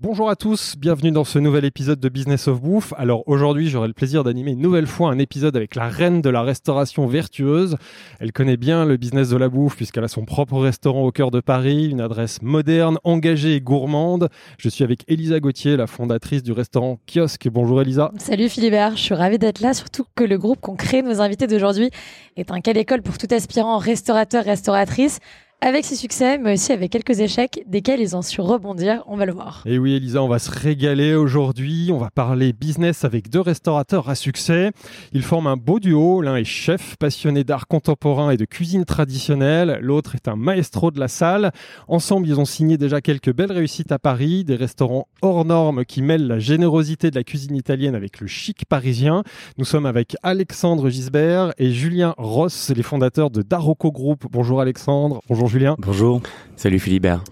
Bonjour à tous, bienvenue dans ce nouvel épisode de Business of Bouffe. Alors aujourd'hui, j'aurai le plaisir d'animer une nouvelle fois un épisode avec la reine de la restauration vertueuse. Elle connaît bien le business de la bouffe puisqu'elle a son propre restaurant au cœur de Paris, une adresse moderne, engagée et gourmande. Je suis avec Elisa Gauthier, la fondatrice du restaurant Kiosque. Bonjour Elisa. Salut Philibert, je suis ravie d'être là, surtout que le groupe qu'on crée, nos invités d'aujourd'hui, est un quelle école pour tout aspirant restaurateur, restauratrice avec ses succès, mais aussi avec quelques échecs, desquels ils ont su rebondir, on va le voir. Et oui, Elisa, on va se régaler aujourd'hui. On va parler business avec deux restaurateurs à succès. Ils forment un beau duo. L'un est chef, passionné d'art contemporain et de cuisine traditionnelle. L'autre est un maestro de la salle. Ensemble, ils ont signé déjà quelques belles réussites à Paris, des restaurants hors normes qui mêlent la générosité de la cuisine italienne avec le chic parisien. Nous sommes avec Alexandre Gisbert et Julien Ross, les fondateurs de Daroco Group. Bonjour Alexandre. Bonjour Julien. Bonjour. Salut Philibert.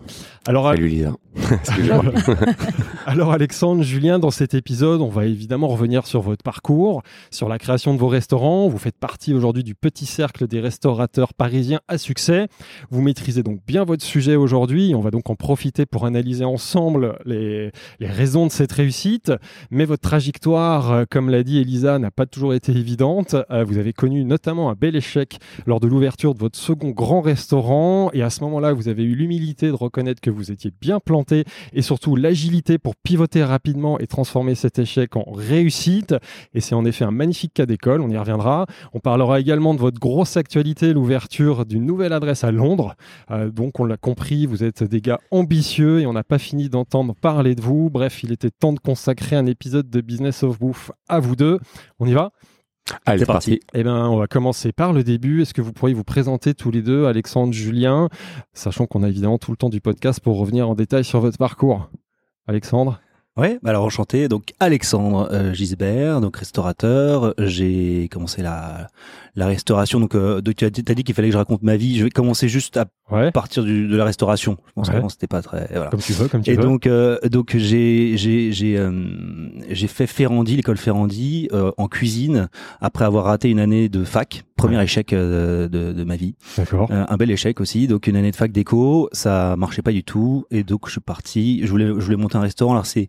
Alors, Salut Lisa. Alors Alexandre, Julien, dans cet épisode, on va évidemment revenir sur votre parcours, sur la création de vos restaurants. Vous faites partie aujourd'hui du petit cercle des restaurateurs parisiens à succès. Vous maîtrisez donc bien votre sujet aujourd'hui. On va donc en profiter pour analyser ensemble les, les raisons de cette réussite. Mais votre trajectoire, euh, comme l'a dit Elisa, n'a pas toujours été évidente. Euh, Vous avez connu notamment un bel échec lors de l'ouverture de votre second grand restaurant. Et à ce moment-là, vous avez eu l'humilité de reconnaître que vous étiez bien planté et surtout l'agilité pour pivoter rapidement et transformer cet échec en réussite. Et c'est en effet un magnifique cas d'école, on y reviendra. On parlera également de votre grosse actualité, l'ouverture d'une nouvelle adresse à Londres. Euh, donc on l'a compris, vous êtes des gars ambitieux et on n'a pas fini d'entendre parler de vous. Bref, il était temps de consacrer un épisode de Business of Bouffe à vous deux. On y va? Allez, c'est parti. eh bien, on va commencer par le début. Est-ce que vous pourriez vous présenter tous les deux, Alexandre, Julien, sachant qu'on a évidemment tout le temps du podcast pour revenir en détail sur votre parcours. Alexandre? Ouais, bah alors enchanté. Donc Alexandre euh, Gisbert, donc restaurateur. J'ai commencé la la restauration. Donc, euh, donc tu as dit, dit qu'il fallait que je raconte ma vie. Je vais commencer juste à Ouais, partir du, de la restauration. Je pense Ouais. qu'avant c'était pas très. Voilà. comme tu veux, comme tu Et veux. donc, euh, donc j'ai j'ai j'ai euh, j'ai fait Ferrandi, l'école Ferrandi, euh, en cuisine après avoir raté une année de fac. Premier Ouais. échec euh, de, de ma vie. D'accord. Un bel échec aussi. Donc une année de fac d'éco, ça marchait pas du tout. Et donc je suis parti. Je voulais, je voulais monter un restaurant. Alors c'est,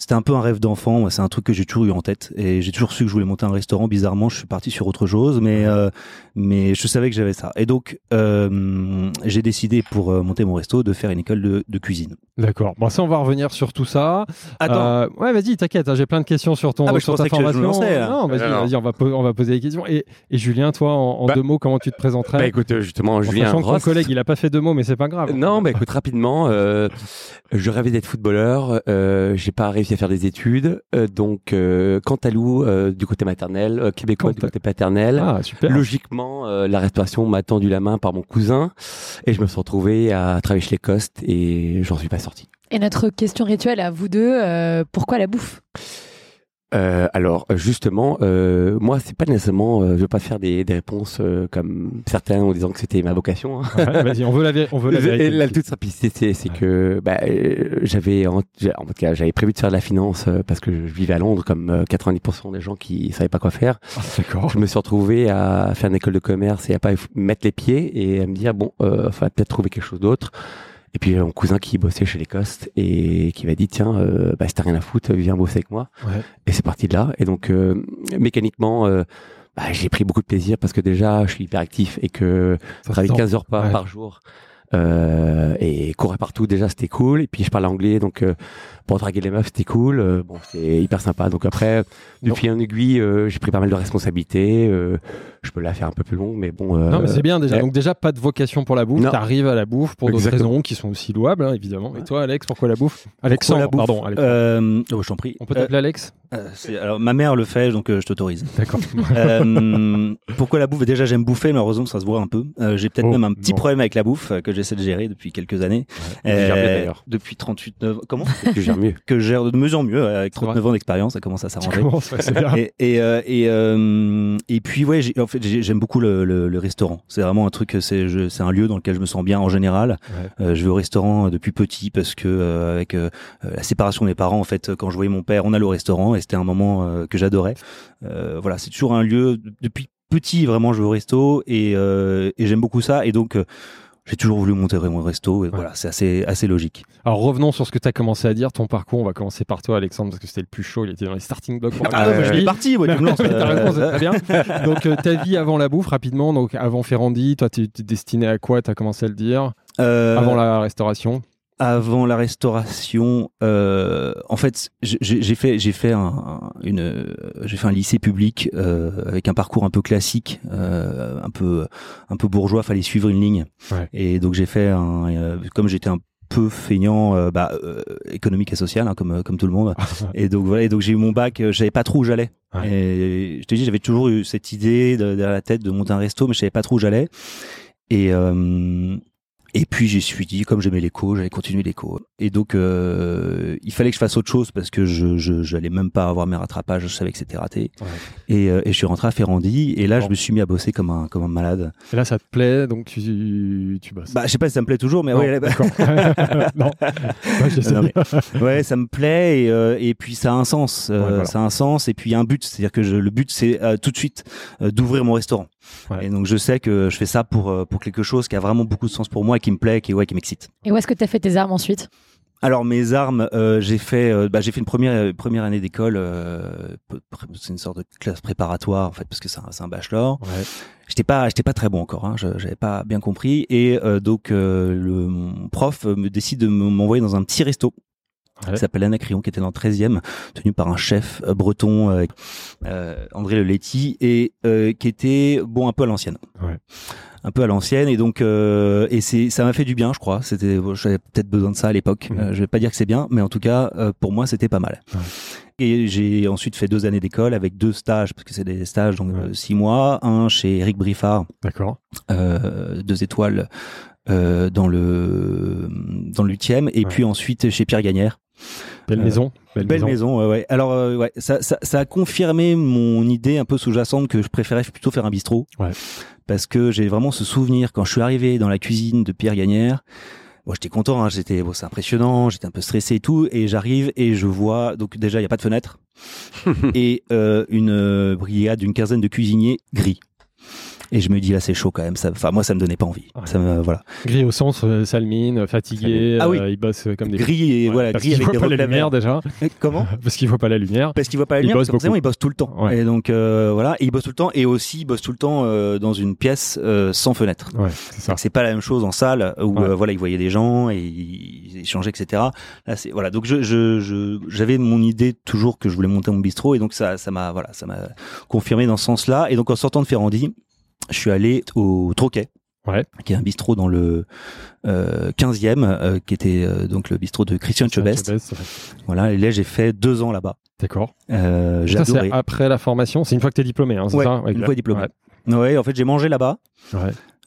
c'était un peu un rêve d'enfant. C'est un truc que j'ai toujours eu en tête. Et j'ai toujours su que je voulais monter un restaurant. Bizarrement, je suis parti sur autre chose, mais euh, mais je savais que j'avais ça. Et donc euh, j'ai décidé pour euh, monter mon resto de faire une école de, de cuisine. D'accord. Bon, ça, on va revenir sur tout ça. Attends. Euh, ouais, vas-y, t'inquiète. hein, J'ai plein de questions sur ton Ah, bah, sur ta formation. lançais, là. non, vas-y, vas-y, on va on va poser des questions. Et, et Julien, toi, en, en Bah- deux mots, comment tu te présenterais Bah écoute, justement, En Julien sachant que ton collègue, il a pas fait deux mots, mais c'est pas grave. Non, bah écoute, rapidement, euh, je rêvais d'être footballeur. Euh, j'ai pas réussi à faire des études. Euh, donc, euh, Cantalou euh, du côté maternel, euh, Québécois du côté paternel. Ah, super. Logiquement, euh, la restauration m'a tendu la main par mon cousin et je me suis retrouvé à travailler chez les Costes et j'en suis pas sorti. Et notre question rituelle à vous deux, euh, pourquoi la bouffe? Euh, alors justement, euh, moi c'est pas nécessairement, euh, je veux pas faire des, des réponses euh, comme certains en disant que c'était ma vocation. hein. Ouais, vas-y, on veut la, on veut la vérité. Et la toute simplicité, c'est, que bah, euh, j'avais en, en tout cas j'avais prévu de faire de la finance euh, parce que je vivais à Londres comme euh, 90% des gens qui savaient pas quoi faire. Ah, D'accord. Je me suis retrouvé à faire une école de commerce et à pas mettre les pieds et à me dire bon, euh, faudrait peut-être trouver quelque chose d'autre. Et puis euh, mon cousin qui bossait chez les Costes et qui m'a dit tiens, euh, bah, si t'as rien à foutre, viens bosser avec moi. Ouais. Et c'est parti de là. Et donc mécaniquement. euh, bah, j'ai pris beaucoup de plaisir parce que déjà je suis hyper actif et que Ça travailler sent. 15 heures par, Ouais. par jour euh, et courir partout déjà c'était cool et puis je parle anglais donc euh, pour draguer les meufs c'était cool euh, bon c'était hyper sympa donc après de fil en aiguille euh, j'ai pris pas mal de responsabilités euh, je peux la faire un peu plus longue mais bon euh, Non, mais c'est bien déjà. ouais. Donc, déjà, pas de vocation pour la bouffe. T'arrives à la bouffe pour d'autres raisons qui sont aussi louables, hein, évidemment. Et toi, Alex, pourquoi la bouffe? Alexandre, la bouffe? pardon. Euh, oh, je t'en prie. On peut Euh, t'appeler Alex? Euh, alors ma mère le fait, donc euh, je t'autorise. D'accord. Euh, pourquoi la bouffe? Déjà, j'aime bouffer, malheureusement, ça se voit un peu. Euh, J'ai peut-être Oh, même un petit problème avec la bouffe que j'essaie de gérer depuis quelques années. Bien, Euh, d'ailleurs. depuis 38 9 comment Tu gères mieux. Que gère de mieux en mieux euh, avec C'est vrai. 39 ans d'expérience, ça commence à s'arranger. commences, ouais, c'est bien. Et et euh, et, euh, et puis ouais, j'ai- en fait j'ai- j'aime beaucoup le, le, le restaurant. C'est vraiment un truc, c'est je- c'est un lieu dans lequel je me sens bien en général. Ouais. Je vais au restaurant depuis petit parce que avec la séparation des parents, en fait, quand je voyais mon père, on allait au restaurant et c'était un moment que j'adorais. Voilà, c'est toujours un lieu depuis petit vraiment je vais au resto et, euh, et j'aime beaucoup ça et donc euh, j'ai toujours voulu monter mon resto et voilà, c'est assez assez logique. Alors revenons sur ce que tu as commencé à dire, ton parcours. On va commencer par toi, Alexandre, parce que c'était le plus chaud. Il était dans les starting blocks. pour Ah, moi, je l'ai parti, moi, tu me lances. Euh, très bien. Donc euh, ta vie avant la bouffe, rapidement. Donc avant Ferrandi, toi tu es destiné à quoi? Tu as commencé à le dire. euh, Avant la restauration? Avant la restauration, euh, en fait, j'ai fait j'ai fait un, un- une j'ai fait un lycée public euh, avec un parcours un peu classique, euh, un peu un peu bourgeois. Fallait suivre une ligne. Ouais. Et donc j'ai fait un euh, comme j'étais un peu feignant, euh, bah, euh, économique et social, hein, comme comme tout le monde. Et donc voilà, et donc j'ai eu mon bac, euh, je savais pas trop où j'allais. Ouais. Et je te dis, j'avais toujours eu cette idée de- derrière la tête de monter un resto, mais je savais pas trop où j'allais. Et euh, et puis j'y suis dit, comme j'aimais l'écho, j'allais continuer l'écho. Et donc euh, il fallait que je fasse autre chose parce que je je j'allais même pas avoir mes rattrapages, je savais que c'était raté. Ouais. Et, euh, et je suis rentré à Ferrandi et là Bon. je me suis mis à bosser comme un comme un malade. Et là, ça te plaît, donc tu, tu bosses. Bah je sais pas si ça me plaît toujours, mais Non, ouais, d'accord. non. Ouais. Non, ouais, ça me plaît et, euh, et puis ça a un sens. Voilà. Ça a un sens et puis il y a un but. C'est-à-dire que je, le but c'est tout de suite d'ouvrir mon restaurant. Et donc je sais que je fais ça pour pour quelque chose qui a vraiment beaucoup de sens pour moi qui me plaît, qui ouais, qui m'excite. Et où est-ce que tu as fait tes armes ensuite? Alors mes armes, euh, j'ai fait euh, bah, j'ai fait une première euh, première année d'école. euh, c'est une sorte de classe préparatoire en fait parce que c'est un, bachelor. Ouais. J'étais pas j'étais pas très bon encore. Hein, je- j'avais pas bien compris et euh, donc euh, le mon prof me décide de m'envoyer dans un petit resto Ouais. qui s'appelle Anacréon, qui était dans le 13e, tenu par un chef breton, euh, euh, André Le Letti, et euh, qui était bon un peu à l'ancienne. Ouais. Un peu à l'ancienne, et donc euh, et c'est ça m'a fait du bien, je crois. C'était, j'avais peut-être besoin de ça à l'époque. Mhm. Euh, je vais pas dire que c'est bien, mais en tout cas euh, pour moi c'était pas mal. Et j'ai ensuite fait deux années d'école avec deux stages, parce que c'est des stages donc euh, six mois, un chez Eric Briffard, D'accord. deux étoiles dans le dans le huitième, et puis ensuite chez Pierre Gagnère. Belle maison. Belle, Belle maison, ouais, ouais. Alors, euh, ouais, ça, ça, ça a confirmé mon idée un peu sous-jacente que je préférais plutôt faire un bistrot. Ouais. Parce que j'ai vraiment ce souvenir quand je suis arrivé dans la cuisine de Pierre Gagnère. Bon, j'étais content, hein, j'étais, bon, c'est impressionnant, j'étais un peu stressé et tout, et j'arrive et je vois, donc déjà, il y a pas de fenêtre, et euh, une euh, brigade d'une quinzaine de cuisiniers gris. Et je me dis là, c'est chaud quand même. Enfin, moi, ça me donnait pas envie. Ouais. Ça me, voilà. Gris au sens, euh, salmine, fatigué. Ah oui. euh, il bosse euh, comme des. Gris et Ouais, voilà, parce gris avec voit des pas la lumière déjà. Et Comment Parce qu'il voit pas la lumière. Parce qu'il voit pas la Il lumière, bosse parce que forcément, il bosse tout le temps. Ouais. Et donc euh, voilà, et il bosse tout le temps et aussi il bosse tout le temps euh, dans une pièce euh, sans fenêtre. Ouais, c'est pas la même chose en salle où euh, voilà, il voyait des gens et ils échangeaient etc. Là c'est voilà, donc je- j'avais mon idée toujours que je voulais monter mon bistrot et donc ça ça m'a voilà, ça m'a confirmé dans ce sens-là et donc en sortant de Ferrandi, je suis allé au Troquet. Ouais. qui est un bistrot dans le euh, 15e, euh, qui était euh, donc le bistrot de Christian Chebest. Chebest, ouais. Voilà, et là j'ai fait deux ans là-bas. D'accord. Euh, j'ai adoré. après la formation. C'est une fois que t'es diplômé, hein, c'est Ouais, ça une fois diplômé. Ouais. Ouais, en fait, j'ai mangé là-bas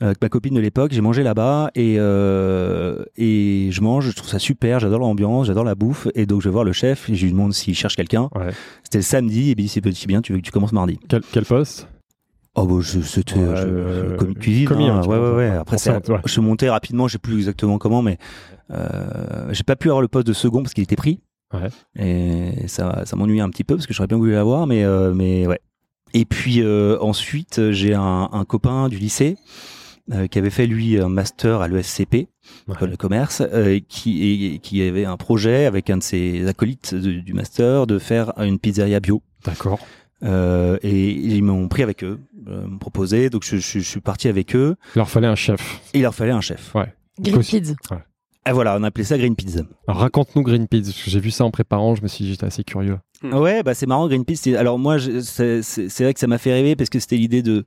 avec ma copine de l'époque. J'ai mangé là-bas et et je mange. Je trouve ça super. J'adore l'ambiance, j'adore la bouffe. Et donc, je vais voir le chef et je lui demande s'il cherche quelqu'un. C'était le samedi. Et il me dit c'est bien. Tu veux que tu commences mardi Quel, quel poste? Oh bah je- c'était Ouais, euh, comme cuisine. hein. hein, ouais, ouais, ouais. ouais. Après, ça, ouais. je suis monté rapidement. Je sais plus exactement comment, mais euh, j'ai pas pu avoir le poste de second parce qu'il était pris. Ouais. Et ça, ça m'ennuyait un petit peu parce que j'aurais bien voulu l'avoir, mais euh, mais ouais. Et puis euh, ensuite, j'ai un, un copain du lycée euh, qui avait fait lui un master à l'ESCP, école de commerce, euh, qui et- qui avait un projet avec un de ses acolytes de- du master de faire une pizzeria bio. D'accord. Euh, et ils m'ont pris avec eux, euh, m'ont proposé, donc je, je- je suis parti avec eux. Il leur fallait un chef. Et il leur fallait un chef. Green Aussi. Kids. Et voilà, on appelait ça Green Pizza. Alors raconte-nous Green Pizza, parce que j'ai vu ça en préparant, je me suis dit j'étais assez curieux. Ouais, bah c'est marrant Greenpeace. Alors moi, c'est vrai que ça m'a fait rêver parce que c'était l'idée de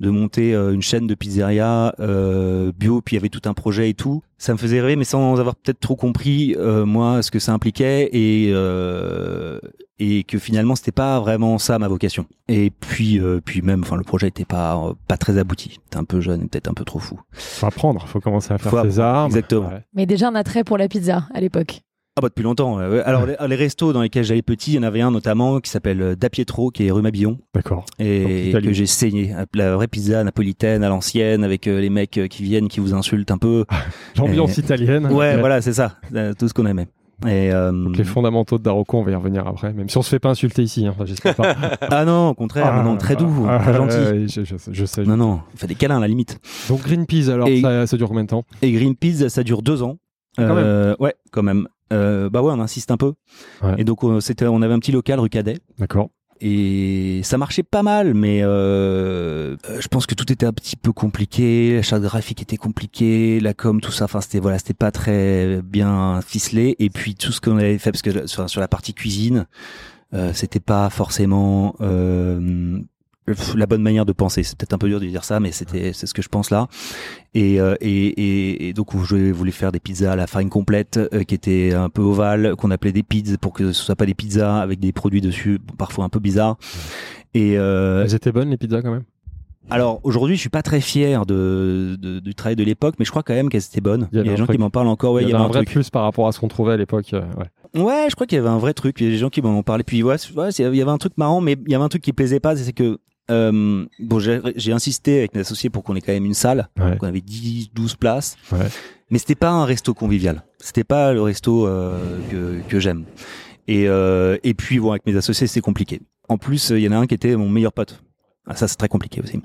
de monter euh, une chaîne de pizzeria euh, bio, puis il y avait tout un projet et tout. Ça me faisait rêver, mais sans avoir peut-être trop compris euh, moi ce que ça impliquait et euh, et que finalement c'était pas vraiment ça ma vocation. Et puis euh, puis même, enfin le projet était pas pas très abouti. T'es un peu jeune, et peut-être un peu trop fou. Faut apprendre, faut commencer à faire Faut ses armes. exactement. Ouais. Mais déjà un attrait pour la pizza à l'époque. Ah bah depuis longtemps. ouais. Alors les, les restos dans lesquels j'allais petit, il y en avait un notamment qui s'appelle euh, Da Pietro, qui est rue Mabillon. D'accord. Et que j'ai saigné. La vraie pizza napolitaine à l'ancienne avec euh, les mecs euh, qui viennent, qui vous insultent un peu. L'ambiance Et- italienne. Ouais, voilà, c'est ça. Tout ce qu'on aimait. Et euh, Donc les fondamentaux de Daroco, on va y revenir après. Même si on se fait pas insulter ici, hein, j'espère pas. ah non, au contraire, Ah, non, très doux, ah, très ah, gentil. ouais, je, je sais, je sais. Non, non, on fait des câlins à la limite. Donc Greenpeace, alors Et- ça, ça dure combien de temps? Et Greenpeace, ça dure deux ans. Quand Euh, ouais, quand même. Euh, bah ouais, on insiste un peu. Ouais. Et donc on, c'était, on avait un petit local rue Cadet. D'accord. Et ça marchait pas mal, mais euh, euh, je pense que tout était un petit peu compliqué. La charte graphique était compliquée, la com, tout ça. Enfin, c'était voilà, c'était pas très bien ficelé. Et puis tout ce qu'on avait fait, parce que sur, sur la partie cuisine, euh, c'était pas forcément euh, la bonne manière de penser. C'est peut-être un peu dur de dire ça, mais c'était c'est ce que je pense là. Et, euh, et, et, et donc je voulais faire des pizzas à la farine complète, euh, qui étaient un peu ovales, qu'on appelait des pizzas pour que ce soit pas des pizzas avec des produits dessus, parfois un peu bizarres. Et euh, Elles étaient bonnes les pizzas quand même? Alors aujourd'hui, je suis pas très fier de, de- du travail de l'époque, mais je crois quand même qu'elles étaient bonnes. Il y a des gens truc. qui m'en parlent encore. Ouais, Il y avait un vrai truc. plus par rapport à ce qu'on trouvait à l'époque. ouais. Ouais, je crois qu'il y avait un vrai truc. Il y a des gens qui m'en parlé. Puis ouais, ouais, il y avait un truc marrant, mais il y avait un truc qui plaisait pas, c'est que euh, bon, j'ai insisté avec mes associés pour qu'on ait quand même une salle. Ouais. Donc on avait 10, 12 places. Ouais. Mais c'était pas un resto convivial. C'était pas le resto euh, que, que j'aime. Et, euh, et puis bon, avec mes associés, c'est compliqué. En plus, il y en a un qui était mon meilleur pote. Ah, ça, c'est très compliqué aussi.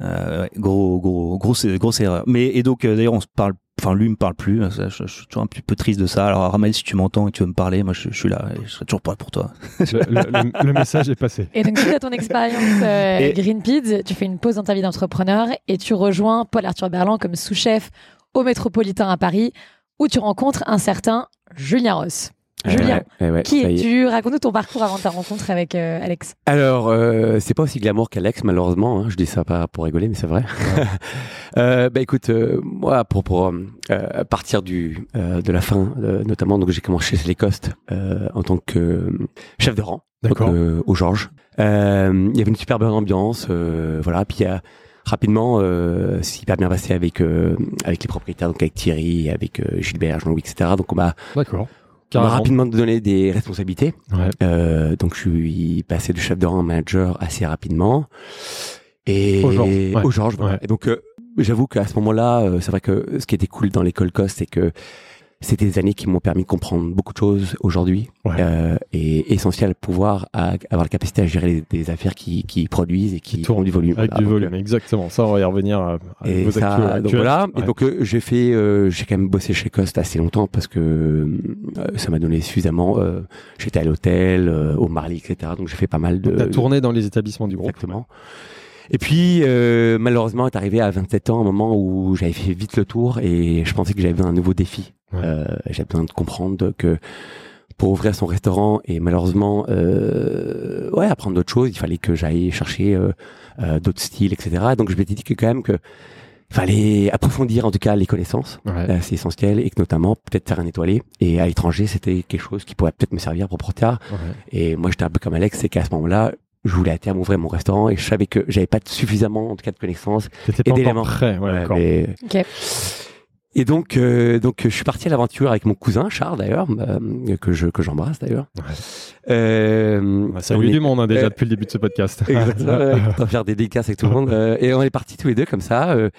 Euh, ouais, gros, gros, grosse, grosse erreur. Mais et donc, euh, d'ailleurs, on se parle. Enfin, lui me parle plus. Ça, je, je suis toujours un petit peu triste de ça. Alors, Ramel, si tu m'entends et que tu veux me parler, moi, je, je suis là. et Je serai toujours pas pour toi. Le, le- le message est passé. Et donc, suite à ton expérience euh, Et- Greenpeace, tu fais une pause dans ta vie d'entrepreneur et tu rejoins Paul-Arthur Berland comme sous-chef au Métropolitain à Paris, où tu rencontres un certain Julien Ross. Julien, Ouais, ouais, ouais, qui es-tu? Raconte-nous ton parcours avant ta rencontre avec euh, Alex. Alors, euh, c'est pas aussi glamour qu'Alex, malheureusement. hein. Je dis ça pas pour rigoler, mais c'est vrai. euh, bah écoute, euh, moi, pour, pour euh, partir du euh, de la fin, euh, notamment, donc j'ai commencé chez les Costes euh, en tant que euh, chef de rang, donc, D'accord. euh, au Georges. Euh, Il y avait une super bonne ambiance, euh, voilà. Puis il y a rapidement, euh, c'est hyper bien passé avec euh, avec les propriétaires, donc avec Thierry, avec euh, Gilbert, Jean-Louis, etc. Donc on m'a D'accord. On m'a rapidement donné des responsabilités. Ouais. Euh, donc je suis passé de chef de rang à manager assez rapidement. Et Au Georges, ouais. au Georges, voilà. Ouais. Et donc euh, j'avoue qu'à ce moment-là, euh, c'est vrai que ce qui était cool dans l'école COS, c'est que c'était des années qui m'ont permis de comprendre beaucoup de choses aujourd'hui Ouais. euh, et essentiel pouvoir à- avoir la capacité à gérer des, des affaires qui, qui produisent et qui, Qui tournent du volume. Avec Voilà. du Donc, volume, exactement. Ça, on va y revenir à, à et vos ça, actus donc actuels. voilà. Ouais. Et donc euh, j'ai fait, euh, j'ai quand même bossé chez Cost assez longtemps parce que euh, ça m'a donné suffisamment. euh, J'étais à l'hôtel, euh, au Marly, etc. Donc j'ai fait pas mal de. T'as tourné dans les établissements du groupe. Exactement. Et puis euh, malheureusement est arrivé à 27 ans un moment où j'avais fait vite le tour et je pensais que j'avais un nouveau défi. Ouais. Euh, j'avais besoin de comprendre que pour ouvrir son restaurant et malheureusement euh, ouais apprendre d'autres choses, il fallait que j'aille chercher euh, euh, d'autres styles, etc. Donc je m'étais dit que quand même que fallait approfondir en tout cas les connaissances, Ouais. euh, c'est essentiel et que notamment peut-être faire un étoilé et à l'étranger c'était quelque chose qui pourrait peut-être me servir pour plus tard. Ouais. Et moi, j'étais un peu comme Alex, c'est qu'à ce moment-là, je voulais à terme ouvrir mon restaurant et je savais que j'avais pas suffisamment, en tout cas, de connaissances. Et d'éléments. Ouais, Ouais, d'accord. mais- Ok. Et donc, euh, donc, je suis parti à l'aventure avec mon cousin Charles d'ailleurs, euh, que je que j'embrasse d'ailleurs. Ouais. Euh, on est- du monde hein, déjà euh, depuis le début de ce podcast. Exactement, ouais, on va faire des dédicaces avec tout le monde. Euh, et on est partis tous les deux comme ça, euh,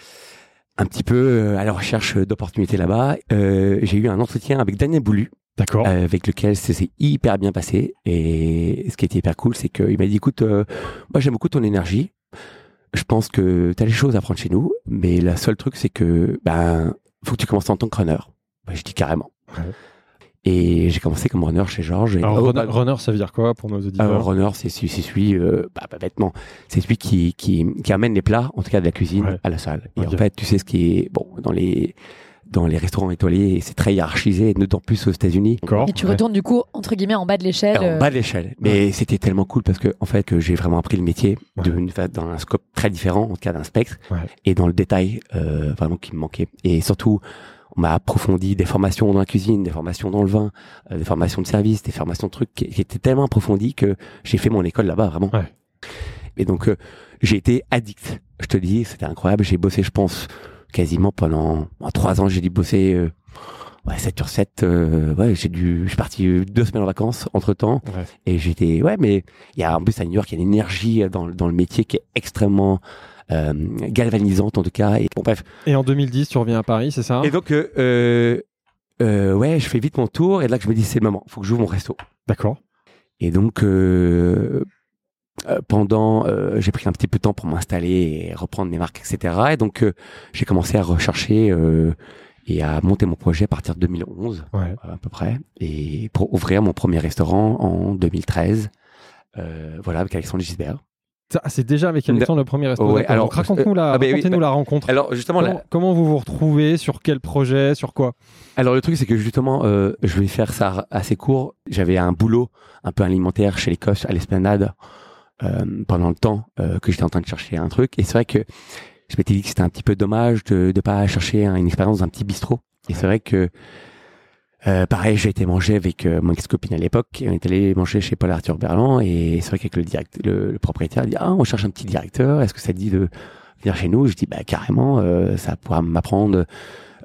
un petit peu à la recherche d'opportunités là-bas. Euh, J'ai eu un entretien avec Daniel Boulu, D'accord. euh, avec lequel ça s'est hyper bien passé. Et ce qui était hyper cool, c'est qu'il m'a dit, écoute, euh, moi j'aime beaucoup ton énergie. Je pense que tu as des choses à prendre chez nous, mais le seul truc, c'est que ben faut que tu commences en tant que runner. Ben, je dis carrément. Ouais. Et j'ai commencé comme runner chez Georges. et- Alors, Oh, runner, bah, runner, ça veut dire quoi pour nos euh, auditeurs runner, c'est celui, euh, bah, bah, bêtement, c'est celui qui, qui, qui amène les plats, en tout cas de la cuisine, Ouais. à la salle. Et en fait, tu sais ce qui est bon dans les dans les restaurants étoilés et c'est très hiérarchisé, d'autant plus aux États-Unis. Et tu Ouais. retournes du coup, entre guillemets, en bas de l'échelle. En euh, bas de l'échelle. Mais c'était tellement cool parce que, en fait, que j'ai vraiment appris le métier Ouais. de, une dans un scope très différent, en tout cas d'un spectre, Ouais. et dans le détail, euh, vraiment qui me manquait. Et surtout, on m'a approfondi des formations dans la cuisine, des formations dans le vin, euh, des formations de service, des formations de trucs qui, qui étaient tellement approfondies que j'ai fait mon école là-bas, vraiment. Ouais. Et donc, euh, j'ai été addict. Je te dis, c'était incroyable. J'ai bossé, je pense, quasiment pendant en trois ans. J'ai dû bosser euh, ouais, 7 sur 7. euh, ouais, j'ai dû, je suis parti euh, deux semaines en vacances entre temps. Ouais. Et j'étais, ouais, mais il y a en plus à New York, il y a une énergie dans, dans le métier qui est extrêmement euh, galvanisante en tout cas. Et bon, bref. Et en 2010, tu reviens à Paris, c'est ça? Et donc, euh, euh, euh, ouais, je fais vite mon tour. Et là, que je me dis, c'est le moment. Faut que j'ouvre mon resto. D'accord. Et donc, euh, euh, pendant, euh, j'ai pris un petit peu de temps pour m'installer et reprendre mes marques, etc. Et donc, euh, j'ai commencé à rechercher euh, et à monter mon projet à partir de 2011 Ouais. à peu près, et pour ouvrir mon premier restaurant en 2013. Euh, voilà, avec Alexandre Gisbert. C'est déjà avec Alexandre le premier resto. Ouais, alors, raconte-nous la, ah, bah- la rencontre. Alors justement, comment, la- comment vous vous retrouvez Sur quel projet Sur quoi? Alors le truc c'est que justement, euh, je vais faire ça assez court. J'avais un boulot un peu alimentaire chez les Coches à l'Esplanade euh, pendant le temps euh, que j'étais en train de chercher un truc. Et c'est vrai que je m'étais dit que c'était un petit peu dommage de ne pas chercher un- une expérience dans un petit bistrot. Et c'est vrai que euh, pareil, j'ai été manger avec euh, mon ex-copine à l'époque. On est allé manger chez Paul Arthur Berland et c'est vrai qu'avec le, le, propriétaire, il dit ah on cherche un petit directeur. Est-ce que ça te dit de venir chez nous? Je dis bah carrément, euh, ça pourra m'apprendre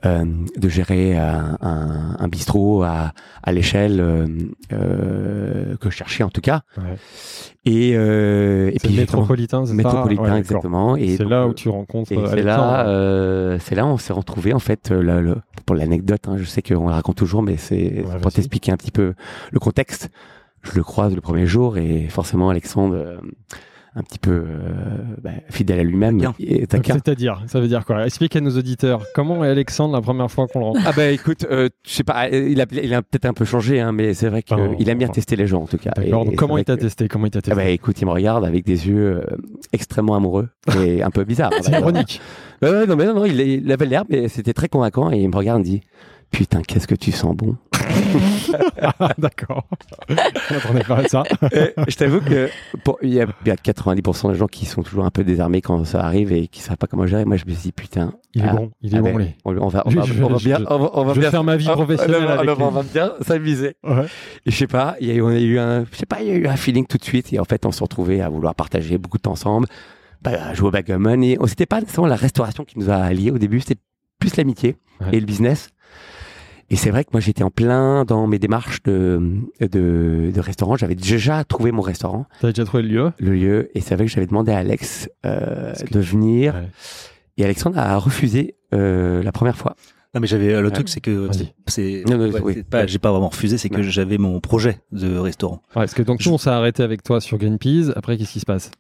euh, de gérer un, un, un bistrot à, à l'échelle euh, euh, que je cherchais en tout cas. Ouais. Et, euh, et puis métropolitain, c'est ça? Métropolitain Ouais, exactement. Et C'est là euh, où tu rencontres euh, c'est là, euh, c'est là où on s'est retrouvé en fait. euh, le- le- pour l'anecdote, hein, je sais qu'on la raconte toujours, mais c'est pour t'expliquer un petit peu le contexte. Je le croise le premier jour et forcément Alexandre, euh, un petit peu euh, bah, fidèle à lui-même. C'est-à-dire, ça veut dire quoi? Explique à nos auditeurs. Comment est Alexandre la première fois qu'on le rencontre? Ah bah écoute, euh, je sais pas, euh, il a, il a peut-être un peu changé, hein, mais c'est vrai qu'il aime bien tester les gens en tout cas. D'accord. Et- Donc, et c'est comment il t'a que- testé? Comment il t'a testé? Bah écoute, il me regarde avec des yeux euh, extrêmement amoureux et un peu bizarres. C'est ironique. Non, mais non, non, il, il avait l'air, mais c'était très convaincant et il me regarde et me dit Putain, qu'est-ce que tu sens bon. Ah, D'accord. Je m'attendais pas à ça. Et je t'avoue que il y a, il y a 90% des gens qui sont toujours un peu désarmés quand ça arrive et qui savent pas comment gérer. Moi, je me dit Putain, Il est ah, bon. Il est ah bon, ben, lui. on, on va, on va, je- on va bien, on va, je bien faire ma vie on- professionnelle on avec on va- bien s'amuser. Ouais. Et je sais pas, il y a eu, on a eu un, je sais pas, il y a eu un feeling tout de suite et en fait, on s'est retrouvés à vouloir partager beaucoup de temps ensemble, bah, jouer au backgammon et c'était pas nécessairement la restauration qui nous a alliés au début, c'était plus l'amitié Ouais. et le business. Et c'est vrai que moi, j'étais en plein dans mes démarches de, de, de restaurant. J'avais déjà trouvé mon restaurant, T'as déjà trouvé le lieu? Le lieu, et c'est vrai que j'avais demandé à Alex euh, de venir. Ouais. Et Alexandre a refusé euh, la première fois. Non mais j'avais euh, le Ouais. truc c'est que Vas-y. c'est Non, non, ouais, oui. c'est pas j'ai pas vraiment refusé c'est que j'avais mon projet de restaurant. Ouais, parce que donc nous, on s'est arrêté avec toi sur Greenpeas. Après, qu'est-ce qui se passe?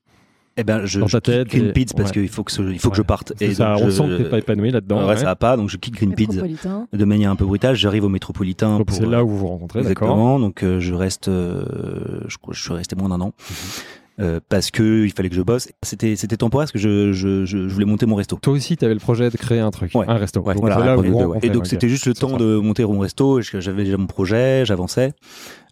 Eh ben je, Dans je ta tête, et- parce ouais. qu'il faut que ce- il faut que Ouais. je parte que ça, donc On je- sent que t'es pas épanoui là-dedans. ouais, ouais. ça va pas donc je quitte métropolitain. de manière un peu brutale j'arrive au métropolitain C'est là où vous vous rencontrez, d'accord Exactement. Donc euh, je reste, euh, je je suis resté moins d'un an euh, parce que il fallait que je bosse. C'était c'était temporaire parce que je, je, je, je voulais monter mon resto. Toi aussi, tu avais le projet de créer un truc, Ouais. un resto. Ouais, Donc, voilà, là où deux, Et donc c'était juste le temps ça. de monter mon resto. et J'avais déjà mon projet, j'avançais.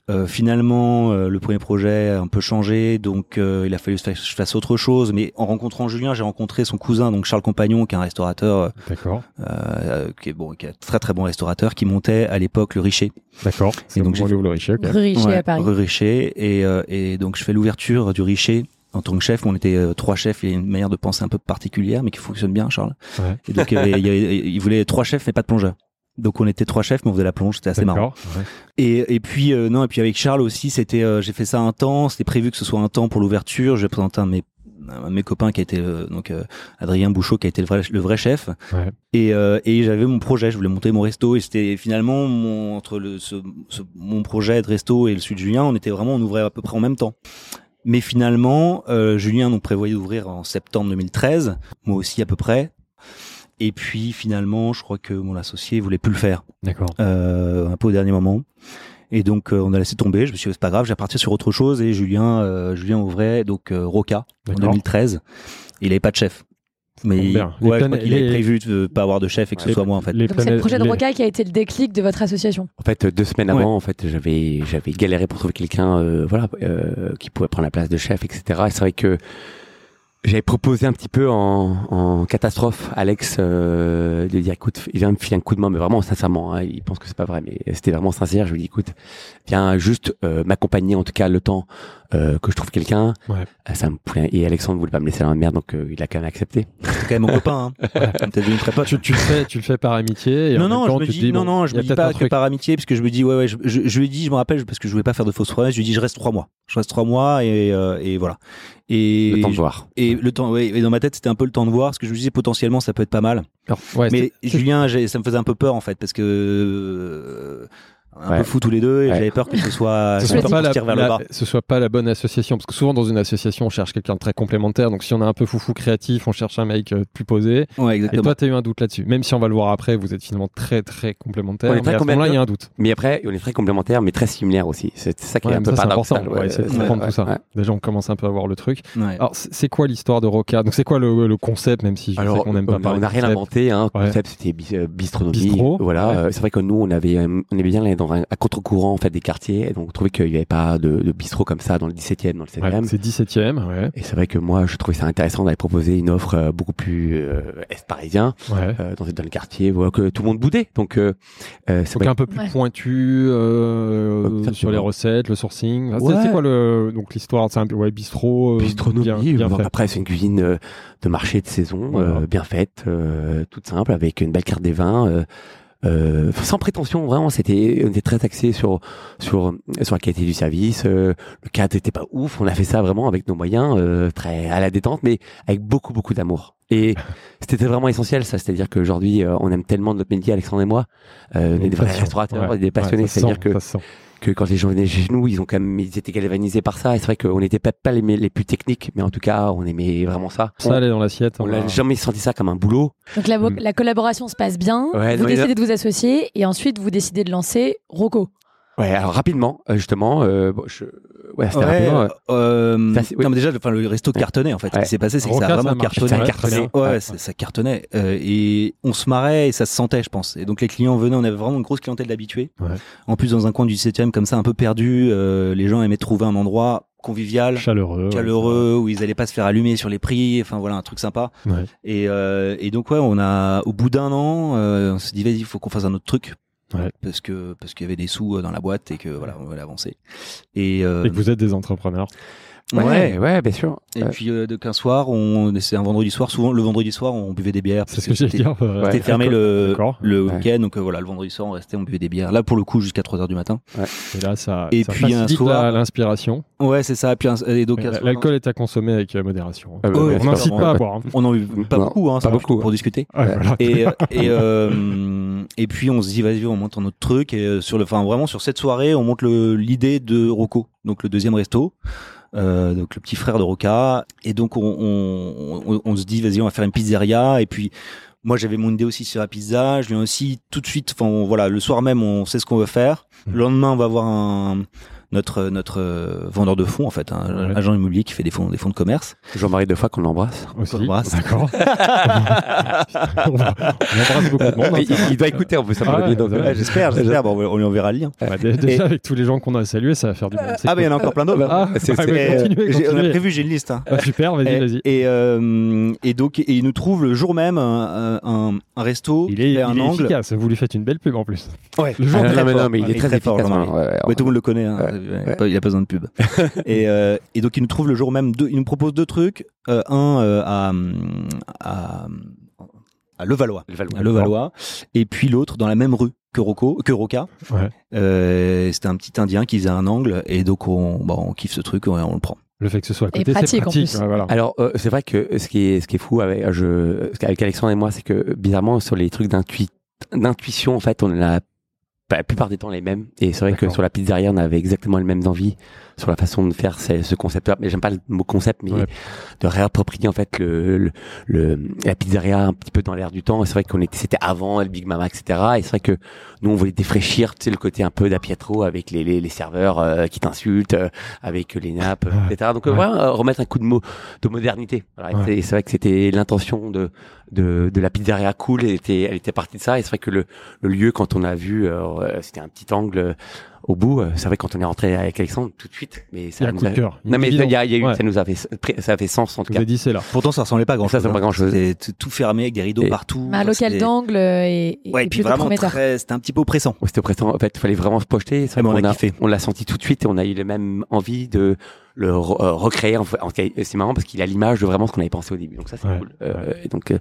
Euh, finalement, euh, le premier projet a un peu changé, donc euh, il a fallu que je fasse autre chose. Mais en rencontrant Julien, j'ai rencontré son cousin, donc Charles Compagnon, qui est un restaurateur, D'accord, euh, qui est bon, qui est un très très bon restaurateur, qui montait à l'époque le Richer. d'accord. C'est Et donc, j'ai le Richer. ok. Rue Richer Ouais, à Paris. Rue Richer. Et, euh, et donc, je fais l'ouverture du Richer en tant que chef. On était euh, trois chefs. Il y a une manière de penser un peu particulière, mais qui fonctionne bien, Charles. Ouais. Et donc, il, y avait- il, y avait- il voulait trois chefs, mais pas de plongeur. Donc, on était trois chefs, mais on faisait la plonge. C'était assez marrant. Ouais. Et, et puis, euh, non, et puis avec Charles aussi, c'était, euh, j'ai fait ça un temps. C'était prévu que ce soit un temps pour l'ouverture. J'ai présenté un de mes, un de mes copains qui a été, euh, donc, euh, Adrien Bouchot, qui a été le vrai, le vrai chef. Ouais. Et, euh, et j'avais mon projet, je voulais monter mon resto et c'était finalement mon, entre le, ce, ce- mon projet de resto et le de Julien, on était vraiment, on ouvrait à peu près en même temps. Mais finalement, euh, Julien nous prévoyait d'ouvrir en septembre 2013, moi aussi à peu près. Et puis finalement, je crois que mon associé voulait plus le faire, D'accord. euh, un peu au dernier moment. Et donc euh, on a laissé tomber. Je me suis dit c'est pas grave, j'ai reparti sur autre chose. Et Julien, euh, Julien ouvrait donc euh, Roca en D'accord. 2013. Il avait pas de chef. Mais. Les ouais, je crois avait prévu de pas avoir de chef et que ce soit moi en fait. Donc c'est le projet de les- Roca qui a été le déclic de votre association. En fait, deux semaines Ouais. avant, en fait, j'avais j'avais galéré pour trouver quelqu'un, euh, voilà, euh, qui pouvait prendre la place de chef, etc. Et c'est vrai que j'avais proposé un petit peu en, en catastrophe Alex euh, de dire, écoute, il vient me filer un coup de main, mais vraiment sincèrement, hein, il pense que c'est pas vrai, mais c'était vraiment sincère. Je lui dis, écoute, viens juste euh, m'accompagner en tout cas le temps euh, que je trouve quelqu'un. Ouais. Euh, Ça me plaît. Et Alexandre voulait pas me laisser dans la merde, donc euh, il a quand même accepté. C'est quand même mon copain. Hein. T'as devenu très pote. Tu, tu le fais, tu le fais par amitié. Et non, non, temps, je me dis, non, je me dis pas que par amitié, parce que je me dis, ouais, ouais, je, je, je lui ai dit, je me rappelle, parce que je voulais pas faire de fausses promesses, je lui ai dit, je reste trois mois. Je reste trois mois et, euh, et voilà. Et, Le temps de voir. et le temps, ouais, et dans ma tête, c'était un peu le temps de voir, parce que je me disais, potentiellement, ça peut être pas mal. Alors, ouais, Mais Julien, ça me faisait un peu peur, en fait, parce que, euh, un Ouais. peu fou tous les deux, et Ouais. j'avais peur que ce soit, ce soit, pas la, tire vers la- le bas. ce soit pas la bonne association parce que souvent dans une association on cherche quelqu'un de très complémentaire donc si on a un peu foufou créatif on cherche un mec euh, plus posé Ouais, et toi t'as eu un doute là-dessus même si on va le voir après vous êtes finalement très très complémentaires On est mais à ce moment-là il y a un doute Mais après, on est très complémentaires, mais très similaires aussi. C'est ça qui Ouais, est un peu ça, paradoxal. ouais, c'est de ouais, comprendre ouais, tout ça ouais. déjà on commence un peu à voir le truc Ouais. alors c'est quoi l'histoire de Roca? Donc c'est quoi le, le concept même si je sais Alors, qu'on n'aime pas on parler on n'a rien inventé. Hein. Concept, c'était euh, bistronomie. Bistrot, Voilà. Euh, C'est vrai que nous, on avait, euh, on aimait bien aller dans un, à contre-courant en fait des quartiers. Et donc, on trouvait qu'il n'y avait pas de, de bistrot comme ça dans le 17e, dans le 7e. Ouais, c'est 17ème ouais, et c'est vrai que moi, je trouvais ça intéressant d'aller proposer une offre euh, beaucoup plus euh, est parisien, ouais. euh, dans, dans le quartier, voilà, que tout le monde boudait. Donc, euh, euh, c'est Donc vrai un peu plus Ouais. pointu euh, Exactement. sur les recettes, le sourcing. Enfin, c'est- Ouais. C'est quoi le donc l'histoire? C'est un ouais, bistrot, euh, Bistronomie, bien, bien donc fait. après c'est une cuisine euh, de marché de saison, Voilà. euh, bien faite, euh, toute simple, avec une belle carte des vins, euh, sans prétention vraiment. C'était, on était très axé sur sur sur la qualité du service. euh, le cadre était pas ouf. On a fait ça vraiment avec nos moyens, euh, très à la détente, mais avec beaucoup beaucoup d'amour. Et c'était vraiment essentiel, ça. C'est-à-dire qu'aujourd'hui, euh, on aime tellement notre métier, Alexandre et moi. Euh, on est des vrais restaurateurs, Ouais. des passionnés. Ouais, C'est-à-dire que. Que quand les gens venaient chez nous, ils ont quand même, ils étaient galvanisés par ça. Et c'est vrai qu'on n'était pas, pas les, les plus techniques, mais en tout cas, on aimait vraiment ça. ça allait dans l'assiette. On on n'a va- jamais senti ça comme un boulot. Donc la, Mm. la collaboration se passe bien. Ouais, vous décidez de vous associer et ensuite vous décidez de lancer Rocco. Ouais, alors rapidement, euh, justement, euh, bon, je... ouais, c'était Ouais, rapidement. euh, Ça, c'est- oui. non, mais déjà, le- enfin, le resto cartonnait en fait. Ce qui s'est passé, c'est que ça a vraiment cartonné. ça a cartonné. Ouais, Ouais. ça, ça cartonnait. Euh, et on se marrait et ça se sentait, je pense. Et donc les clients venaient, on avait vraiment une grosse clientèle d'habitués. Ouais. En plus, dans un coin du 17e, comme ça, un peu perdu, euh, les gens aimaient trouver un endroit convivial, chaleureux. ouais, chaleureux, où ils allaient pas se faire allumer sur les prix. Enfin voilà, un truc sympa. Ouais. Et, euh, et donc ouais, on a, au bout d'un an, euh, on s'est dit vas-y, il faut qu'on fasse un autre truc. Ouais. Parce que parce qu'il y avait des sous euh, dans la boîte et que voilà, on voulait avancer. Et, euh, Et que vous êtes des entrepreneurs. Ouais, ouais, bien sûr. et Euh, puis euh, de qu'un soir, on c'est un vendredi soir. Souvent le vendredi soir, on buvait des bières. C'est ce que j'allais c'était- dire. euh, C'était fermé le, D'accord. le Ouais. week-end, donc euh, voilà, le vendredi soir, on restait, on buvait des bières. Là, pour le coup, jusqu'à 3 heures du matin. Et là, ça, Et ça puis, un facilite soir- l'inspiration. Ouais, c'est ça. Puis un- et donc soir- L'alcool est à consommer avec euh, modération. Ah ouais, on n'incite pas à boire. hein. on en a eu pas Non, beaucoup, hein, pas beaucoup, pour discuter. Ouais, voilà. Et, euh, euh, puis on se dit vas-y on monte un autre truc et euh, sur le enfin vraiment sur cette soirée on monte l'idée de Rocco donc le deuxième resto euh, donc le petit frère de Roca. Et donc on, on, on, on se dit vas-y on va faire une pizzeria. Et puis moi j'avais mon idée aussi sur la pizza. Je viens aussi tout de suite enfin voilà le soir même on sait ce qu'on veut faire. Mhm. le lendemain on va voir un notre notre euh, vendeur de fonds en fait un Ouais. agent immobilier qui fait des fonds des fonds de commerce Jean-Marie Defoy qu'on embrasse. Aussi. qu'on embrasse. D'accord. on, embrasse beaucoup de monde. hein, il, il doit écouter en plus. Ah me ouais, dit, donc, ouais, j'espère j'espère bon, on lui enverra le lien Bah, dé- déjà, avec tous les gens qu'on a salués, ça va faire du bien. Ah mais il y en a encore plein d'autres Ah, bah, euh, j'ai- on a prévu, j'ai une liste. Hein. Ah, super, vas-y, et, vas-y. et, euh, et donc, et il nous trouve le jour même un, un, un resto, Il est, fait un il est angle. efficace. Vous lui faites une belle pub en plus. Ouais. Le jour Ah, non, mais non, mais il est très très fort, tout le monde le connaît, hein. Ouais, il a pas besoin de pub. et, euh, et donc il nous trouve le jour même deux, il nous propose deux trucs, euh, un euh, à, à à Levallois, Le Valois. à Levallois, et puis l'autre dans la même rue que Rocco, que Roca. Ouais. Euh, c'était un petit Indien qui faisait un angle, et donc on, bon, on kiffe ce truc, on, on le prend. Le fait que ce soit à côté, c'est pratique, en pratique. plus. ouais, voilà. Alors, euh, c'est vrai que ce qui est, ce qui est fou avec, je, avec Alexandre et moi, c'est que bizarrement, sur les trucs d'intui- d'intuition, en fait, on a la plupart des temps les mêmes. Et c'est vrai que sur la pizzeria, on avait exactement les mêmes envies sur la façon de faire ce, ce concept-là. Mais j'aime pas le mot concept, mais Ouais. de réapproprier en fait le, le, le- la pizzeria un petit peu dans l'air du temps. Et c'est vrai qu'on était, c'était avant le Big Mama, etc. Et c'est vrai que nous on voulait défraîchir, tu sais, le côté un peu d'Apietro avec les, les, les serveurs euh, qui t'insultent, euh, avec les nappes, Ouais. etc. Donc euh, Ouais. voilà, euh, remettre un coup de mot de modernité. Voilà. C'est- C'est vrai que c'était l'intention de, de de la pizzeria cool. Elle était elle était partie de ça. Et c'est vrai que le le lieu quand on a vu, euh, c'était un petit angle euh, au bout. euh, C'est vrai quand on est rentré avec Alexandre tout de suite. Mais Il y ça a un nous coup de a- cœur. Non mais il y a, a eu, Ouais. ça nous a fait ça a fait sens en tout Vous cas. avez dit c'est là. Pourtant, ça ressemblait pas à grand chose. Ça ressemble pas à grand-chose. C'était tout fermé avec des rideaux Et- partout. Mais un local d'angle euh, et, et Ouais, et puis vraiment prometteur. très, c'était un petit peu oppressant. Ouais, c'était oppressant. En fait, il fallait vraiment se projeter. Ah, vrai mais on qu'on a a, kiffé. on l'a senti tout de suite et on a eu la même envie de le re- euh, recréer. En fait, en c'est marrant parce qu'il a l'image de vraiment ce qu'on avait pensé au début. Donc ça, c'est Ouais, cool. Euh. Et donc, euh,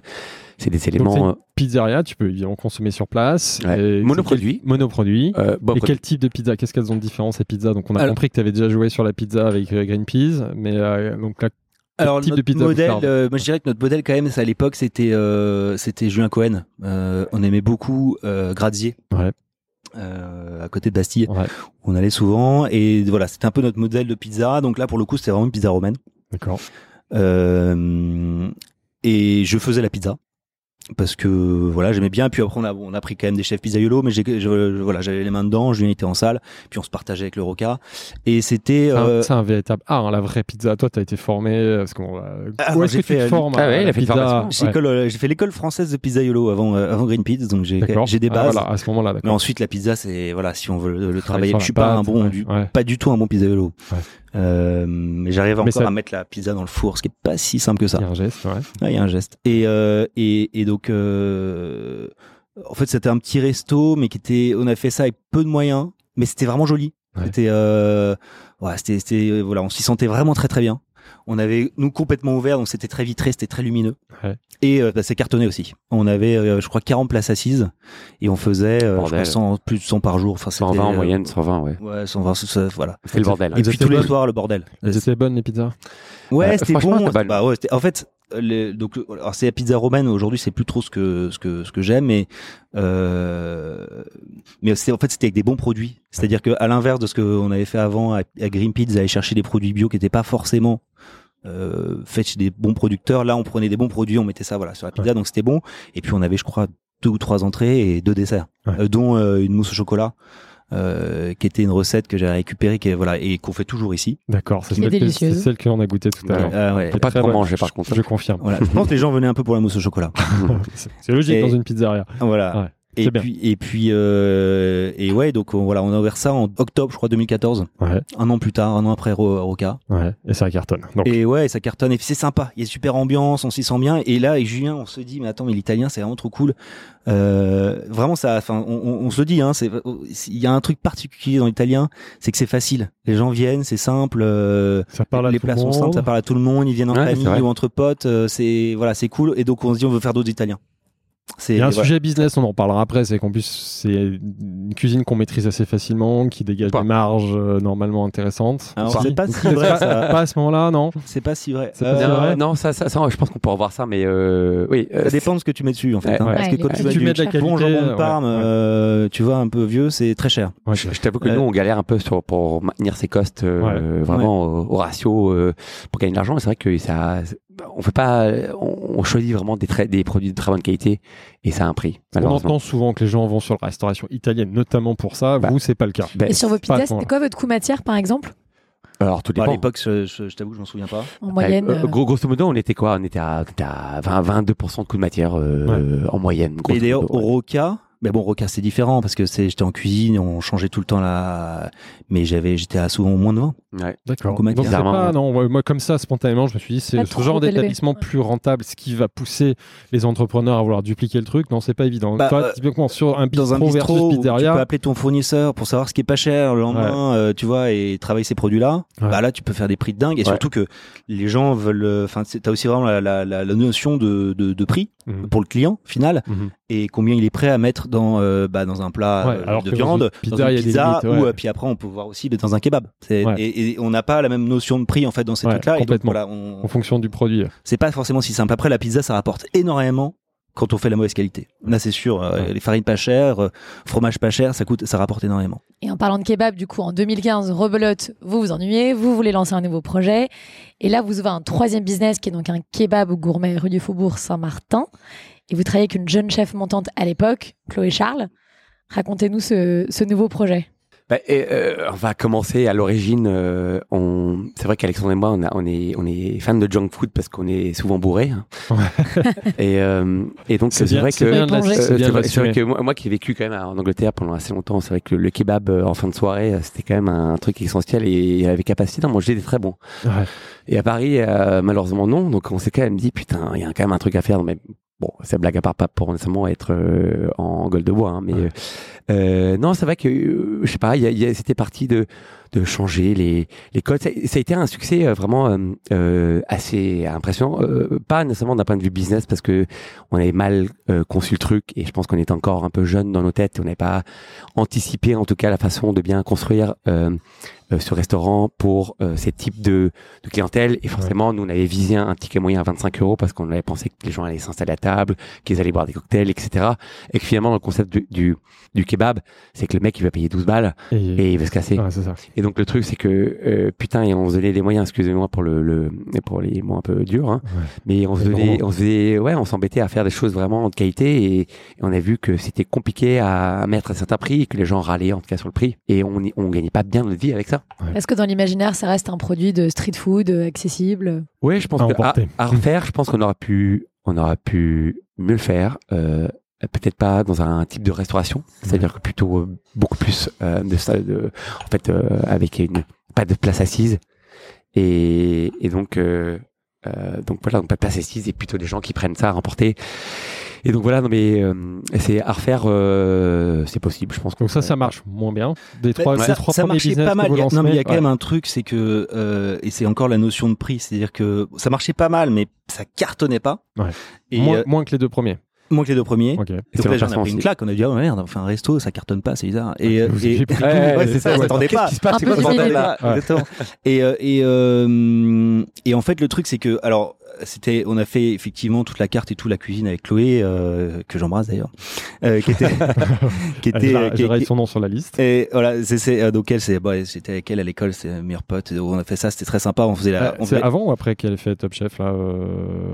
c'est des Donc, éléments une pizzeria, tu peux évidemment consommer sur place. Ouais. Et- Monoproduit. quel- Monoproduit. euh, bon, Et quel type de pizza? Qu'est-ce qu'elles ont de différent ces pizzas? Donc on a Alors- compris que tu avais déjà joué sur la pizza avec euh, Green Peas, mais euh, donc là, Alors type de pizza modèle, euh, moi je dirais que notre modèle quand même, c'est à l'époque c'était euh, c'était Julien Cohen. Euh, on aimait beaucoup euh, Grazier. Ouais. Euh, à côté de Bastille, Ouais. on allait souvent et voilà, c'était un peu notre modèle de pizza. Donc là, pour le coup, c'était vraiment une pizza romaine. d'accord. Euh, et je faisais la pizza parce que voilà j'aimais bien puis après on a on a pris quand même des chefs pizzaiolo mais j'ai je- je- voilà j'avais les mains dedans Julien était en salle puis on se partageait avec le Roca et c'était C'est un- euh, C'est un, véritable art, hein, la vraie pizza. Toi, tu as été formé euh, parce qu'on va- Ah, où est-ce j'ai que tu fait, te euh, formes Ah ouais, il la a fait pizza j'ai Ouais. euh, fait l'école française de pizzaiolo avant euh, avant Green Peas donc j'ai j'ai des Ah, bases voilà, à ce moment-là, mais ensuite la pizza c'est voilà si on veut le, le Travailler je suis pas un bon ouais, du, ouais. pas du tout un bon pizzaiolo Ouais. Euh, mais j'arrive encore ça- à mettre la pizza dans le four ce qui est pas si simple que ça Il y a un geste, ouais. Il y a un geste. Et, euh, et, et donc, euh, en fait, c'était un petit resto, mais qui était, on a fait ça avec peu de moyens, mais c'était vraiment joli. Ouais. C'était, euh, ouais, c'était, voilà, on s'y sentait vraiment très très bien. On avait nous complètement ouvert, donc c'était très vitré, c'était très lumineux. Ouais. Et euh, bah, c'est cartonné aussi. On avait, euh, je crois, 40 places assises et on faisait, euh, je crois, 100, plus de 100 par jour. Enfin, 120 c'était, en euh, moyenne, 120, ouais. Ouais, 120, ça- voilà. C'est le bordel. Et Elles puis tous les soirs, le bordel. Elles étaient bonnes, les pizzas Ouais, Euh, c'était bon. c'était bonne. Bah ouais, c'était- en fait, les- donc alors c'est la pizza romaine. Aujourd'hui, c'est plus trop ce que ce que ce que j'aime, mais euh, mais c'est en fait c'était avec des bons produits. C'est-à-dire que à l'inverse de ce qu'on avait fait avant à, à Green Pizza, aller chercher des produits bio qui n'étaient pas forcément euh, faits chez des bons producteurs. Là, on prenait des bons produits, on mettait ça voilà sur la pizza, donc c'était bon. Et puis on avait, je crois, deux ou trois entrées et deux desserts, Ouais. euh, dont euh, une mousse au chocolat. Euh, qui était une recette que j'ai récupérée qui est, voilà et qu'on fait toujours ici D'accord, c'est celle, que- celle qu'on a goûté tout à l'heure. Ah ouais. Pas trop manger par contre. Je confirme. Voilà. Je pense que les gens venaient un peu pour la mousse au chocolat. C'est c'est logique Et- dans une pizzeria. Voilà. Ouais, et bien. puis et puis euh, et ouais donc on, voilà on a ouvert ça en octobre je crois 2014 Ouais, un an plus tard un an après Ro- Roca. Ouais, et ça cartonne. Donc, et ouais ça cartonne et puis c'est sympa il y a super ambiance on s'y sent bien et là avec Julien on se dit mais attends mais l'italien c'est vraiment trop cool. Euh, vraiment ça enfin on, on, on se le dit hein c'est il y a un truc particulier dans l'italien c'est que c'est facile. Les gens viennent c'est simple euh, ça parle à les tout le plats sont simples monde. ça parle à tout le monde ils viennent en Ouais, famille ou entre potes euh, c'est voilà c'est cool et donc on se dit on veut faire d'autres italiens Il y a un sujet business, on en parlera après, c'est qu'en plus c'est une cuisine qu'on maîtrise assez facilement, qui dégage Pas. des marges euh, normalement intéressantes. Alors, Si. c'est pas si vrai ça pas à ce moment-là, non c'est pas si vrai C'est pas si Euh, vrai. Non, ça, ça, ça, je pense qu'on peut revoir ça, mais euh, oui. euh, Ça dépend de ce que tu mets dessus en fait. Ouais. hein. Ouais. Parce que quand tu Tu mets de la bon qualité, jambon de Parme, ouais. euh, tu vois, un peu vieux, c'est très cher. Ouais, Je, je t'avoue que Euh, nous, on galère un peu sur, pour maintenir ses costes euh, vraiment Au, au ratio euh, pour gagner de l'argent. C'est vrai que ça, on fait pas, on, on choisit vraiment des, très- des produits de très bonne qualité et ça a un prix. On entend souvent que les gens vont sur la restauration italienne, notamment pour ça. Bah, Vous, c'est pas le cas. Ben, Et sur vos pizzas, c'était quoi votre coût matière, par exemple? Alors tout dépend. à l'époque, je, je, je t'avoue, je m'en souviens pas. En moyenne Euh, euh, gros, grosso modo, on était quoi? On était à, on était à 20, 22% de coût de matière euh, en moyenne. Et d'ailleurs, au. Roca, mais bon, Roca c'est différent parce que c'est, j'étais en cuisine, on changeait tout le temps là, mais j'avais, j'étais à souvent au moins de 20. Ouais. D'accord. Donc c'est pas, non, moi comme ça, spontanément, je me suis dit, c'est ce genre d'établissement Ouais. plus rentable, ce qui va pousser les entrepreneurs à vouloir dupliquer le truc. Non, c'est pas évident. Bah, Toi, euh, typiquement, sur un Dans un bistrot versus où tu peux appeler ton fournisseur pour savoir ce qui est pas cher le lendemain, euh, tu vois, et travailler ces produits-là. Ouais. Bah là, tu peux faire des prix de dingue, et Ouais. surtout que les gens veulent, euh, enfin, t'as aussi vraiment la, la, la, la notion de, de, de prix Mhm. pour le client final. Mhm. et combien il est prêt à mettre dans euh, bah, dans un plat Ouais, euh, alors de viande, une dans une pizza, limites, ou ouais. euh, puis après on peut voir aussi dans un kebab. Ouais. Et, et on n'a pas la même notion de prix en fait dans ces Ouais, trucs-là. Et donc, complètement. voilà, on- en fonction du produit. c'est pas forcément si simple. Après la pizza, ça rapporte énormément quand on fait la mauvaise qualité. Là, c'est sûr, euh, Ouais. les farines pas chères, euh, fromage pas cher, ça coûte, ça rapporte énormément. Et en parlant de kebab, du coup, en 2015, rebelote, vous vous ennuyez, vous voulez lancer un nouveau projet. Et là, vous ouvrez un troisième business qui est donc un kebab gourmet rue du Faubourg Saint-Martin. Et vous travaillez avec une jeune chef montante à l'époque, Chloé Charles. Racontez-nous ce, ce nouveau projet. Bah, et, euh, on va commencer à l'origine. euh, on... C'est vrai qu'Alexandre et moi, on, a- on est, on est fans de junk food parce qu'on est souvent bourrés. hein. et, euh, et donc C'est vrai c'est que bien de l'assumer, c'est vrai, que moi, moi qui ai vécu quand même en Angleterre pendant assez longtemps, c'est vrai que le kebab euh, en fin de soirée, c'était quand même un truc essentiel et avait capacité d'en manger des très bons. Ouais. Et à Paris, euh, malheureusement non. Donc on s'est quand même dit putain, il y a quand même un truc à faire. Mais bon, c'est blague à part, pas pour nécessairement être euh, en gueule de bois, hein, mais Ouais. euh, non, c'est vrai que euh, je sais pas, y a- y a- c'était parti de de changer les les codes. Ça, ça a été un succès euh, vraiment euh, euh, assez impressionnant, euh, pas nécessairement d'un point de vue business parce que on avait mal euh, conçu le truc et je pense qu'on était encore un peu jeune dans nos têtes. On n'avait pas anticipé en tout cas la façon de bien construire euh, ce restaurant pour euh, ces types de, de clientèle. Et forcément, nous, on avait visé un, un ticket moyen à 25 euros parce qu'on avait pensé que les gens allaient s'installer à table, qu'ils allaient boire des cocktails, etc. Et que finalement, le concept du, du, du kebab, c'est que le mec, il va payer 12 balles Et, et il va se casser. Ouais, ça. Et donc, le truc, c'est que, euh, putain, et on se donnait les moyens, excusez-moi pour le, le, pour les mots un peu durs, hein, Ouais. mais on se donnait, on se faisait, ouais, on s'embêtait à faire des choses vraiment de qualité et, et on a vu que c'était compliqué à mettre un certain prix et que les gens râlaient en tout cas sur le prix et on, on gagnait pas bien notre vie avec ça. Est-ce que dans l'imaginaire, ça reste un produit de street food euh, accessible? Oui, je pense À que à, refaire, je pense qu'on aurait pu, on aurait pu mieux le faire. Euh, Peut-être pas dans un type de restauration, c'est-à-dire que plutôt euh, beaucoup plus euh, de, ça- de en fait, euh, avec une pas de place assise. Et, et donc euh, euh, donc voilà, donc pas de place assise et plutôt des gens qui prennent ça à remporter. Et donc voilà, non mais euh, c'est à refaire, euh, c'est possible, je pense. Donc ça, ça marche moins bien. Des trois, ça, des trois ça premiers marchait pas mal. Il y a- lancez, non, mais il y a quand ouais. même un truc, c'est que euh, et c'est encore la notion de prix, c'est-à-dire que ça marchait pas mal, mais ça cartonnait pas. Ouais. Et moins, euh, moins que les deux premiers. moins que les deux premiers. Ok. Et Donc là, j'en ai pris une claque. On a dit, oh merde, on fait un resto, ça cartonne pas, c'est bizarre. Et, euh, et- Ouais, ouais, c'est ça, on s'attendait pas. Qu'est-ce qui se passe C'est quoi ce bordel là. Et euh, et euh, et en fait le truc c'est que alors c'était on a fait effectivement toute la carte et tout la cuisine avec Chloé euh, que j'embrasse d'ailleurs euh, qui était qui était j'ai qui- son nom sur la liste. et voilà c'est c'est euh, donc elle c'est bon, j'étais avec elle à l'école c'est ma meilleure pote et on a fait ça c'était très sympa on faisait la Ah, on c'est faisait- avant ou après qu'elle ait fait Top Chef là euh,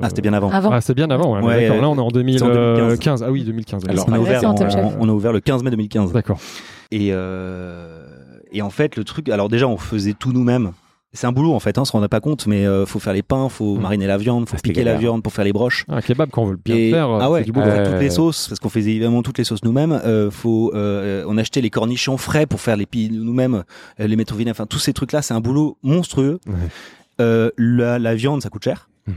ah c'était bien avant Avant. Ah, c'est bien avant. ouais, Ouais, D'accord. euh, Là, on est en c'est en 2015. 2015. Ah oui, 2015. Alors, on a ouvert c'est en Top Chef. en- on a ouvert le 15 mai 2015 D'accord. Et, euh, et en fait, le truc, alors déjà, on faisait tout nous-mêmes. C'est un boulot en fait, hein, on se rend pas compte, mais euh, faut faire les pains, faut Mm. mariner la viande, faut Ah, piquer la viande pour faire les broches. Un kebab, quand on veut le bien Et- faire, euh, ah ouais, c'est du boulot. Euh, toutes les sauces, parce qu'on faisait évidemment toutes les sauces nous-mêmes. Euh, faut, euh, on achetait les cornichons frais pour faire les pilles nous-mêmes, euh, les mettre au vinaigre. Enfin, tous ces trucs-là, c'est un boulot monstrueux. Ouais. Euh, la, la viande, ça coûte cher. Mhm.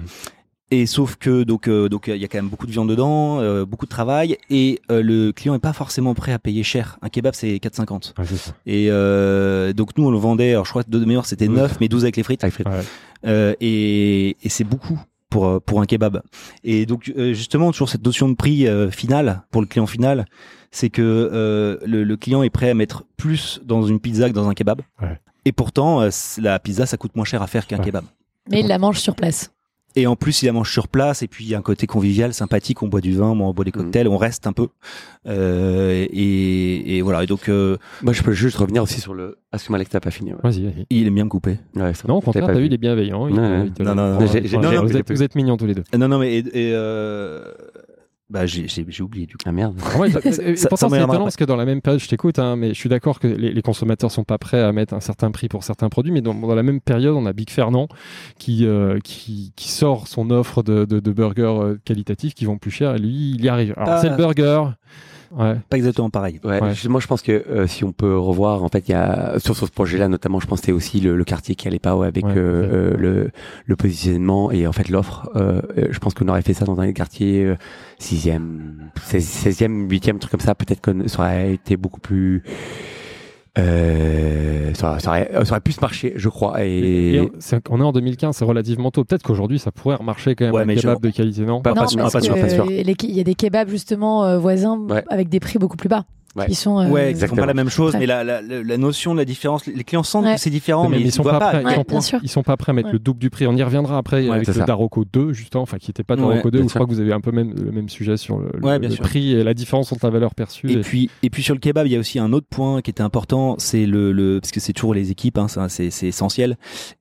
Et sauf que donc euh, donc il y a quand même beaucoup de viande dedans, euh, beaucoup de travail, et euh, le client est pas forcément prêt à payer cher. Un kebab c'est 4,50. Ouais, c'est ça. Et euh, donc nous on le vendait, alors je crois que de mémoire c'était Oui. 9 mais 12 avec les frites. Avec frites. Ouais. Euh, et, et c'est beaucoup pour pour un kebab. Et donc euh, justement toujours cette notion de prix euh, final pour le client final, c'est que euh, le, le client est prêt à mettre plus dans une pizza que dans un kebab. Ouais. Et pourtant euh, la pizza ça coûte moins cher à faire qu'un Ouais. kebab. Mais il la mange sur place. Et en plus, il la mange sur place. Et puis, il y a un côté convivial, sympathique. On boit du vin, on boit des cocktails, on reste un peu. Euh, et, et voilà. Et donc, euh, Moi, je peux juste revenir aussi sur le. Excuse-moi, Alex, t'as pas fini. Ouais. Vas-y, vas-y. il aime bien me couper. Ouais, ça- Non, au contraire, t'as vu, il est bienveillant. Non, non, non, vous, êtes, vous êtes mignons tous les deux. Non, non, mais et, et, euh, bah, j'ai j'ai- j'ai oublié du coup. Ah merde. Ah ouais, Ça- pourtant, ça c'est étonnant parce que dans la même période, je t'écoute, hein, mais je suis d'accord que les, les consommateurs sont pas prêts à mettre un certain prix pour certains produits, mais dans, dans la même période, on a Big Fernand qui, euh, qui, qui sort son offre de, de, de burgers euh, qualitatifs qui vont plus cher et lui, il y arrive. Alors, Ah. c'est le burger. Ouais. Pas exactement pareil. Ouais, moi je pense que euh, si on peut revoir, en fait, il y a sur ce projet-là notamment, je pense que c'était aussi le, le quartier qui allait pas ouais, avec Ouais, euh, euh, le, le positionnement et en fait l'offre. Euh, je pense qu'on aurait fait ça dans un quartier euh, sixième, 16e, 8e, truc comme ça. Peut-être que ça aurait été beaucoup plus. Euh, ça, aurait- ça aurait, ça aurait plus marché, je crois. Et, Et on, c'est- on est en 2015, c'est relativement tôt. Peut-être qu'aujourd'hui, ça pourrait remarcher quand même Ouais, un kebab de qualité, non? Pas- non, pas sûr, parce pas sûr, que pas sûr. il y a des kebabs justement euh, voisins Ouais. avec des prix beaucoup plus bas. Ouais. qui sont. euh, Ouais, ils font exactement. pas la même chose, Ouais. mais la, la, la notion de la différence, les clients sentent Ouais. que c'est différent, mais, mais ils sont pas prêts. Ouais, ils, sont bien pas, sûr. ils sont pas prêts à mettre Ouais. le double du prix. On y reviendra après Ouais, avec le ça. Daroko 2, justement, enfin qui n'était pas Ouais, Daroko 2, bien où je crois que vous avez un peu même, le même sujet sur le, le- Ouais, prix et la différence entre la valeur perçue. Et et- puis, et puis sur le kebab, il y a aussi un autre point qui était important, c'est le, le parce que c'est toujours les équipes, hein, ça, c'est, c'est essentiel.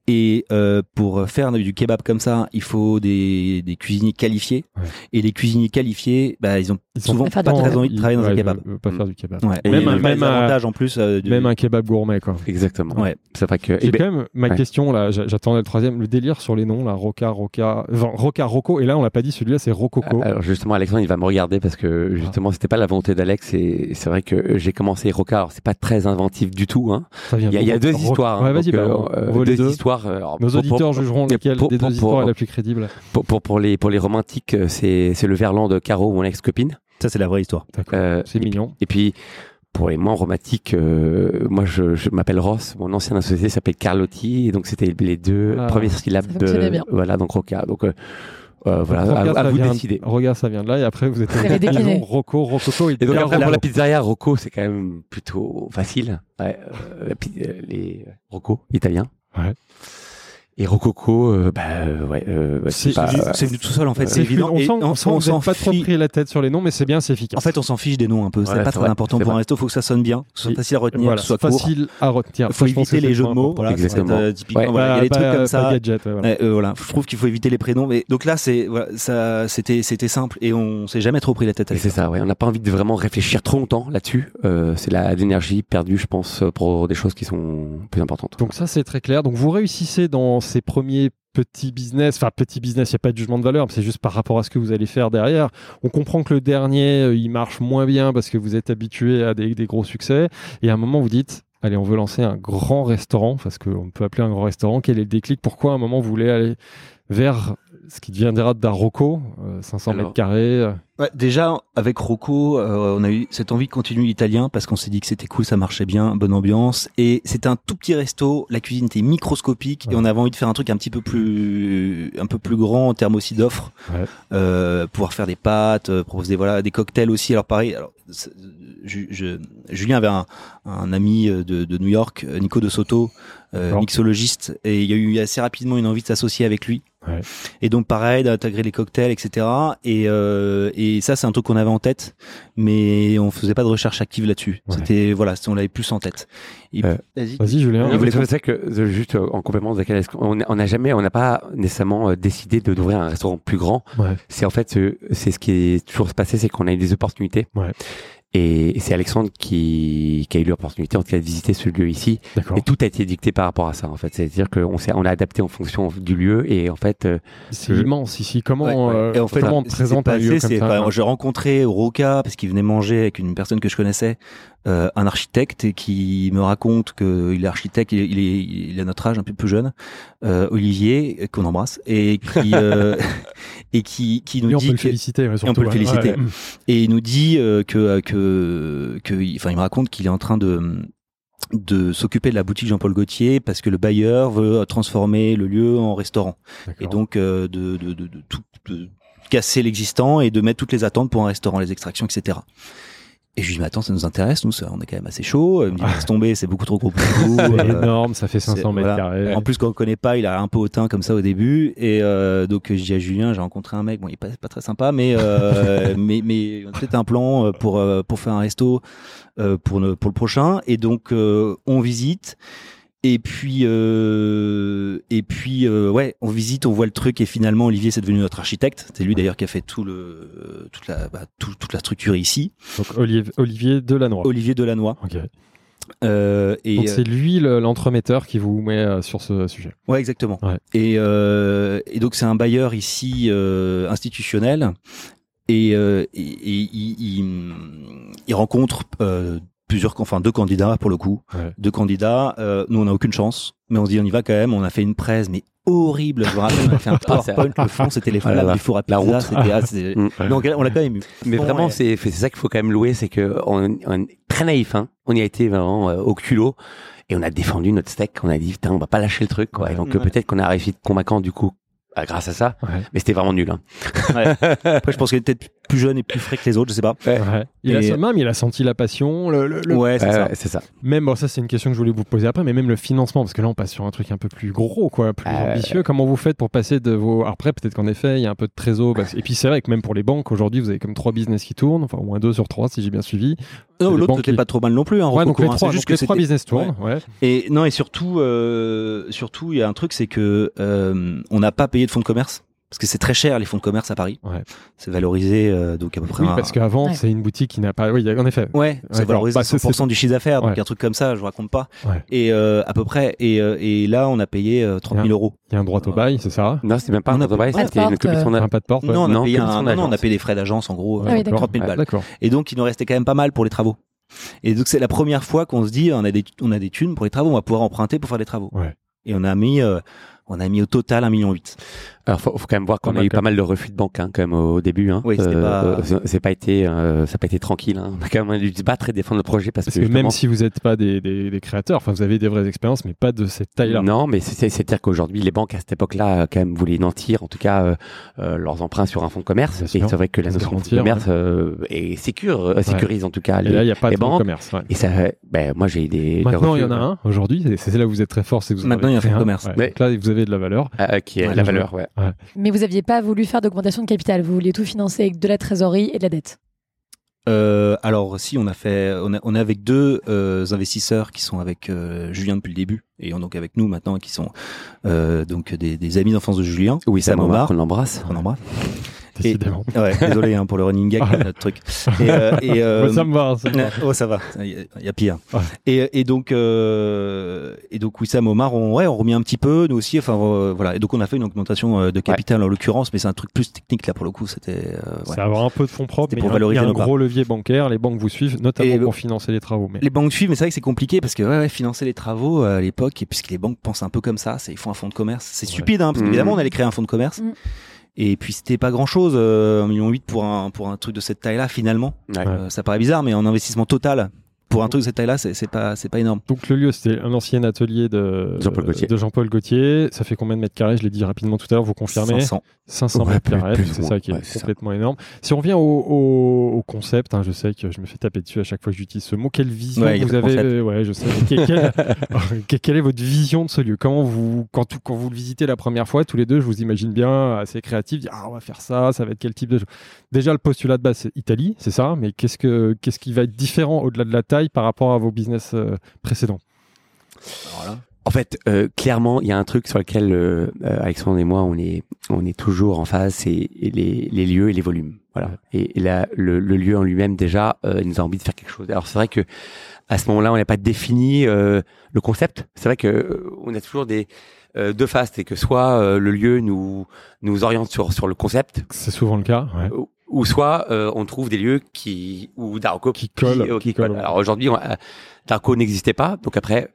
Et euh, pour faire du kebab comme ça, il faut des, des cuisiniers qualifiés. Ouais. Et les cuisiniers qualifiés, bah, ils ont Ils sont souvent pas très envie de travailler dans Ouais, un ils kebab. veulent- veulent pas faire du kebab. Ouais. Et même un, même avantages en plus. euh, du- Même un kebab gourmet, quoi. Exactement. Ouais. C'est vrai que. J'ai eh ben, quand même ma ouais. question là, j'a- j'attendais le troisième, le délire sur les noms là, Roca, Roca, enfin, Roca, Rocco, et là on l'a pas dit, celui-là c'est Rococo. Alors justement, Alexandre, il va me regarder parce que justement, c'était pas la volonté d'Alex. Et c'est vrai que j'ai commencé Roca. Alors, c'est pas très inventif du tout. Hein. Ça vient Il y a, y deux histoires. hein. Ouais, vas-y, Donc, bah, euh, deux deux. histoires. euh, alors, Nos pour- auditeurs pour- jugeront lequel pour- des deux histoires est la plus crédible. Pour, pour, pour les, pour les romantiques, euh, c'est c'est le verlan de Caro, mon ex-copine. Ça, c'est la vraie histoire. Euh, c'est mignon. Et puis, pour les moins romantiques, euh, moi, je, je m'appelle Ross. Mon ancien associé s'appelle Carlotti. Et donc, c'était les deux Ah. premières syllabes de. bien. Voilà, donc Roca. Donc, euh, voilà, à, Roca, à ça vous vient- décider. Roca, ça vient de là, et après vous êtes avez décliné. Rocco, Rococo, et, Et donc, après, pour la pizzeria, Rocco, c'est quand même plutôt facile. Ouais, euh, les Rocco, italiens. Ouais. Et Rococo, euh, bah, euh, ouais, euh, bah, C'est- c'est pas. C'est- C'est venu tout seul en fait. C'est C'est évident. On Et on que vous s'en pas trop pris la tête sur les noms, mais c'est bien, c'est efficace. En fait, on s'en fiche des noms un peu. Ouais, c'est pas c'est très vrai, important pour un resto. Faut que ça sonne bien, que ce soit facile à retenir, voilà, que ce soit court. facile à retenir. Faut éviter les jeux de mots. Exactement. euh, typiquement, Ouais, voilà, il y a des pas- trucs comme ça. ouais, voilà. Ouais, euh, voilà, je trouve qu'il faut éviter les prénoms. Mais donc là, c'est voilà, ça, c'était c'était simple et on s'est jamais trop pris la tête c'est ça, ouais. On n'a pas envie de vraiment réfléchir trop longtemps là-dessus. Euh, c'est la l'énergie perdue, je pense, pour des choses qui sont plus importantes. Donc ça, c'est très clair. Donc vous réussissez dans ces premiers petits business, enfin petit business, il n'y a pas de jugement de valeur, c'est juste par rapport à ce que vous allez faire derrière. On comprend que le dernier, euh, il marche moins bien parce que vous êtes habitué à des gros succès. Et à un moment, vous dites, allez, on veut lancer un grand restaurant, parce qu'on peut appeler un grand restaurant. Quel est le déclic? Pourquoi à un moment, vous voulez aller vers ce qui deviendra Darocco, euh, 500 Alors, mètres carrés euh, Ouais, déjà, avec Rocco, euh, on a eu cette envie de continuer l'italien parce qu'on s'est dit que c'était cool, ça marchait bien, bonne ambiance. Et c'était un tout petit resto, la cuisine était microscopique et on avait envie de faire un truc un petit peu plus, un peu plus grand en termes aussi d'offres. Ouais. Euh, pouvoir faire des pâtes, euh, proposer voilà des cocktails aussi. Alors pareil, alors, c'est- je, je- Julien avait un, un ami euh, de, de New York, euh, Nico de Soto, euh, mixologiste, et il y a eu assez rapidement une envie de s'associer avec lui. Ouais. Et donc pareil d'intégrer les cocktails, etc. Et, euh, et ça c'est un truc qu'on avait en tête, mais on faisait pas de recherche active là-dessus. Ouais. C'était voilà, on l'avait plus en tête. Et- Euh, Vas-y. Vas-y, Julien. Et vous savez que euh, juste euh, en complément on n'a jamais, on n'a pas nécessairement décidé de d'ouvrir un restaurant plus grand? Ouais. C'est en fait, c'est ce qui est toujours se passé, c'est qu'on a eu des opportunités. Et c'est Alexandre qui, qui a eu l'opportunité, en tout cas, de visiter ce lieu ici. D'accord. Et tout a été dicté par rapport à ça, en fait. C'est-à-dire qu'on s'est, on a adapté en fonction du lieu et en fait, euh, C'est je- immense ici. Comment, Ouais, ouais. euh, Et en fait, comment on présente s'est un lieu passé, comme c'est, ça j'ai rencontré Roca parce qu'il venait manger avec une personne que je connaissais, euh, un architecte, et qui me raconte qu'il est architecte, il est, il est, il a notre âge, un peu plus jeune, euh, Olivier, euh, qu'on embrasse, et qui, euh, et qui, qui nous Lui, on peut dit le que, féliciter. ouais, on surtout, peut le féliciter. Ouais. et il nous dit euh, que, que, que, il- enfin, il me raconte qu'il est en train de de s'occuper de la boutique Jean-Paul Gaultier parce que le bailleur veut transformer le lieu en restaurant et donc euh, de, de, de, de tout de casser l'existant et de mettre toutes les attentes pour un restaurant, les extractions, etc. Et je lui dis mais attends ça nous intéresse nous ça, on est quand même assez chaud. Il me dit laisse tomber c'est beaucoup trop gros pour nous. c'est Euh, énorme, ça fait 500 c'est- mètres voilà. carrés. En plus, quand on connaît pas, il a un peu hautain comme ça au début. Et euh, donc, je dis à Julien, j'ai rencontré un mec, bon, il est pas, pas très sympa, mais euh, mais mais on a peut-être un plan euh, pour euh, pour faire un resto pour le pour le prochain. Et donc, euh, on visite. Et puis euh, et puis euh, ouais, on visite, on voit le truc et finalement Olivier c'est devenu notre architecte. C'est lui d'ailleurs qui a fait tout le toute la bah, tout- toute la structure ici. Donc Olivier, Olivier Delannoy. Olivier Delannoy. Ok. Euh, et Donc euh, c'est lui le- l'entremetteur qui vous met euh, sur ce sujet. Ouais, exactement. Ouais. Et, euh, et donc c'est un bailleur ici euh, institutionnel et, euh, et, et il, il, il rencontre euh, plusieurs, enfin deux candidats pour le coup, Ouais. deux candidats. Euh, nous on n'a aucune chance, mais on se dit on y va quand même. On a fait une presse mais horrible. Je me rappelle, on a fait un Ah, c'est- PowerPoint. le fond c'était les Ah là, du four à la pizza. route. C'était, ah, c'était- Mm. mais on, l'a quand même eu. Mais Bon, vraiment, ouais. c'est c'est ça qu'il faut quand même louer, c'est que on, on est très naïf. Hein. On y a été vraiment euh, au culot et on a défendu notre steak. On a dit putain, on va pas lâcher le truc. Quoi. Et donc euh, Ouais. peut-être qu'on a réussi de convaincant du coup grâce à ça. Ouais. Mais c'était vraiment nul. Hein. Ouais. Après je pense qu'il y a peut-être plus jeune et plus frais que les autres, je sais pas. Ouais. Ouais. Il a Et- ça- même, il a senti la passion. Le, le- le- Ouais, c'est Ouais, ça. ça. Même, bon, ça, c'est une question que je voulais vous poser après, mais même le financement, parce que là, on passe sur un truc un peu plus gros, quoi, plus Euh, ambitieux. Comment vous faites pour passer de vos. Alors Après, peut-être qu'en effet, il y a un peu de trésor. parce- Et puis, c'est vrai que même pour les banques, aujourd'hui, vous avez comme trois business qui tournent, enfin, au moins deux sur trois, si j'ai bien suivi. Non, l'autre n'était qui- pas trop mal non plus. Hein, Ouais, donc les trois, c'est juste donc les que trois c'était- business tournent, ouais. Et non, et surtout, euh, surtout, il y a un truc, c'est que euh, on n'a pas payé de fonds de commerce parce que c'est très cher les fonds de commerce à Paris. Ouais. C'est valorisé euh, donc à peu près. Oui, un- parce qu'avant, Ouais. c'est une boutique qui n'a pas. Oui, en effet. Ouais, c'est valorisé Bah, à c'est- 100% du chiffre d'affaires, donc Ouais. un truc comme ça, je vous raconte pas. Ouais. Et euh, à peu près, et, euh, et là, on a payé euh, 30 000 euros. Il y a un droit au bail, c'est ça? Non, c'était même pas On un a- travail, Pas de c'était une commission pas de porte. Non, on a Non, payé un, non, on a payé des frais d'agence en gros, Ouais, euh, Ah oui, d'accord. 30 000 Ouais, balles. Et donc, il nous restait quand même pas mal pour les travaux. Et donc, c'est la première fois qu'on se dit, on a des, on a des thunes pour les travaux, on va pouvoir emprunter pour faire des travaux. Ouais. Et on a mis, euh, on a mis au total 1,8 million. Alors, faut, faut quand même voir qu'on a eu pas mal de refus de banque, hein, quand même, au début. Hein. Oui, c'était pas- euh, c'est pas été, euh, ça a pas été tranquille. Hein. On a quand même dû se battre et défendre le projet parce, Parce que, que même si vous n'êtes pas des, des, des créateurs, enfin, vous avez des vraies expériences, mais pas de cette taille-là. Non, mais c'est- c'est- c'est-à-dire qu'aujourd'hui, les banques à cette époque-là, euh, quand même, voulaient nantir, en tout cas, euh, euh, leurs emprunts sur un fonds de commerce. Bien Et c'est vrai que la notion de fonds de garantir, commerce euh, est sécure, euh, sécurise en tout cas. Et les- là, il n'y a pas les de fonds de banques. commerce. ouais. Et ça, ben, moi, j'ai eu des. des Maintenant, il y en a un aujourd'hui. C'est là où vous êtes très fort. c'est que vous en Maintenant, avez il y a un fonds de commerce. Ouais. Mais- Donc là, vous avez de la valeur. euh, qui est Ouais, la valeur, ouais. Mais vous aviez pas voulu faire d'augmentation de capital, vous vouliez tout financer avec de la trésorerie et de la dette. Euh, alors si on a fait, on, a- on est avec deux euh, investisseurs qui sont avec euh, Julien depuis le début et on- donc avec nous maintenant qui sont euh, donc des, des amis d'enfance de Julien. Oui, ça Sam m'a Omar. on l'embrasse. On embrasse. Décidément. Ouais, désolé hein, pour le running gag, notre truc. Et, euh, et, euh, Ouais, ça me va. ça me va. Oh, ça va. Il y a- pire. Ouais. Et, et donc, euh, et donc, Wissam Omar, on, ouais, on remet un petit peu, nous aussi. Enfin, euh, voilà. Et donc, on a fait une augmentation de capital en l'occurrence, mais c'est un truc plus technique là pour le coup. C'était. euh, ouais. C'est avoir un peu de fonds propres, mais pour valoriser a un nos parts. gros levier bancaire. Les banques vous suivent, notamment Et- pour financer les travaux. Mais Les banques suivent, mais c'est vrai que c'est compliqué parce que ouais, ouais, financer les travaux euh, à l'époque, et puisque les banques pensent un peu comme ça, c'est ils font un fonds de commerce. C'est Ouais. stupide, hein, parce Mhm. qu'évidemment on allait créer un fonds de commerce. Mhm. Et puis c'était pas grand chose, euh, 1,8 million pour un pour un truc de cette taille-là finalement. Ouais. Euh, ça paraît bizarre, mais en investissement total pour un truc de cette taille-là, c'est pas pas énorme. Donc le lieu, c'était un ancien atelier de Jean-Paul Gaultier. de Jean-Paul Gaultier. Ça fait combien de mètres carrés? Je l'ai dit rapidement tout à l'heure. Vous confirmez 500. 500 Ouais, mètres carrés. C'est ça qui est Ouais, c'est ça. complètement énorme. Si on revient au, au- au concept, hein, je sais que je me fais taper dessus à chaque fois que j'utilise ce mot. Quelle vision Ouais, vous avez? euh, Ouais, je sais. Quelle, quelle- que- quelle est votre vision de ce lieu? Comment vous, quand, tout- quand vous le visitez la première fois, tous les deux, je vous imagine bien assez créatif. Dire, ah, on va faire ça. Ça va être quel type de jeu? Déjà, le postulat de base, c'est Italie, c'est ça. Mais qu'est-ce que qu'est-ce qui va être différent au-delà de la taille par rapport à vos business euh, précédents En fait, euh, clairement, il y a un truc sur lequel euh, Alexandre et moi, on est, on est toujours en phase, c'est les, les lieux et les volumes. Voilà. Et, et là, le, le lieu en lui-même déjà, euh, nous a envie de faire quelque chose. Alors c'est vrai que à ce moment-là, on n'a pas défini le concept. C'est vrai que on a toujours des deux phases, c'est que soit le lieu nous nous oriente sur sur le concept, C'est souvent le cas. ouais. Ou- soit euh, on trouve des lieux qui ou Darko Qui collent, euh, qui collent. collent. Alors aujourd'hui, on- euh, Darko n'existait pas, donc après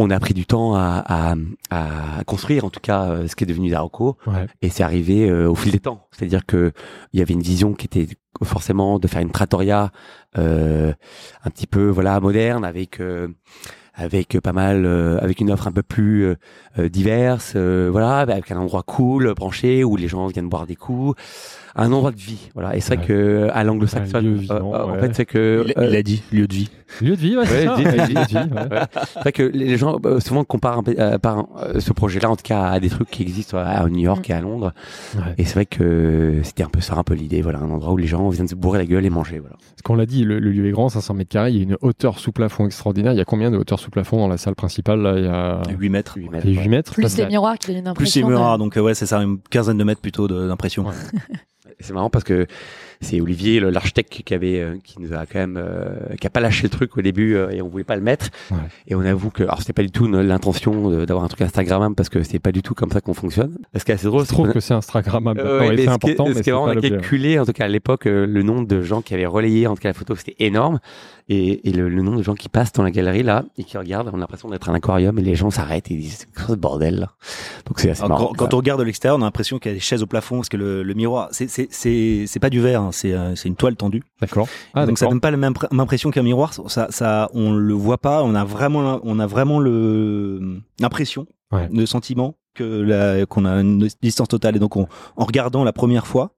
on a pris du temps à, à, à construire en tout cas euh, ce qui est devenu Darko Ouais. et c'est arrivé euh, au fil des temps. C'est-à-dire que il y avait une vision qui était forcément de faire une trattoria euh, un petit peu voilà moderne avec euh, avec pas mal euh, avec une offre un peu plus euh, euh, diverse euh, voilà avec un endroit cool branché où les gens viennent boire des coups un endroit de vie voilà et c'est vrai Ouais. que à l'anglo-saxonne vivant, euh, en fait c'est que Il, euh, il a dit lieu de vie. Lieu de vie, ouais, c'est vrai que les gens euh, souvent comparent euh, par, euh, ce projet-là, en tout cas, à des trucs qui existent à, New York et à Londres. Ouais. Et c'est vrai que c'était un peu ça, un peu l'idée. Voilà, un endroit où les gens viennent se bourrer la gueule et manger. Voilà. Parce qu'on l'a dit, le, le lieu est grand, 500 mètres carrés. Il y a une hauteur sous plafond extraordinaire. Il y a combien de hauteur sous plafond dans la salle principale là? Il y a 8 mètres. Huit il mètres, y a ouais. 8 mètres. Plus les miroirs qui donnent une Plus les de- donc euh, ouais, c'est ça, une quinzaine de mètres plutôt d'impression. C'est marrant parce que c'est Olivier, l'architecte, qui avait, euh, qui nous a quand même, euh, qui a pas lâché le truc au début euh, et on voulait pas le mettre. Ouais. Et on avoue que, alors c'était pas du tout l'intention d'avoir un truc Instagrammable parce que c'est pas du tout comme ça qu'on fonctionne. Parce que c'est drôle, Je trouve que c'est Instagrammable. Euh, ouais, mais c'est ce qui est- important, ce mais qui c'est est vraiment, on a l'objet. calculé, en tout cas à l'époque, euh, le nombre de gens qui avaient relayé, en tout cas la photo, c'était énorme. Et, et le, le nombre de gens qui passent dans la galerie là et qui regardent, on a l'impression d'être un aquarium et les gens s'arrêtent et ils disent c'est quoi ce bordel là Donc c'est assez Alors, marrant. quand, quand on regarde de l'extérieur, on a l'impression qu'il y a des chaises au plafond parce que le, le miroir, c'est c'est c'est c'est pas du verre, hein, c'est euh, c'est une toile tendue. D'accord. Ah, donc ça donne pas la même, pr- même impression qu'un miroir. Ça ça on le voit pas. On a vraiment on a vraiment le l'impression, Ouais. le sentiment que qu'on a une distance totale. Et donc on, en regardant la première fois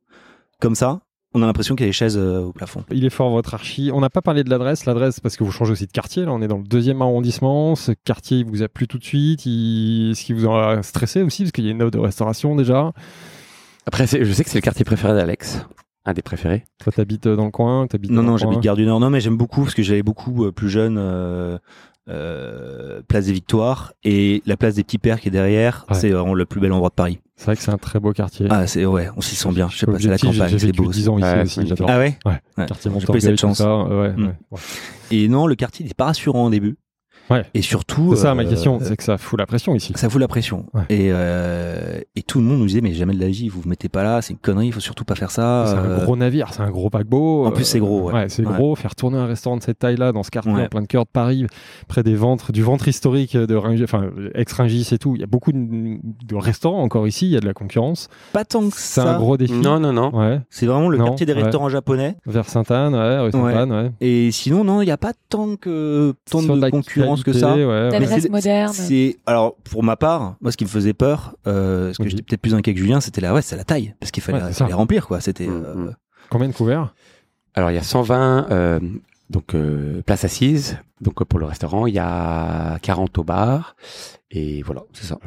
comme ça, on a l'impression qu'il y a des chaises euh, au plafond. Il est fort votre archi. On n'a pas parlé de l'adresse. L'adresse parce que vous changez aussi de quartier. Là, on est dans le deuxième arrondissement. Ce quartier, il vous a plu tout de suite? Il... Ce qui vous a stressé aussi parce qu'il y a une offre de restauration déjà? Après, je sais que c'est le quartier préféré d'Alex, un des préférés. Toi, t'habites dans le coin? T'habites Non, dans non, j'habite Gare du Nord. Non, mais j'aime beaucoup parce que j'allais beaucoup euh, plus jeune. euh, euh, place des Victoires et la place des Petits Pères qui est derrière, Ouais. c'est vraiment le plus bel endroit de Paris. C'est vrai que c'est un très beau quartier. Ah, c'est ouais, on s'y sent bien. Je sais pas, c'est la campagne, J'ai c'est beau. 10 ans ici Ouais, aussi. Ah ouais. Ouais. Ouais. Quartier J'ai pas eu cette Montorgueil, tout chance. ça. Ouais, Mm. Ouais. Et non, le quartier n'est pas rassurant au début. Ouais. Et surtout, C'est ça ma euh, question. C'est que ça fout la pression ici. Ça fout la pression. Ouais. Et, euh, et tout le monde nous disait, mais jamais de la vie, vous vous mettez pas là, c'est une connerie, il faut surtout pas faire ça. C'est euh, un gros navire, c'est un gros paquebot. En plus, euh, c'est gros, ouais. c'est Ouais. gros. Faire tourner un restaurant de cette taille-là dans ce quartier Ouais. en plein cœur de Paris, près des ventres, du ventre historique de Rungis, enfin ex-Rungis et tout. Il y a beaucoup de, de restaurants encore ici. Il y a de la concurrence. Pas tant que C'est ça. un gros défi. Non, non, non. Ouais. C'est vraiment le Non, quartier des ouais. restaurants japonais. Vers Sainte-Anne, ouais, rue Sainte-Anne, ouais. Et sinon, non, il n'y a pas tant que tant Sur de la concurrence que ça. ouais, ouais. Moderne. C'est alors pour ma part, moi ce qui me faisait peur, euh, parce que Oui. j'étais peut-être plus inquiet que Julien, c'était la ouais, c'est la taille, parce qu'il fallait, Ouais, fallait remplir quoi. C'était Mm, euh. Combien de couverts? Alors, il y a 120 euh, donc euh, places assises. Donc pour le restaurant, il y a 40 au bar. Et voilà, c'est ça.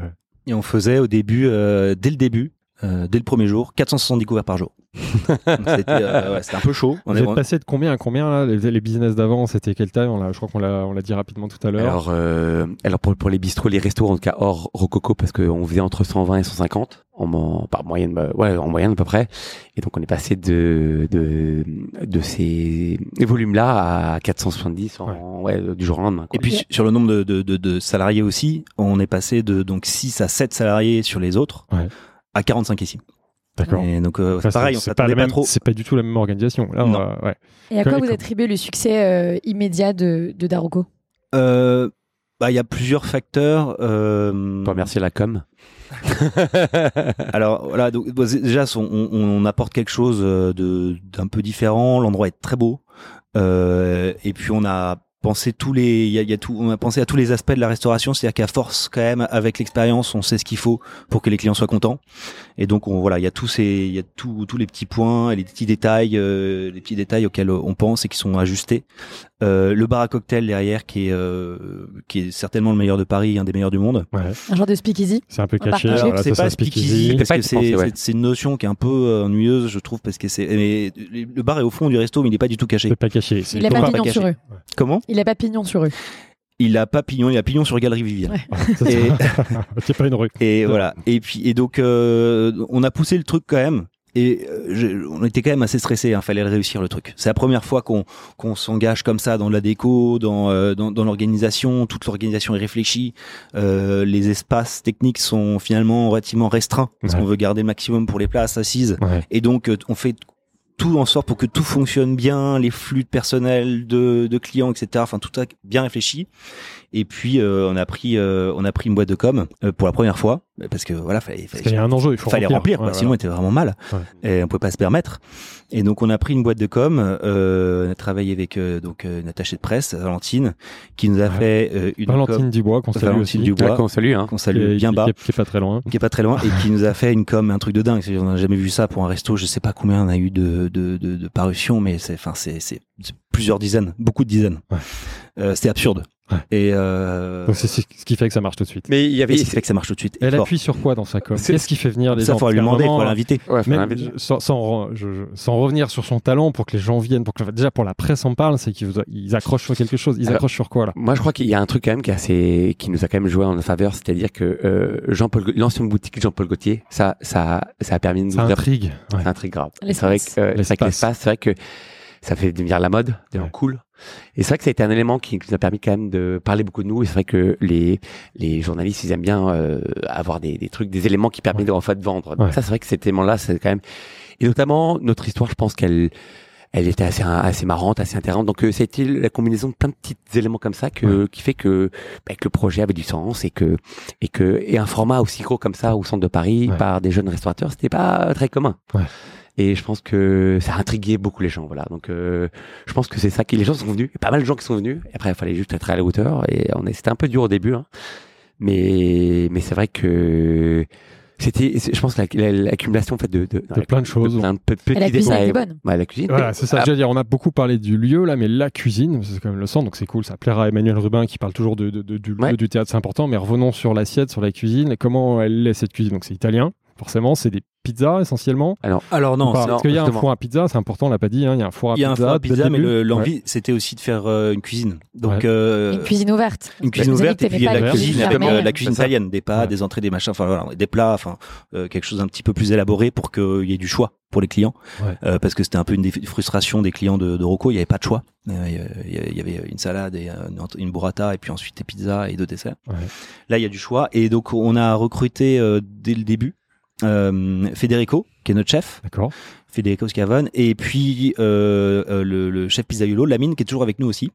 et on faisait au début, euh, dès le début, euh, dès le premier jour, 470 couverts par jour. C'était euh, ouais, c'était un peu chaud. On Vous est êtes passé de combien à combien là les, les business d'avant, c'était quelle taille? On Je crois qu'on l'a dit rapidement tout à l'heure. Alors, euh, alors pour, pour les bistrots, les restos, en tout cas hors Rococo, parce qu'on faisait entre 120 et 150 en, par moyenne, bah, ouais, en moyenne à peu près. Et donc on est passé de de, de ces volumes-là à 470 en, ouais. du jour au lendemain. quoi. Et puis sur le nombre de, de, de, de salariés aussi, on est passé de donc 6 à 7 salariés sur les autres Ouais. à 45 ici. D'accord. Et donc euh, Enfin, pareil, on c'est pas, trop. C'est pas du tout la même organisation. Là, on Non. va- ouais. Et à quoi vous attribuez le succès euh, immédiat de, de Euh, bah il y a plusieurs facteurs. Euh, Pour remercier la com. Alors voilà, donc, c'est- déjà on, on apporte quelque chose euh, de d'un peu différent. L'endroit est très beau, Euh, et puis on a pensé tous les, il y a, il y a tout, on a pensé à tous les aspects de la restauration, c'est-à-dire qu'à force quand même, avec l'expérience, on sait ce qu'il faut pour que les clients soient contents. Et donc on, voilà, il y a tous ces, il y a tous tous les petits points, et les petits détails, euh, les petits détails auxquels on pense et qui sont ajustés. Euh, le bar à cocktail derrière, qui est euh, qui est certainement le meilleur de Paris, un des meilleurs du monde. Ouais. Un genre de speakeasy C'est un peu caché. voilà, c'est pas speakeasy. parce que c'est ouais. une notion qui est un peu euh, ennuyeuse, je trouve, parce que c'est mais le bar est au fond du resto, mais il n'est pas du tout caché. C'est pas caché. Il a pas- pignon caché. sur eux. Comment? Il a pas pignon sur eux. Il a pas pignon, il a pignon sur Galerie Vivienne. Ouais. C'est Et- ça. C'est pas une rue. Et voilà. Et puis et donc euh, on a poussé le truc quand même. Et euh, je- on était quand même assez stressé. Il fallait réussir le truc. C'est la première fois qu'on qu'on s'engage comme ça dans la déco, dans euh, dans, dans l'organisation. Toute l'organisation est réfléchie. Euh, les espaces techniques sont finalement relativement restreints parce Ouais. qu'on veut garder le maximum pour les places assises. Ouais. Et donc, on fait tout en sorte pour que tout fonctionne bien, les flux de personnel, de, de clients, etc. Enfin, tout ça bien réfléchi. Et puis, euh, on a pris, euh, on a pris une boîte de com euh, pour la première fois, parce que voilà, fallait, Parce fallait, qu'il y a un enjeu. Il faut fallait remplir, quoi, sinon on était vraiment mal. Ouais. Et on pouvait pas se permettre. Et donc, on a pris une boîte de com. Euh, on a travaillé avec euh, donc euh, une attachée de presse, Valentine, qui nous a Ouais. fait euh, une Valentine com Dubois, qu'on salue Valentine aussi. Dubois. Ouais, qu'on salue, hein. qu'on salue bien qui- bas Qui est, qui est pas très loin. qui est pas très loin et qui nous a fait une com un truc de dingue on n'a jamais vu ça pour un resto je sais pas combien on a eu de de de, de parutions mais c'est enfin c'est c'est c'est plusieurs dizaines beaucoup de dizaines Ouais. euh, c'était absurde Ouais. et euh, Donc c'est ce qui fait que ça marche tout de suite. Mais il y avait. et ce qui fait que ça marche tout de suite Elle fort. appuie sur quoi dans sa com? C'est- Qu'est-ce qui fait venir les ça gens? faut Parce lui demander moment, faut l'inviter Ouais, faut Même, l'inviter. je- sans, sans, je- je- sans revenir sur son talent pour que les gens viennent, pour que déjà pour la presse en parle, c'est qu'ils vous- ils accrochent sur quelque chose. Ils Alors- accrochent sur quoi là? Moi, je crois qu'il y a un truc quand même qui, est assez, qui nous a quand même joué en notre faveur, c'est-à-dire que euh, Jean-Paul, l'ancienne boutique de Jean-Paul Gaultier, ça, ça, ça a permis de nous Ça intrigue. Ouais. C'est un truc grave. C'est vrai que, euh, L'espace. c'est vrai que ça fait devenir la mode, des gens Ouais. cool. Et c'est vrai que ça a été un élément qui, nous a permis quand même de parler beaucoup de nous. Et c'est vrai que les, les journalistes, ils aiment bien euh, avoir des, des trucs, des éléments qui permettent de, en fait, vendre. Donc Ouais. ça, c'est vrai que cet élément-là, c'est quand même... Et notamment, notre histoire, je pense qu'elle elle était assez assez marrante, assez intéressante. Donc euh, c'était la combinaison de plein de petits éléments comme ça que qui fait que, bah, que le projet avait du sens et que et que et un format aussi gros comme ça au centre de Paris par des jeunes restaurateurs, c'était pas très commun. Et je pense que ça a intrigué beaucoup les gens, voilà. Donc, euh, je pense que c'est ça qui les gens sont venus. Il y a pas mal de gens qui sont venus. Et après, il fallait juste être à la hauteur. Et on est, c'était un peu dur au début, hein. mais mais c'est vrai que C'était, je pense, la- la- l'accumulation en fait de, de, De plein de choses. plein de petits Et la cuisine était bonne. Ouais, la cuisine. Voilà, c'est ça. Ah, Je veux dire, on a beaucoup parlé du lieu là, mais la cuisine, c'est quand même le centre, donc c'est cool. Ça plaira à Emmanuel Rubin qui parle toujours de, de- de- du lieu Ouais. du théâtre, c'est important. Mais revenons sur l'assiette, sur la cuisine. Comment elle est cette cuisine Donc c'est italien, forcément. C'est des pizzas essentiellement. Alors non, pas c'est- Parce qu'il y a un four à pizza, c'est important, on l'a pas dit. hein, Il y a un four à il y a un pizza. four à pizza, mais début. le- Ouais. l'envie, c'était aussi de faire euh, une cuisine. Donc, Ouais. euh, Une cuisine ouverte. une cuisine ouverte et puis la la cuisine avec euh, la cuisine italienne, des pâtes, Ouais. des entrées, des machins, enfin voilà, des plats, enfin euh, quelque chose d'un petit peu plus élaboré pour qu'il y ait du choix pour les clients, Ouais. Euh, parce que c'était un peu une des frustrations des clients de, de Rocco, il n'y avait pas de choix. Euh, Il y avait une salade et une- une burrata et puis ensuite des pizzas et deux desserts. Ouais. Là, il y a du choix et donc on a recruté euh, dès le début euh, Federico, qui est notre chef, D'accord. Federico Scavone, et puis euh, euh, le, le chef pizzaiolo, Lamine, qui est toujours avec nous aussi.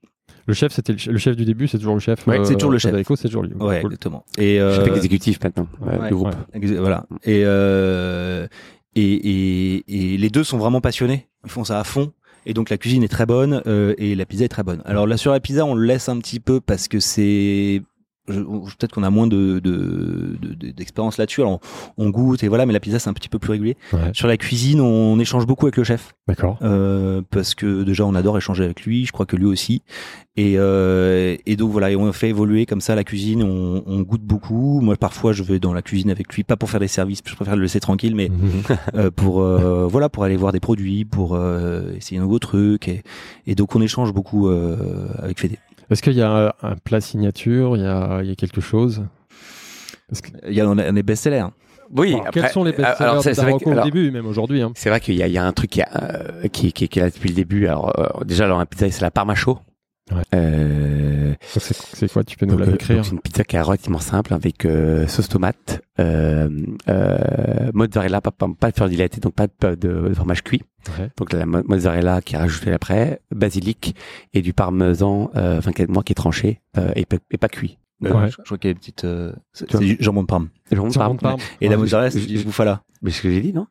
Le chef, c'était le, ch- le chef du début, c'est toujours le chef. Ouais, c'est toujours le chef. Federico, c'est toujours lui. Ouais, Cool. exactement. Et Je suis euh, exécutif maintenant ouais, du groupe. Voilà. Et, euh, et, et, et les deux sont vraiment passionnés. Ils font ça à fond. Et donc la cuisine est très bonne euh, et la pizza est très bonne. Alors là sur la pizza on le laisse un petit peu parce que c'est peut-être qu'on a moins de de- de- de- d'expérience là-dessus. Alors on, on goûte et voilà, mais la pizza c'est un petit peu plus régulier. Ouais. Sur la cuisine on échange beaucoup avec le chef D'accord. euh, parce que déjà on adore échanger avec lui. Je crois que lui aussi. Et, euh, et donc voilà, et on fait évoluer comme ça la cuisine. On, on goûte beaucoup. Moi parfois je vais dans la cuisine avec lui, pas pour faire des services, je préfère le laisser tranquille, mais Mhm. euh, pour euh, voilà pour aller voir des produits, pour euh, essayer un nouveau truc. Et, et donc on échange beaucoup euh, avec Fédé. Est-ce qu'il y a un, plat signature Il y a, il y a quelque chose Parce que- Il y a on des best-sellers. Oui. Alors, après- Quels sont les alors, best-sellers c'est- de c'est vrai Darocco que- au alors, début, même aujourd'hui hein C'est vrai qu'il y, a- il y a un truc qui, a, euh, qui, qui, qui est là depuis le début. Alors euh, déjà, alors la pizza, c'est la parma chaud. Ouais. Euh, Ça, C'est c'est quoi Tu peux nous la euh, décrire c'est une pizza qui est relativement simple avec euh, sauce tomate, euh, euh, mozzarella, pas, pas, pas de fleur dilatée, donc pas de, de, de fromage cuit. Ouais. Donc la mo- mozzarella qui est rajoutée après, basilic et du parmesan, euh, enfin qui est- moi qui est tranché euh, et, pas- et pas cuit. Euh, Ouais. Je, je crois qu'il y a une petite. Euh, c'est du jambon de Parme. Jambon de Parme. Et la Ouais. mozzarella, c'est je- du bouffala. Mais c'est ce que j'ai dit, non?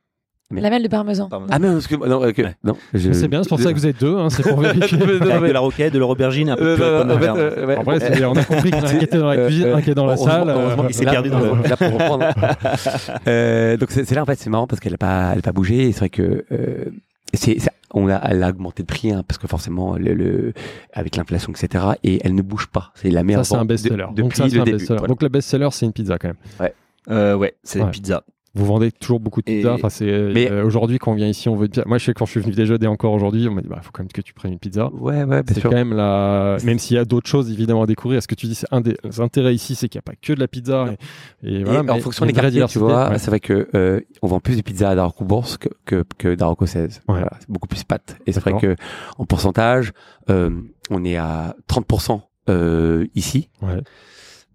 Lamelle de parmesan. Ah mais parce que non, ok, Ouais. non. je- C'est bien, c'est pour ça que vous êtes deux, hein, c'est pour vérifier. Non, de la roquette, de l'aubergine, un peu de Euh, de de en fait, euh, ouais. Après, c'est- on a compris qu'il y en a un qui était dans la Euh, cuisine, euh, un qui est dans la salle. euh, heureusement qu'il s'est perdu dans euh, le- là pour reprendre. Euh, donc c'est là en fait c'est marrant parce qu'elle a pas pas bougé. C'est vrai que euh, c'est ça- on a elle a augmenté de prix hein, parce que forcément le, le avec l'inflation etc. Et elle ne bouge pas. C'est la Ça, meilleure c'est un best-seller. de- Donc, ça, le un début. best-seller. voilà. Donc, le best-seller, c'est une pizza quand même. Euh, ouais, c'est Ouais. une pizza. Vous vendez toujours beaucoup de Et- pizza. Enfin, c'est Mais- euh, aujourd'hui quand on vient ici, on veut une pizza. Moi, je sais que quand je suis venu déjeuner encore aujourd'hui, on m'a dit, bah, faut quand même que tu prennes une pizza. Ouais ouais C'est quand même la. Même s'il y a d'autres choses évidemment à découvrir. Ce que tu dis, c'est un des intérêts ici, c'est qu'il n'y a pas que de la pizza. Et, et Et voilà. en mais fonction des quartiers, tu vois, Ouais. c'est vrai que euh, on vend plus de pizza à Darocco Bourse que que, que Darocco 16. Ouais. Voilà, c'est beaucoup plus pâte. Et c'est vrai que en pourcentage, euh, on est à 30% euh, ici. Ouais.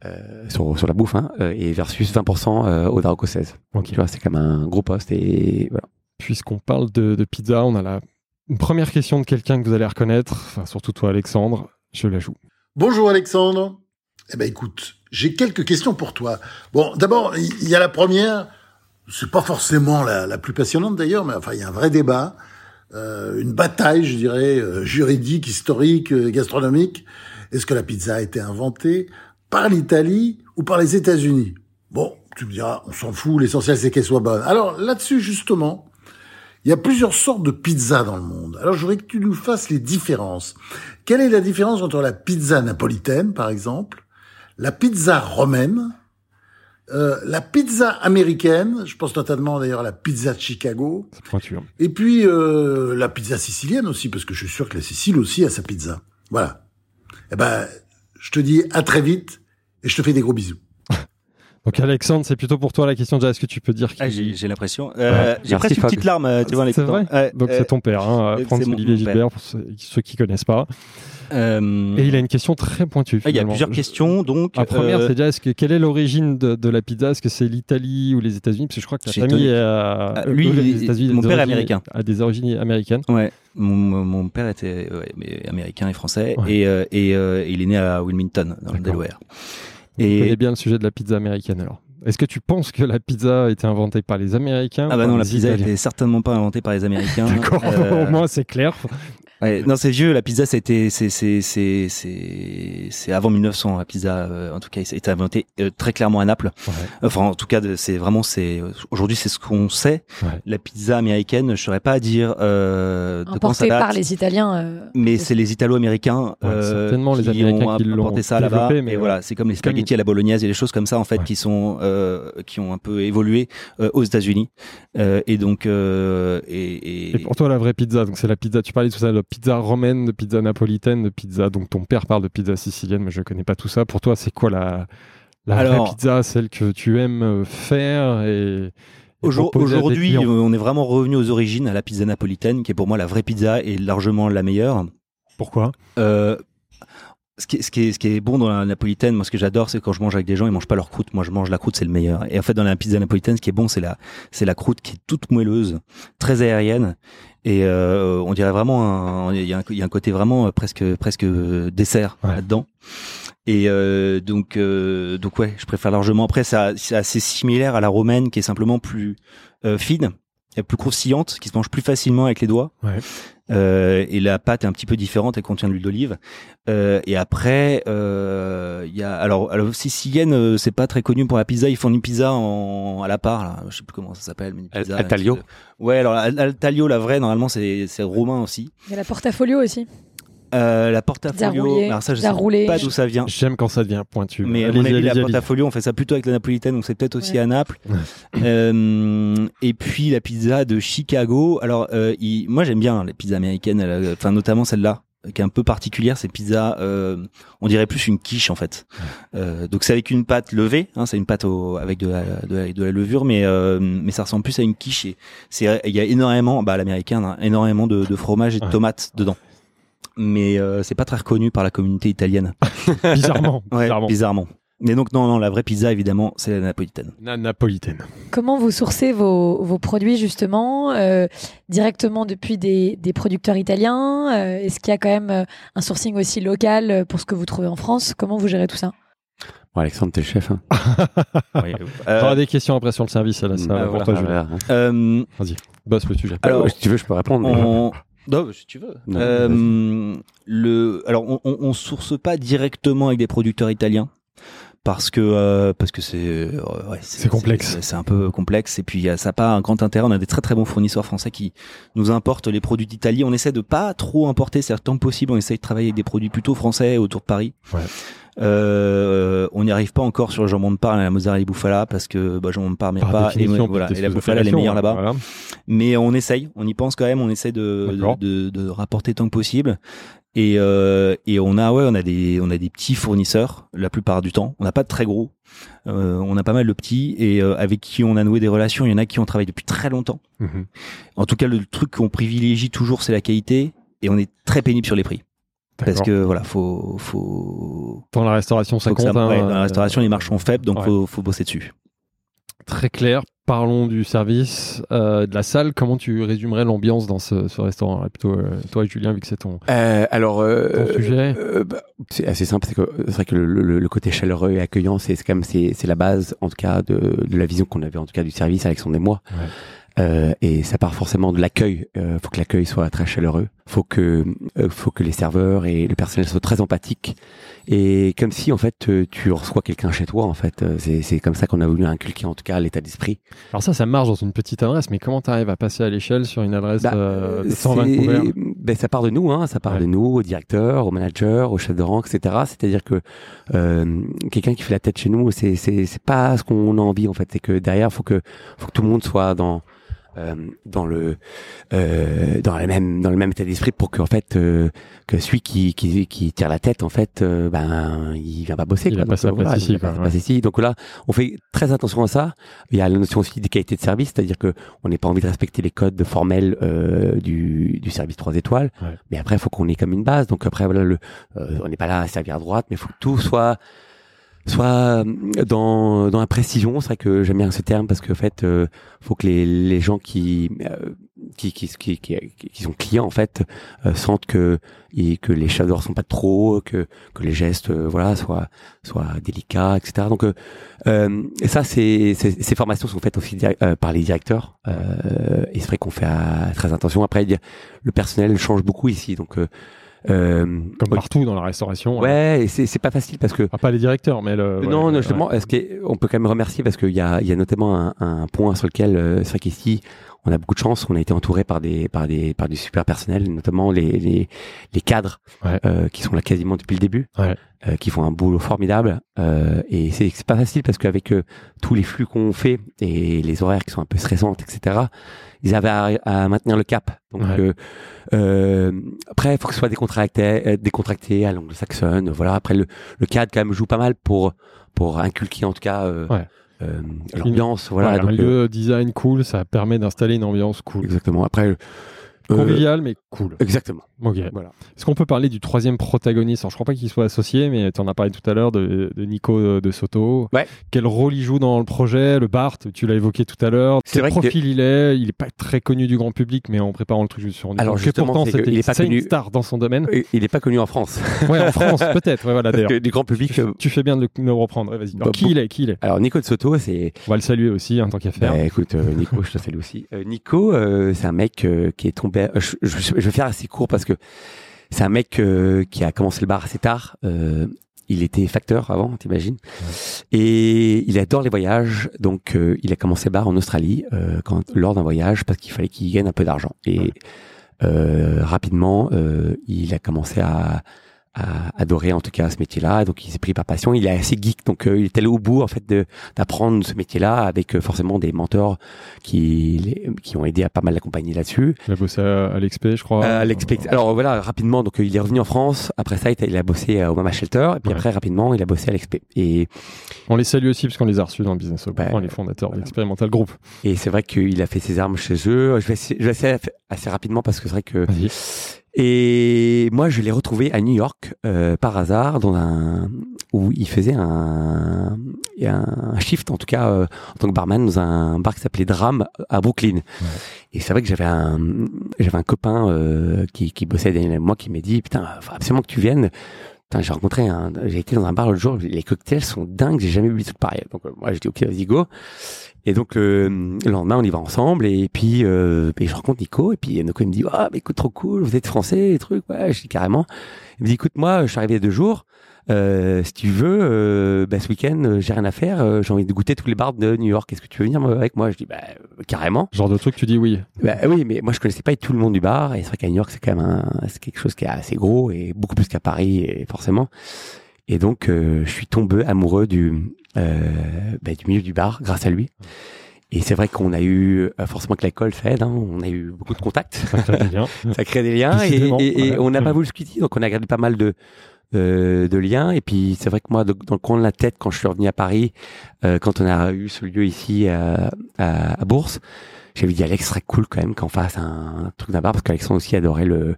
Euh, sur, sur la bouffe hein, euh, et versus 20% euh, au Darocco 16. Ok. Tu vois, c'est comme un gros poste et voilà. Puisqu'on parle de, de pizza, on a la une première question de quelqu'un que vous allez reconnaître. Enfin, surtout toi, Alexandre. Je la joue. Bonjour Alexandre. Eh ben écoute, j'ai quelques questions pour toi. Bon, d'abord, il y a la première. C'est pas forcément la, la plus passionnante d'ailleurs, mais enfin il y a un vrai débat, euh, une bataille, je dirais, euh, juridique, historique, euh, gastronomique. Est-ce que la pizza a été inventée? Par l'Italie ou par les États-Unis Bon, tu me diras, on s'en fout. L'essentiel c'est qu'elle soit bonne. Alors là-dessus justement, il y a plusieurs sortes de pizzas dans le monde. Alors je voudrais que tu nous fasses les différences. Quelle est la différence entre la pizza napolitaine, par exemple, la pizza romaine, euh, la pizza américaine, je pense notamment d'ailleurs à la pizza de Chicago, et puis euh, la pizza sicilienne aussi, parce que je suis sûr que la Sicile aussi a sa pizza. Voilà. Eh ben, je te dis à très vite et je te fais des gros bisous. Donc, Alexandre, c'est plutôt pour toi la question. Déjà, est-ce que tu peux dire qui... Ah, j'ai l'impression. Euh, Ouais. j'ai presque une petite larme, euh, tu vois, C'est vrai Ouais, Donc, euh, c'est ton père, hein, c'est Franz mon- Olivier mon Gilbert, pour ceux, ceux qui connaissent pas. euh, Et il a une question très pointue. ah, Il y a plusieurs Je- questions, donc. La première, euh, c'est déjà, que, quelle est l'origine de, de la pizza? Est-ce que c'est l'Italie ou les États-Unis? Parce que je crois que ta J'ai famille à, Ah, lui, euh, les mon père est américain. A des origines américaines. Ouais, mon, père était ouais, mais américain et français Ouais. et, euh, et euh, il est né à Wilmington dans le D'accord. Tu connais Et bien le sujet de la pizza américaine alors. Est-ce que tu penses que la pizza a été inventée par les Américains ah bah non, la pizza Italiens était certainement pas inventée par les Américains. D'accord, Euh, au moins c'est clair. Ouais, non, c'est vieux. La pizza, c'était, c'est, c'est, c'est, c'est, c'est avant 1900. La pizza, euh, en tout cas, ça a été inventé euh, très clairement à Naples. Ouais. Enfin, en tout cas, c'est vraiment, c'est aujourd'hui, c'est ce qu'on sait. Ouais. La pizza américaine, je saurais pas à dire euh, de quand ça date. par les Italiens. euh, Mais c'est les Italo-américains Ouais, euh, certainement les qui Américains ont qui l'ont apporté ça là-bas. mais Et voilà, c'est comme les Comme- spaghettis à la bolognaise et les choses comme ça en fait Ouais. qui sont euh, qui ont un peu évolué euh, aux États-Unis. Euh, et donc euh, et, et- Et pour toi, la vraie pizza, donc c'est la pizza, tu parlais tout ça de pizza romaine, de pizza napolitaine, de pizza, donc ton père parle de pizza sicilienne, mais je connais pas tout ça. Pour toi, c'est quoi la, la vraie pizza, celle que tu aimes euh, faire et, Aujourd'hui, on est vraiment revenu aux origines, à la pizza napolitaine, qui est pour moi la vraie pizza et largement la meilleure. Pourquoi? Euh, ce, qui est, ce, qui est, ce qui est bon dans la napolitaine, moi ce que j'adore, c'est quand je mange avec des gens, ils mangent pas leur croûte. Moi je mange la croûte, c'est le meilleur. Et en fait, dans la pizza napolitaine, ce qui est bon, c'est la, c'est la croûte qui est toute moelleuse, très aérienne. Et euh, on dirait vraiment, un- il y, a un- il y a un côté vraiment euh, presque, presque euh, dessert Ouais. là-dedans. Et euh, donc, euh, donc ouais, je préfère largement. Après, ça- c'est assez similaire à la romaine, qui est simplement plus euh, fine, plus croustillante, qui se mange plus facilement avec les doigts. Ouais. Euh, et la pâte est un petit peu différente, elle contient de l'huile d'olive. Euh, et après, euh, il y a alors, alors sicilienne, euh, c'est pas très connu pour la pizza. Ils font une pizza en à la part, là. je sais plus comment ça s'appelle, mais une pizza. al taglio Ouais, alors al, al taglio, la vraie, normalement c'est c'est romain aussi. Il y a la portafolio aussi. Euh, la portafolio, alors ça je sais roulée. pas d'où ça vient. J'aime quand ça devient pointu. Mais à mon avis, la portafolio, on fait ça plutôt avec la napolitaine, donc c'est peut-être aussi Ouais. à Naples. Euh, et puis la pizza de Chicago. Alors, euh, il- moi j'aime bien les pizzas américaines, enfin notamment celle-là, qui est un peu particulière. C'est pizza, euh, on dirait plus une quiche en fait. Euh, donc c'est avec une pâte levée, hein, c'est une pâte au, avec de la, de la, de la levure, mais euh, mais ça ressemble plus à une quiche. Et c'est il y a énormément, bah l'américaine, hein, énormément de, de fromage et de Ouais. tomates dedans. Mais euh, c'est pas très reconnu par la communauté italienne. Bizarrement. Ouais, bizarrement. bizarrement. Mais donc non, non, la vraie pizza évidemment, c'est la napolitaine. Na- napolitaine. Comment vous sourcez vos, vos produits justement euh, directement depuis des, des producteurs italiens Euh, Est-ce qu'il y a quand même euh, un sourcing aussi local pour ce que vous trouvez en France? Comment vous gérez tout ça? Bon, Alexandre, t'es le chef. Hein. Oui. Des questions après sur le service, là, ça Ah, va pour voilà, toi, ah, Julien. voilà. Euh, Bosse le sujet. Alors, si tu veux, je peux répondre. on... Non, si tu veux. Non, Euh, le, alors, on, on, on source pas directement avec des producteurs italiens parce que euh, parce que c'est euh, ouais, C'est complexe. c'est- un peu complexe et puis ça n'a pas un grand intérêt. On a des très très bons fournisseurs français qui nous importent les produits d'Italie. On essaie de pas trop importer, c'est tant que possible. On essaie de travailler avec des produits plutôt français autour de Paris. Ouais. Euh, on n'y arrive pas encore sur le jambon de Parme, la mozzarella bouffala parce que bah, jambon de Parme Par pas et, voilà, et la bouffala elle est meilleure là-bas. voilà. Mais on essaye, on y pense quand même, on essaie de, de, de, de rapporter tant que possible. Et, euh, et on a ouais, on a des on a des petits fournisseurs la plupart du temps. On n'a pas de très gros. Euh, on a pas mal de petits et euh, avec qui on a noué des relations. Il y en a qui ont travaillé depuis très longtemps. Mhm. En tout cas, le truc qu'on privilégie toujours, c'est la qualité et on est très pénible sur les prix parce que voilà, faut faut, Dans la restauration, ça compte. ça- hein, ouais, dans la euh, restauration, les marges sont faibles, donc ouais. faut faut bosser dessus. Très clair. Parlons du service, euh, de la salle. Comment tu résumerais l'ambiance dans ce, ce restaurant? Là Plutôt euh, toi, Julien, vu que c'est ton. Euh, alors, euh, Ton sujet euh, bah, c'est assez simple. C'est que c'est vrai que le, le- le côté chaleureux et accueillant, c'est c'est quand même c'est c'est la base, en tout cas, de, de la vision qu'on avait en tout cas du service, Alexandre et moi. Ouais. Euh, et ça part forcément de l'accueil. Euh, faut que l'accueil soit très chaleureux. Faut que euh, faut que les serveurs et le personnel soient très empathiques. Et comme si en fait euh, tu reçois quelqu'un chez toi. En fait, Euh, c'est c'est comme ça qu'on a voulu inculquer en tout cas l'état d'esprit. Alors ça, ça marche dans une petite adresse, mais comment tu arrives à passer à l'échelle sur une adresse Bah, de c'est- 120 couverts? ben, ça part de nous, hein, ça part Ouais. de nous, au directeur, au manager, au chef de rang, etc. C'est-à-dire que euh, quelqu'un qui fait la tête chez nous, c'est c'est c'est pas ce qu'on a envie en fait. C'est que derrière, faut que faut que tout le monde soit dans dans le euh, dans la même dans le même état d'esprit pour que en fait euh, que celui qui, qui qui tire la tête en fait euh, ben il vient pas bosser Il quoi. a pas Donc, euh, voilà, ici, il quoi, ouais. ici. donc là on fait très attention à ça il y a la notion aussi des qualités de service c'est-à-dire que on n'est pas envie de respecter les codes formels euh, du du service 3 étoiles Ouais. mais après il faut qu'on ait comme une base donc après voilà le euh, on n'est pas là à servir à droite mais il faut que tout soit soit dans dans la précision c'est vrai que j'aime bien ce terme parce que en fait euh, faut que les les gens qui euh, qui, qui, qui, qui, sont clients en fait euh, sentent que et que les chefs sont pas trop, que que les gestes euh, voilà soient soient délicats, etc. Donc euh, euh, et ça c'est ces formations sont faites aussi euh, par les directeurs euh, et c'est vrai qu'on fait euh, très attention. Après le personnel change beaucoup ici donc euh, euh, Comme partout dans la restauration. hein. ouais et c'est c'est pas facile parce que Ah, pas les directeurs, mais le. non, ouais, non, justement, est-ce qu'on peut quand même remercier parce qu'il y a, il y a notamment un, un point sur lequel euh, c'est vrai qu'ici on a beaucoup de chance, on a été entouré par des, par des, par du super personnel, notamment les, les, les cadres Ouais. euh, qui sont là quasiment depuis le début, Ouais. euh, qui font un boulot formidable. Euh, et c'est, c'est pas facile parce qu'avec euh, tous les flux qu'on fait et les horaires qui sont un peu stressantes, etc. Ils avaient à, à maintenir le cap. Donc Ouais. euh, euh, après, il faut que ce soit décontracté, euh, décontracté à l'anglo-saxonne. Voilà. Après, le, le cadre quand même joue pas mal pour pour inculquer en tout cas euh, Ouais. euh, l'ambiance. Voilà. Ouais, donc, un euh, lieu design cool, ça permet d'installer une ambiance cool. exactement. Après, euh, Convivial, mais cool. exactement. Ok. Voilà. Est-ce qu'on peut parler du troisième protagoniste? Alors, Je crois pas qu'il soit associé, mais tu en as parlé tout à l'heure de, de Nico euh, de Soto. Ouais. Quel rôle il joue dans le projet? Le Bart, tu l'as évoqué tout à l'heure. C'est Quel vrai que- profil il est? Il est pas très connu du grand public, mais en préparant le truc, je me suis rendu Alors, compte que pourtant c'était une connu- star dans son domaine. Il n'est pas connu en France. Ouais, en France peut-être. Ouais, voilà d'ailleurs. du grand public. Tu, euh, tu fais bien de le, reprendre. Ouais, Vas-y. Alors, Bah, qui il est? Qui il est? Alors Nico de Soto, c'est On va le saluer aussi, hein, tant qu'à faire. Bah, écoute, euh, Nico, je te salue aussi. Euh, Nico, euh, c'est un mec euh, qui est tombé. euh, je, je- je vais faire assez court parce que c'est un mec euh, qui a commencé le bar assez tard. Euh, il était facteur avant, t'imagines. Et il adore les voyages, donc euh, il a commencé le bar en Australie quand, lors d'un voyage parce qu'il fallait qu'il gagne un peu d'argent. Et Ouais. rapidement, il a commencé à, à adorer en tout cas ce métier-là. Donc il s'est pris par passion. Il est assez geek, donc euh, il est allé au bout en fait de d'apprendre ce métier-là avec euh, forcément des mentors qui les- qui ont aidé à pas mal l'accompagner là-dessus. Il a bossé à, à je crois. Euh, l'expect- Alors voilà, rapidement, donc euh, il est revenu en France. Après ça, il a- bossé au Mama Shelter. Et puis Ouais. après, rapidement, il a bossé à l'Exp. Et, On les salue aussi parce qu'on les a reçus dans le Business Hub, Bah, les fondateurs d'Experimental Group. et c'est vrai qu'il a fait ses armes chez eux. Je vais essayer, je vais essayer assez rapidement parce que c'est vrai que. Et moi, je l'ai retrouvé à New York euh, par hasard dans un où il faisait un, un shift en tout cas euh, en tant que barman dans un bar qui s'appelait Dram à Brooklyn. Et c'est vrai que j'avais un j'avais un copain euh, qui qui bossait derrière moi qui m'a dit putain faut absolument que tu viennes. J'ai rencontré un, j'ai été dans un bar l'autre jour, les cocktails sont dingues, j'ai jamais vu tout pareil. Donc euh, moi je dis ok vas-y go. Et donc euh, le lendemain on y va ensemble et puis euh, je rencontre Nico et puis Nico il me dit ah mais écoute trop cool vous êtes français et trucs ouais je dis carrément. Il me dit écoute moi je suis arrivé il y a deux jours. Euh, si tu veux, euh, bah, ce week-end, euh, j'ai rien à faire. euh, j'ai envie de goûter tous les bars de New York. Est-ce que tu veux venir avec moi? Je dis bah carrément. Genre de truc, tu dis oui. Bah oui, mais moi je connaissais pas tout le monde du bar et c'est vrai qu'à New York c'est quand même un, c'est quelque chose qui est assez gros et beaucoup plus qu'à Paris et forcément. Et donc euh, je suis tombé amoureux du euh, bah, du milieu du bar grâce à lui. Et c'est vrai qu'on a eu forcément que l'école fait, hein, on a eu beaucoup de contacts, Ça crée des liens. ça crée des liens et, Décidément, et- et ouais. on n'a pas voulu se quitter, donc on a gardé pas mal de euh, de liens. Et puis c'est vrai que moi, de- dans le coin de la tête, quand je suis revenu à Paris, euh, quand on a eu ce lieu ici à, à, à Bourse, j'avais dit Alex, serait cool quand même qu'on fasse un truc d'un bar parce qu'Alexandre aussi adorait le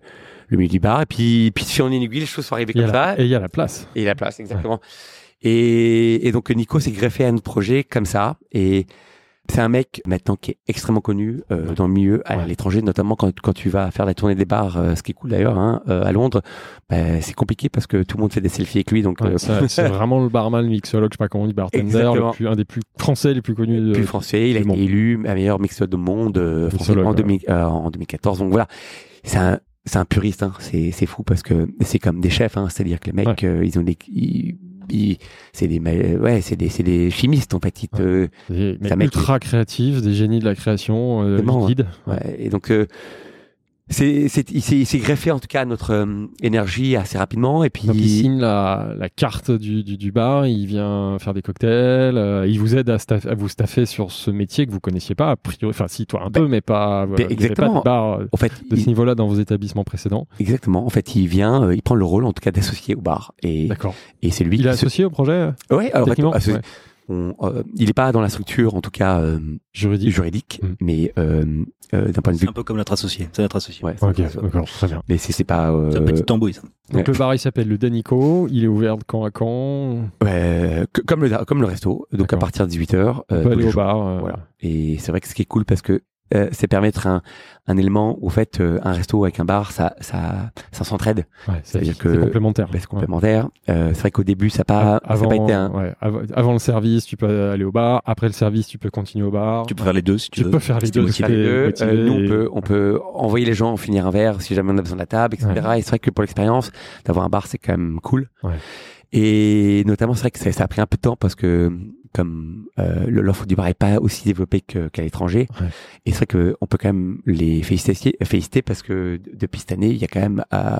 le milieu du bar. Et puis puis si on est aiguille, les choses sont arrivées Il y a comme ça. Et il y a la place. Et la place, exactement. Et, et donc Nico s'est greffé à notre projet comme ça. Et c'est un mec maintenant qui est extrêmement connu euh, dans le milieu à Ouais. l'étranger, notamment quand, quand tu vas faire la tournée des bars, euh, ce qui est cool d'ailleurs, hein, euh, à Londres, bah, c'est compliqué parce que tout le monde fait des selfies avec lui. Donc Ouais, c'est vraiment le barman, le mixologue, je sais pas comment on dit, bartender, le plus, un des plus français les plus connus. de- plus français, il a été élu meilleur mixeur du monde français Mixologue, en, ouais. 2000 euh, en 2014. Donc voilà, c'est un c'est un puriste, hein. c'est c'est fou parce que c'est comme des chefs, hein. c'est-à-dire que les mecs, euh, ils ont des ils- c'est des ouais c'est des c'est des chimistes en fait, ils te Des mec ultra créatifs, des génies de la création, euh, liquide. Ouais, et donc euh, c'est c'est il s'est il s'est greffé en tout cas à notre euh, énergie assez rapidement et puis Donc il signe la, la carte du, du, du bar, il vient faire des cocktails, euh, il vous aide à, staff- à vous staffer sur ce métier que vous connaissiez pas, a priori, enfin si toi un peu, mais pas, Ben, exactement. pas de bar euh, en fait de ce il- niveau-là dans vos établissements précédents. exactement en fait il vient euh, il prend le rôle en tout cas d'associé au bar et D'accord. et c'est lui Il est qui se- associé au projet ouais alors, en fait, techniquement associ- Ouais. On, euh, il est pas dans la structure en tout cas euh, juridique. juridique Mm. mais euh, euh, d'un point de C'est vue un peu comme notre associé. C'est notre associé. ouais, Ok, c'est- d'accord, très bien. mais c'est c'est pas euh, C'est un petit tambouille, ça. Donc Ouais. le bar il s'appelle le Danico, il est ouvert de quand à quand ouais, que- comme le comme le resto donc à partir de 18h On peut aller au bar. euh, Voilà. Et c'est vrai que ce qui est cool parce que euh, c'est permettre un, un élément où, en fait, euh, un resto avec un bar, ça, ça, ça s'entraide. Ouais, c'est C'est-à-dire c'est que- complémentaire. Bah, c'est complémentaire. Euh, c'est vrai qu'au début, ça pas, ça pas été un. ouais, av- avant le service, tu peux aller au bar. Après le service, tu peux continuer au bar. Tu peux faire les deux si tu, Tu veux. peux faire les Si deux, motivé. si t'es- Faire les deux. motivé Euh, nous, on peut, on peut envoyer les gens finir un verre si jamais on a besoin de la table, etc. Ouais. Et c'est vrai que pour l'expérience, d'avoir un bar, c'est quand même cool. Ouais. Et notamment, c'est vrai que ça, ça a pris un peu de temps parce que comme euh, l'offre du bar est pas aussi développée qu'à l'étranger, Ouais. et c'est vrai que on peut quand même les féliciter, féliciter parce que depuis cette année, il y a quand même, euh,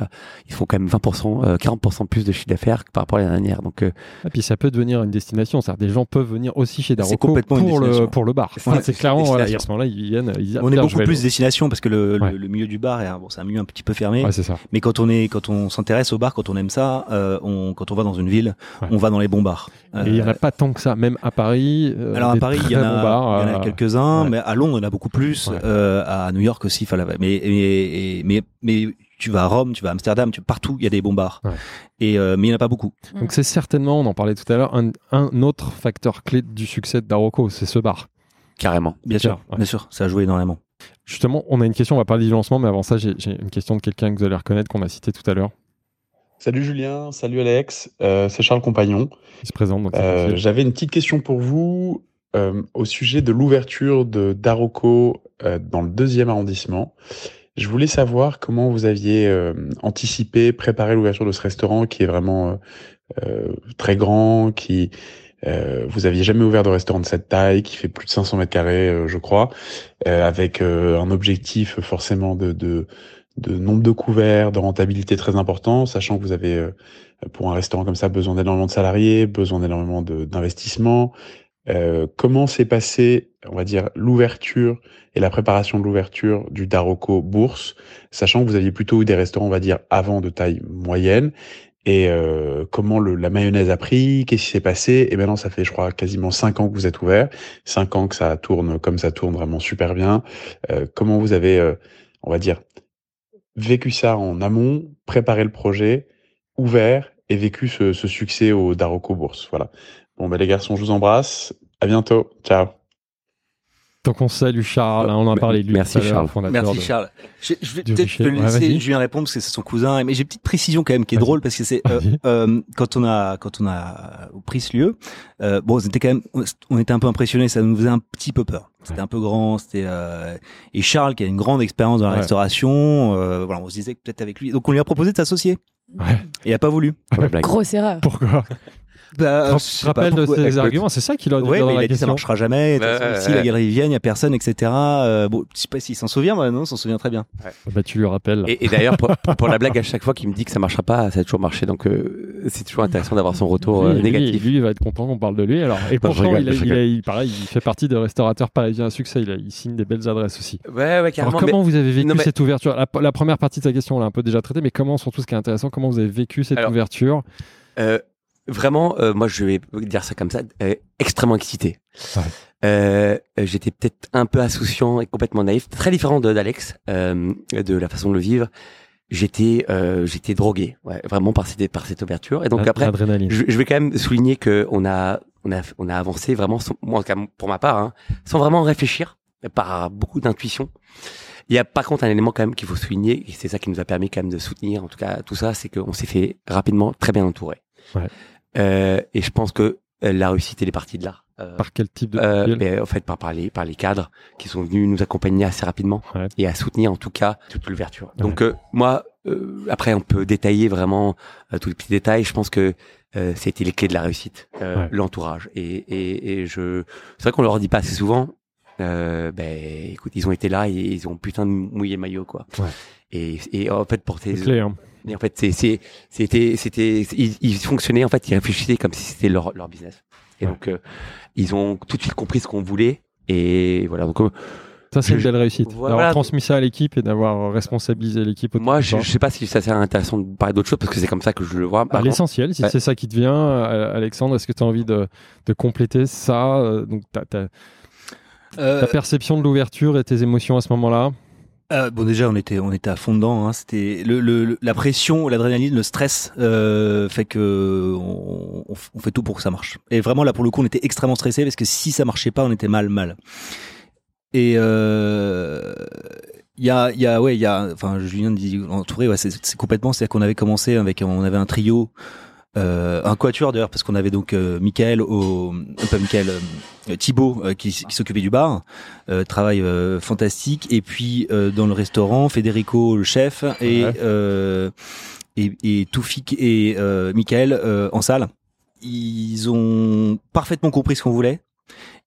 ils font quand même 20%, euh, 40% plus de chiffre d'affaires que par rapport à l'année dernière. Donc, euh, Et puis ça peut devenir une destination. C'est-à-dire des gens peuvent venir aussi chez Daroko complètement une pour le destination. pour le bar. C'est- clairement voilà, et à ce moment-là ils viennent. Ils disent, ah, On est putain, beaucoup plus aller- destination parce que le, le- Ouais. le milieu du bar est bon, c'est un milieu un petit peu fermé. Ouais, c'est ça. Mais quand on est, quand on s'intéresse au bar, quand on aime ça, euh, on, quand on va dans une ville, Ouais. on va dans les bons bars. Et il y en a pas tant que ça, même à Paris. euh, alors à Paris, il y en a, bons bars, il y en a euh, quelques-uns, ouais. mais à Londres, il y en a beaucoup plus. Ouais. Euh, à New York aussi, fallait. Mais, mais, mais, mais tu vas à Rome, tu vas à Amsterdam, tu, partout, il y a des bons bars. Ouais. Et euh, mais il n'y en a pas beaucoup. Donc c'est certainement, on en parlait tout à l'heure, un, un autre facteur clé du succès de Daroko, c'est ce bar. carrément. Bien sûr, Ouais. bien sûr, ça a joué énormément. Justement, on a une question, on va parler du lancement, mais avant ça, j'ai j'ai une question de quelqu'un que vous allez reconnaître qu'on a cité tout à l'heure. Salut Julien, salut Alex, euh, c'est Charles Compagnon. Il se présente. Euh. J'avais une petite question pour vous euh, au sujet de l'ouverture de dans le deuxième arrondissement. Je voulais savoir comment vous aviez anticipé, préparé l'ouverture de ce restaurant qui est vraiment très grand, qui euh, vous aviez jamais ouvert de restaurant de cette taille, qui fait plus de 500 mètres carrés, euh, je crois, euh, avec un objectif forcément de, de de nombre de couverts, de rentabilité très important, sachant que vous avez euh, pour un restaurant comme ça besoin d'énormément de salariés, besoin d'énormément d'investissements. Euh, comment s'est passé, on va dire, l'ouverture et la préparation de l'ouverture du Daroko Bourse, sachant que vous aviez plutôt eu des restaurants, on va dire, avant de taille moyenne, et euh, comment le, la mayonnaise a pris, qu'est-ce qui s'est passé, et maintenant ça fait, je crois, quasiment cinq ans que vous êtes ouvert, cinq ans que ça tourne comme ça tourne vraiment super bien. Euh, comment vous avez, euh, on va dire, vécu ça en amont, préparé le projet, ouvert et vécu ce, ce succès au Daroko Bourse. Voilà. Bon, ben les garçons, je vous embrasse. À bientôt. Ciao. Donc on salue Charles, hein, on en a parlé de lui Merci, Charles. fondateur Merci de- Charles. Je, je vais peut-être te laisser. Julien répondre parce que c'est son cousin. Mais j'ai une petite précision quand même qui est drôle parce que c'est euh, euh, quand on a quand on a pris ce lieu, euh, bon, on était quand même, on était un peu impressionnés. Ça nous faisait un petit peu peur. C'était Ouais. un peu grand. C'était euh, et Charles qui a une grande expérience dans la Ouais. restauration. Euh, voilà, on se disait que peut-être avec lui. Donc on lui a proposé de s'associer. Ouais. Et il a pas voulu. Blague. Grosse erreur. Pourquoi? Bah, Tu te rappelles de ses arguments C'est ça qu'il a dit dans mais il a dit ça question. marchera jamais. Si la galerie vienne, il y a personne, etc. Euh, bon, je sais pas s'il s'en souvient, moi non, il s'en souvient très bien. Bah, tu lui rappelles. Et, et d'ailleurs, pour, pour la blague, à chaque fois qu'il me dit que ça marchera pas, ça a toujours marché. Donc, euh, c'est toujours intéressant d'avoir son retour euh, négatif. lui, il va être content qu'on parle de lui. Alors, et pourtant, rigole, il, a- je il, a- rigole. il- pareil, il fait partie des restaurateurs parisiens à succès. Il, a- il signe des belles adresses aussi. Ouais, ouais, carrément. Alors, comment vous avez vécu non, mais- cette ouverture? La, la première partie de sa question, on l'a un peu déjà traitée, mais comment, surtout, ce qui est intéressant, comment vous avez vécu cette ouverture? mais, euh, vraiment, euh, moi, je vais dire ça comme ça, euh, extrêmement excité. Ouais. Euh, J'étais peut-être un peu insouciant et complètement naïf, très différent d'Alex, euh, de la façon de le vivre. J'étais, euh, j'étais drogué, ouais, vraiment par cette par cette ouverture. Et donc après, je, je vais quand même souligner que on a, on a, on a avancé vraiment, sans, moi, en tout cas, pour ma part, hein, sans vraiment réfléchir, par beaucoup d'intuition. Il y a par contre un élément quand même qu'il faut souligner, et c'est ça qui nous a permis quand même de soutenir, en tout cas tout ça, c'est qu'on s'est fait rapidement très bien entourer. Ouais. Euh, et je pense que euh, la réussite elle est partie de là. Euh, Par quel type de euh, profil ben, en fait par, par les par les cadres qui sont venus nous accompagner assez rapidement Ouais. et à soutenir en tout cas toute l'ouverture. Donc euh, moi euh, après on peut détailler vraiment tous les petits détails. Je pense que euh, c'était les clés de la réussite, Ouais. l'entourage. Et, et, et je c'est vrai qu'on leur dit pas assez souvent. Euh, ben écoute ils ont été là et ils ont putain de mouillé le maillot quoi. Ouais. Et, et en fait pour tes C'est clé, hein. Et en fait, c'était, c'était, ils, ils fonctionnaient, en fait, ils réfléchissaient comme si c'était leur, leur business. Et Ouais. donc, euh, ils ont tout de suite compris ce qu'on voulait. Et voilà. Donc, euh, Ça, c'est une belle réussite. voilà. D'avoir transmis ça à l'équipe et d'avoir responsabilisé l'équipe. moi, je, je sais pas si ça sert intéressant de parler d'autre chose parce que c'est comme ça que je le vois. À contre, l'essentiel, si Ouais. c'est ça qui te vient, euh, Alexandre, est-ce que tu as envie de, de compléter ça Donc, Euh, ta perception de l'ouverture et tes émotions à ce moment-là? Euh, bon déjà on était on était à fond dedans. Hein. C'était le, le, la pression, l'adrénaline, le stress euh, fait que on, on fait tout pour que ça marche. Et vraiment là pour le coup on était extrêmement stressé parce que si ça marchait pas on était mal mal. Et euh, il y a, il y a, ouais, il y a, enfin, Julien dit entouré, ouais, c'est complètement, c'est qu'on avait commencé avec, on avait un trio, euh, un quatuor d'ailleurs, parce qu'on avait donc euh, Michael, au, euh, pas Michael, euh, Thibaut euh, qui, qui s'occupait du bar, euh, travail euh, fantastique, et puis euh, dans le restaurant, Federico le chef et Ouais. euh, et, et Toufik et euh, Michael euh, en salle. Ils ont parfaitement compris ce qu'on voulait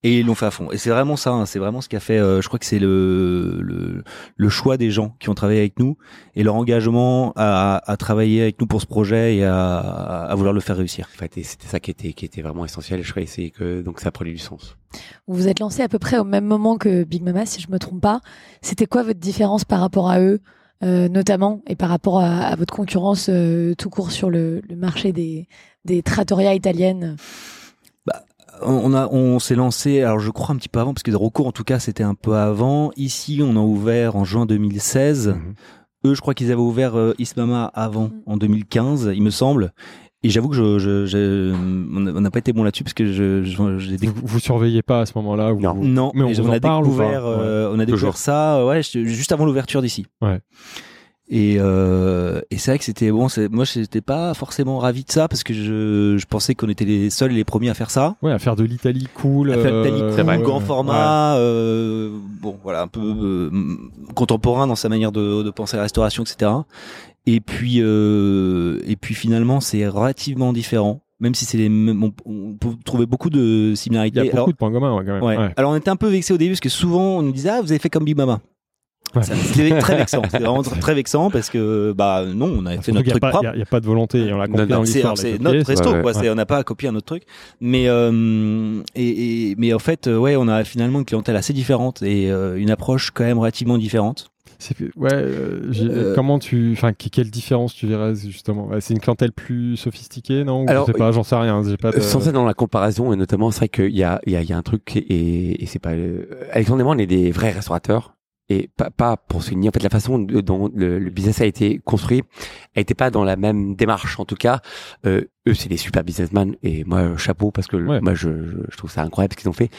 et ils l'ont fait à fond. Et c'est vraiment ça, hein, c'est vraiment ce qui a fait. euh, je crois que c'est le, le le choix des gens qui ont travaillé avec nous et leur engagement à, à travailler avec nous pour ce projet et à, à vouloir le faire réussir. En fait, c'était ça qui était, qui était vraiment essentiel. Je crois que c'est que donc ça prenait du sens. Vous vous êtes lancé à peu près au même moment que Big Mama, si je me trompe pas. C'était quoi votre différence par rapport à eux, euh, notamment, et par rapport à, à votre concurrence euh, tout court sur le, le marché des, des trattoria italiennes? On a, on s'est lancé, alors je crois un petit peu avant, parce que recours en tout cas c'était un peu avant. Ici, on a ouvert en juin 2016. Mhm. Eux, je crois qu'ils avaient ouvert euh, Ismama avant, Mhm. en 2015, il me semble. Et j'avoue que je, je, je- on n'a pas été bon là-dessus parce que je. Vous, vous surveillez pas à ce moment-là vous- Non. Non, Mais on et vous en a parle ou pas découvert, euh, on a découvert Toujours. ça, ouais, juste avant l'ouverture d'ici. Ouais. Et, euh, et c'est vrai que c'était bon. c'est- Moi, j'étais pas forcément ravi de ça parce que je, je pensais qu'on était les seuls et les premiers à faire ça. Ouais, à faire de l'Italie cool. À faire de l'Italie euh, cool, ouais, grand ouais. format, euh, bon voilà, un peu euh, contemporain dans sa manière de, de penser à la restauration, etc. Et puis euh, et puis finalement, c'est relativement différent, même si c'est les mêmes, on, peut trouver beaucoup de Il similarités. y a beaucoup Alors, de points communs, ouais, quand même. Ouais. Alors on était un peu vexé au début parce que souvent on nous disait ah vous avez fait comme Big Mama. Ouais. Ça, C'était très vexant, c'était vraiment très, très vexant parce que bah non, on avait fait notre a truc pas- propre. Il y a- a, pas de volonté, et on l'a compris Non, dans l'histoire. c'est notre resto, ouais, quoi. ouais. C'est- On n'a pas copié un autre truc, mais euh, et, et- mais en fait, euh, ouais, on a finalement une clientèle assez différente et euh, une approche quand même relativement différente. C'est- Ouais, euh, j'ai- Euh, comment tu, enfin, que- quelle différence tu verrais justement? C'est une clientèle plus sophistiquée, non? Alors, je sais pas, j'en sais rien. J'ai pas de... Sans être dans la comparaison, et notamment, c'est vrai qu'il y a, il y, a, il y a un truc, et, et c'est pas. euh, Alexandre et moi, on est des vrais restaurateurs. Et pas, pas pour souligner, en fait, la façon de- dont le, le business a été construit, elle était pas dans la même démarche. En tout cas, euh, eux, c'est des super businessmen, et moi, chapeau, parce que Ouais. moi, je, je, trouve ça incroyable ce qu'ils ont fait.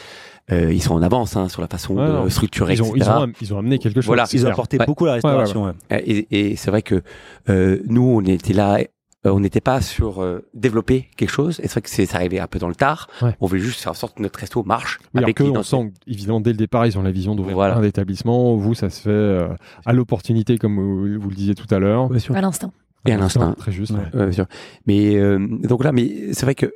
Euh, ils sont en avance hein, sur la façon Ouais, de non. structurer, ils, ont, etc. ils, ont, ils ont amené quelque chose. Voilà. Ils ont apporté Ouais. beaucoup à la restauration. ouais. Et, et c'est vrai que euh, nous, on était là, euh, on n'était pas sur euh, développer quelque chose. Et c'est vrai que c'est ça arrivait un peu dans le tard. Ouais. On voulait juste faire en sorte que notre resto marche. Oui, alors avec que on sent évidemment dès le départ ils ont la vision d'ouvrir Voilà. un établissement. Vous, ça se fait euh, à l'opportunité, comme vous, vous le disiez tout à l'heure. À l'instinct. Et à l'instinct. Très juste. Ouais. ouais. Ouais, bien sûr. Mais euh, donc là, mais c'est vrai que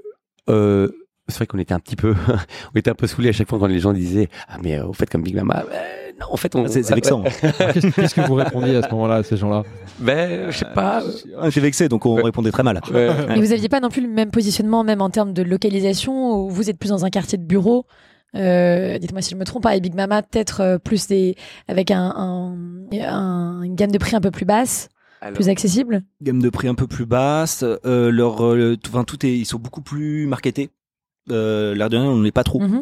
euh, c'est vrai qu'on était un petit peu, on était un peu saoulés à chaque fois quand les gens disaient ah mais euh, au fait comme Big Mama, ben, non en fait on, Ah, C'est c'est vexant. Qu'est-ce que vous répondiez à ce moment-là à ces gens-là? Ben je sais pas. On était vexé, donc on Ouais. répondait très mal. Ouais. Et vous aviez pas non plus le même positionnement, même en termes de localisation, où vous êtes plus dans un quartier de bureau? Euh, Dites-moi si je me trompe pas. Et Big Mama, peut-être euh, plus des avec un, un, un- une gamme de prix un peu plus basse, Alors, plus accessible? Gamme de prix un peu plus basse. Euh, leur, euh, tout, enfin, tout est, ils sont beaucoup plus marketés. Euh, L'air de rien, on n'est pas trop. Mhm.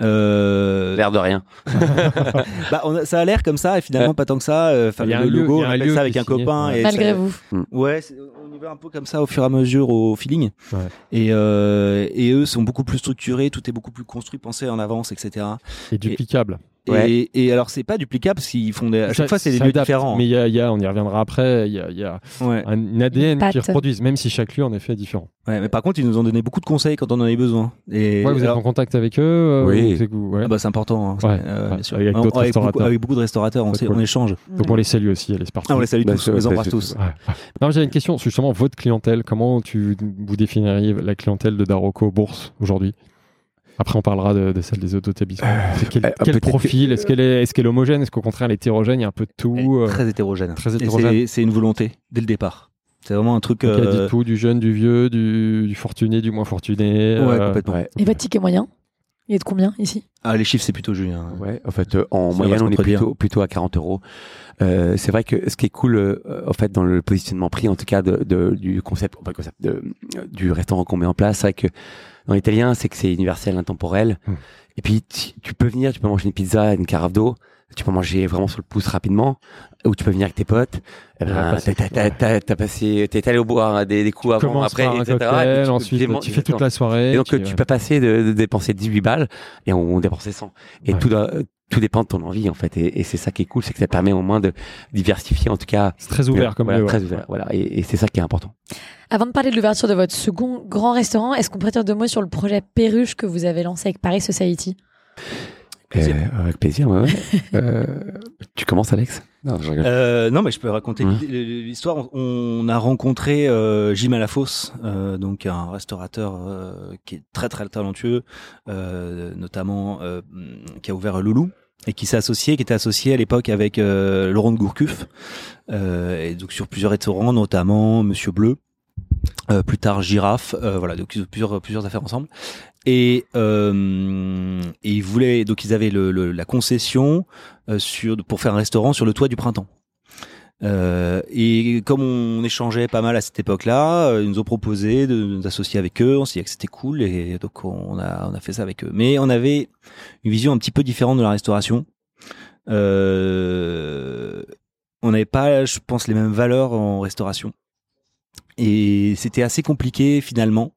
Euh, l'air de rien. bah, on a- ça a l'air comme ça et finalement pas tant que ça. Euh, Enfin, Il y a le lieu- logo, il y a on lieu ça avec un signé. copain. Ouais. Et Malgré ça- vous. Ouais, c'est- on y va un peu comme ça au fur et à mesure au feeling. Ouais. Et, euh, et eux sont beaucoup plus structurés, tout est beaucoup plus construit, pensé en avance, etc. Et duplicable. Ouais. Et, et alors c'est pas duplicable parce qu'ils font des, à chaque Ça- fois c'est des lieux différents. Mais il y a, il y a- on y reviendra après, il y a, y a Ouais. un une ADN qui reproduisent, même si chaque lieu en effet est différent. ouais, mais par contre ils nous ont donné beaucoup de conseils quand on en avait besoin. Et Ouais, vous êtes en contact avec eux euh, Oui. ou c'est que vous- ouais. Ah bah, c'est important. hein, Ouais, euh, ouais, bien sûr. avec On- d'autres beaucoup, restaurateurs. avec beaucoup de restaurateurs, on, cool. échange. Donc on les salue aussi, elle Ah, on les salue Bah, tous, on les embrasse tous. Non, j'avais une question sur justement votre clientèle. Comment tu vous définiriez la clientèle de Daroco Bourse aujourd'hui? Après, on parlera de, de celle des autres établissements. C'est quel, Euh, quel que- profil Est-ce qu'elle est, est, qu'elle est homogène Est-ce qu'au contraire, elle est hétérogène Il y a un peu de tout. Euh, Très hétérogène. très hétérogène. c'est- une volonté dès le départ. C'est vraiment un truc. donc, il y a euh, dit tout, du jeune, du vieux, du, du fortuné, du moins fortuné. Ouais, euh, complètement. Ouais. Et votre ticket moyen Il est de combien ici? Ah, les chiffres, c'est plutôt Julien. Ouais, en fait, euh, en moyenne, on est plutôt, plutôt à 40 euros. Euh, c'est vrai que ce qui est cool, euh, en fait, dans le positionnement prix, en tout cas, de, de- du concept, pas le concept, de, du restaurant qu'on met en place, c'est vrai que dans l'italien, c'est que c'est universel, intemporel. Hmm. Et puis, tu, tu peux venir, tu peux manger une pizza, une carafe d'eau, tu peux manger vraiment sur le pouce rapidement, ou tu peux venir avec tes potes. Eh ben, t'as, passé, t'es allé au boire des, des coups Tu avant, après, par un etc. Et tu ensuite déman- tu fais toute la soirée. et donc, tu ouais. peux passer de, de dépenser 18 balles et on, on dépensait 100. Et Ouais. tout, tout dépend de ton envie en fait, et, et c'est ça qui est cool, c'est que ça permet au moins de diversifier en tout cas. C'est très ouvert comme voilà, très ouais. ouvert, voilà, et, et c'est ça qui est important. Avant de parler de l'ouverture de votre second grand restaurant, est-ce qu'on pourrait dire deux mots sur le projet Perruche que vous avez lancé avec Paris Society? Plaisir. Euh, avec plaisir, ouais. euh, tu commences, Alex? Non, je. Euh, non, mais je peux raconter Mmh. l'histoire. On a rencontré euh, Jim Malafosse, euh, donc un restaurateur qui est très très talentueux, notamment qui a ouvert Loulou et qui s'est associé, qui était associé à l'époque avec Laurent de Gourcuff, et donc sur plusieurs restaurants, notamment Monsieur Bleu. euh, plus tard Girafe, euh, voilà donc plusieurs plusieurs affaires ensemble et, euh, et ils voulaient donc ils avaient la concession euh, pour faire un restaurant sur le toit du printemps. Euh, et comme on échangeait pas mal à cette époque-là, ils nous ont proposé de nous associer avec eux. On s'est dit que c'était cool et donc on a fait ça avec eux. Mais on avait une vision un petit peu différente de la restauration. On n'avait pas, je pense, les mêmes valeurs en restauration. Et c'était assez compliqué finalement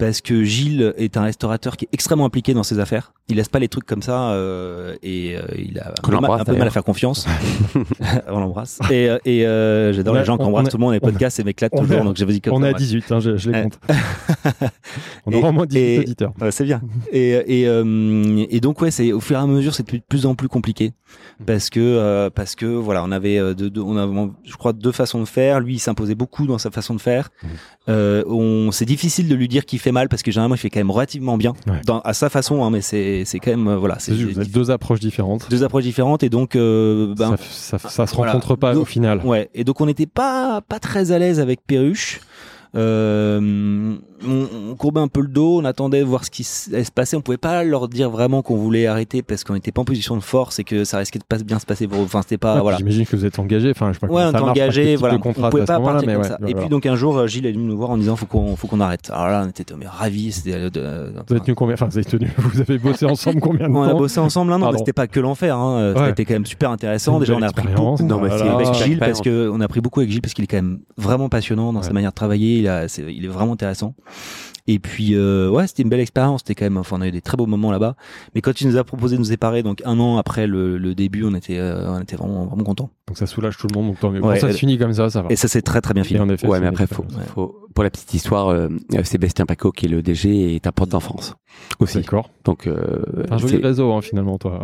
parce que Gilles est un restaurateur qui est extrêmement impliqué dans ses affaires. Il laisse pas les trucs comme ça euh, et euh, il a un Qu'on peu, mal, l'embrasse, un peu mal à faire confiance. on l'embrasse. Et, euh, et euh, j'adore les gens qui on- embrassent on a- tout le monde. Les podcasts, ça m'éclate toujours. donc comme On est à ouais. 18, hein, je, je les compte. On Et- aura au moins 18 et- auditeurs. Ouais, c'est bien. Et, et, euh, et donc ouais, c'est au fur et à mesure, c'est de plus en plus compliqué parce que euh, parce que voilà, on avait deux, deux- on avait, je crois, deux façons de faire. Lui, il s'imposait beaucoup dans sa façon de faire. Euh, on, c'est difficile de lui dire qu'il fait mal parce que généralement, il fait quand même relativement bien Ouais. dans, à sa façon, hein, mais c'est c'est quand même euh, voilà, c'est deux approches différentes. deux approches différentes et donc euh, ben, ça, ça, ça se voilà. rencontre pas Donc, au final. Ouais, et donc on n'était pas pas très à l'aise avec Perruche. Euh, on, on courbait un peu le dos, on attendait de voir ce qui allait se passer. On pouvait pas leur dire vraiment qu'on voulait arrêter parce qu'on n'était pas en position de force et que ça risquait de pas bien se passer. Pour... Enfin, c'était pas Ouais, voilà. J'imagine que vous êtes engagé. Enfin, je sais pas Ouais, comment on ça était engagé, voilà. on pouvait pas partir comme ouais, ça. voilà. Et puis donc un jour, euh, Gilles est venu nous voir en disant faut qu'on faut qu'on arrête. Alors là, on était mais ravis. C'était euh, de- Vous êtes tenu combien? Enfin, vous avez tenu. Vous avez bossé ensemble combien de on a temps? bossé ensemble un an, Pardon. mais c'était pas que l'enfer. Hein. Ouais. été quand même super intéressant. Déjà, on a appris beaucoup Non, mais Voilà. c'est- avec Avec Gilles parce que on a appris beaucoup avec Gilles parce qu'il est quand même vraiment passionnant dans sa manière de travailler. Il, est vraiment intéressant. Et puis euh, ouais, c'était une belle expérience. C'était quand même, enfin, on a eu des très beaux moments là-bas. Mais quand il nous a proposé de nous séparer, donc un an après le, le début, on était, euh, on était vraiment, vraiment contents. Donc ça soulage tout le monde. Donc. Ouais, Quand ça se finit comme ça, ça va. Et ça s'est très très bien fini. en effet, Ouais, c'est mais après, faut, pour la petite histoire, euh, euh, Sébastien Paco, qui est le DG, est un pote d'enfance aussi. D'accord. Donc, euh, Un joli c'est- réseau hein, finalement, toi.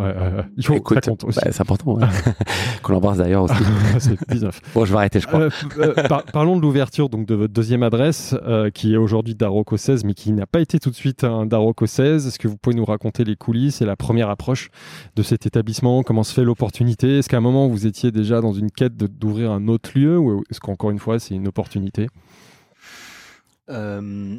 Il faut Écoute, ça compte aussi. bah, c'est important. ouais. Qu'on l'embrasse d'ailleurs aussi. c'est 19. Bon, je vais arrêter, je crois. Par- parlons de l'ouverture donc de votre deuxième adresse, qui est aujourd'hui Daroco 16, mais qui n'a pas été tout de suite un Daroco 16. Est-ce que vous pouvez nous raconter les coulisses et la première approche de cet établissement? Comment se fait l'opportunité? Est-ce qu'à un moment vous étiez déjà dans une quête d'ouvrir un autre lieu ou est-ce qu'encore une fois c'est une opportunité? Euh,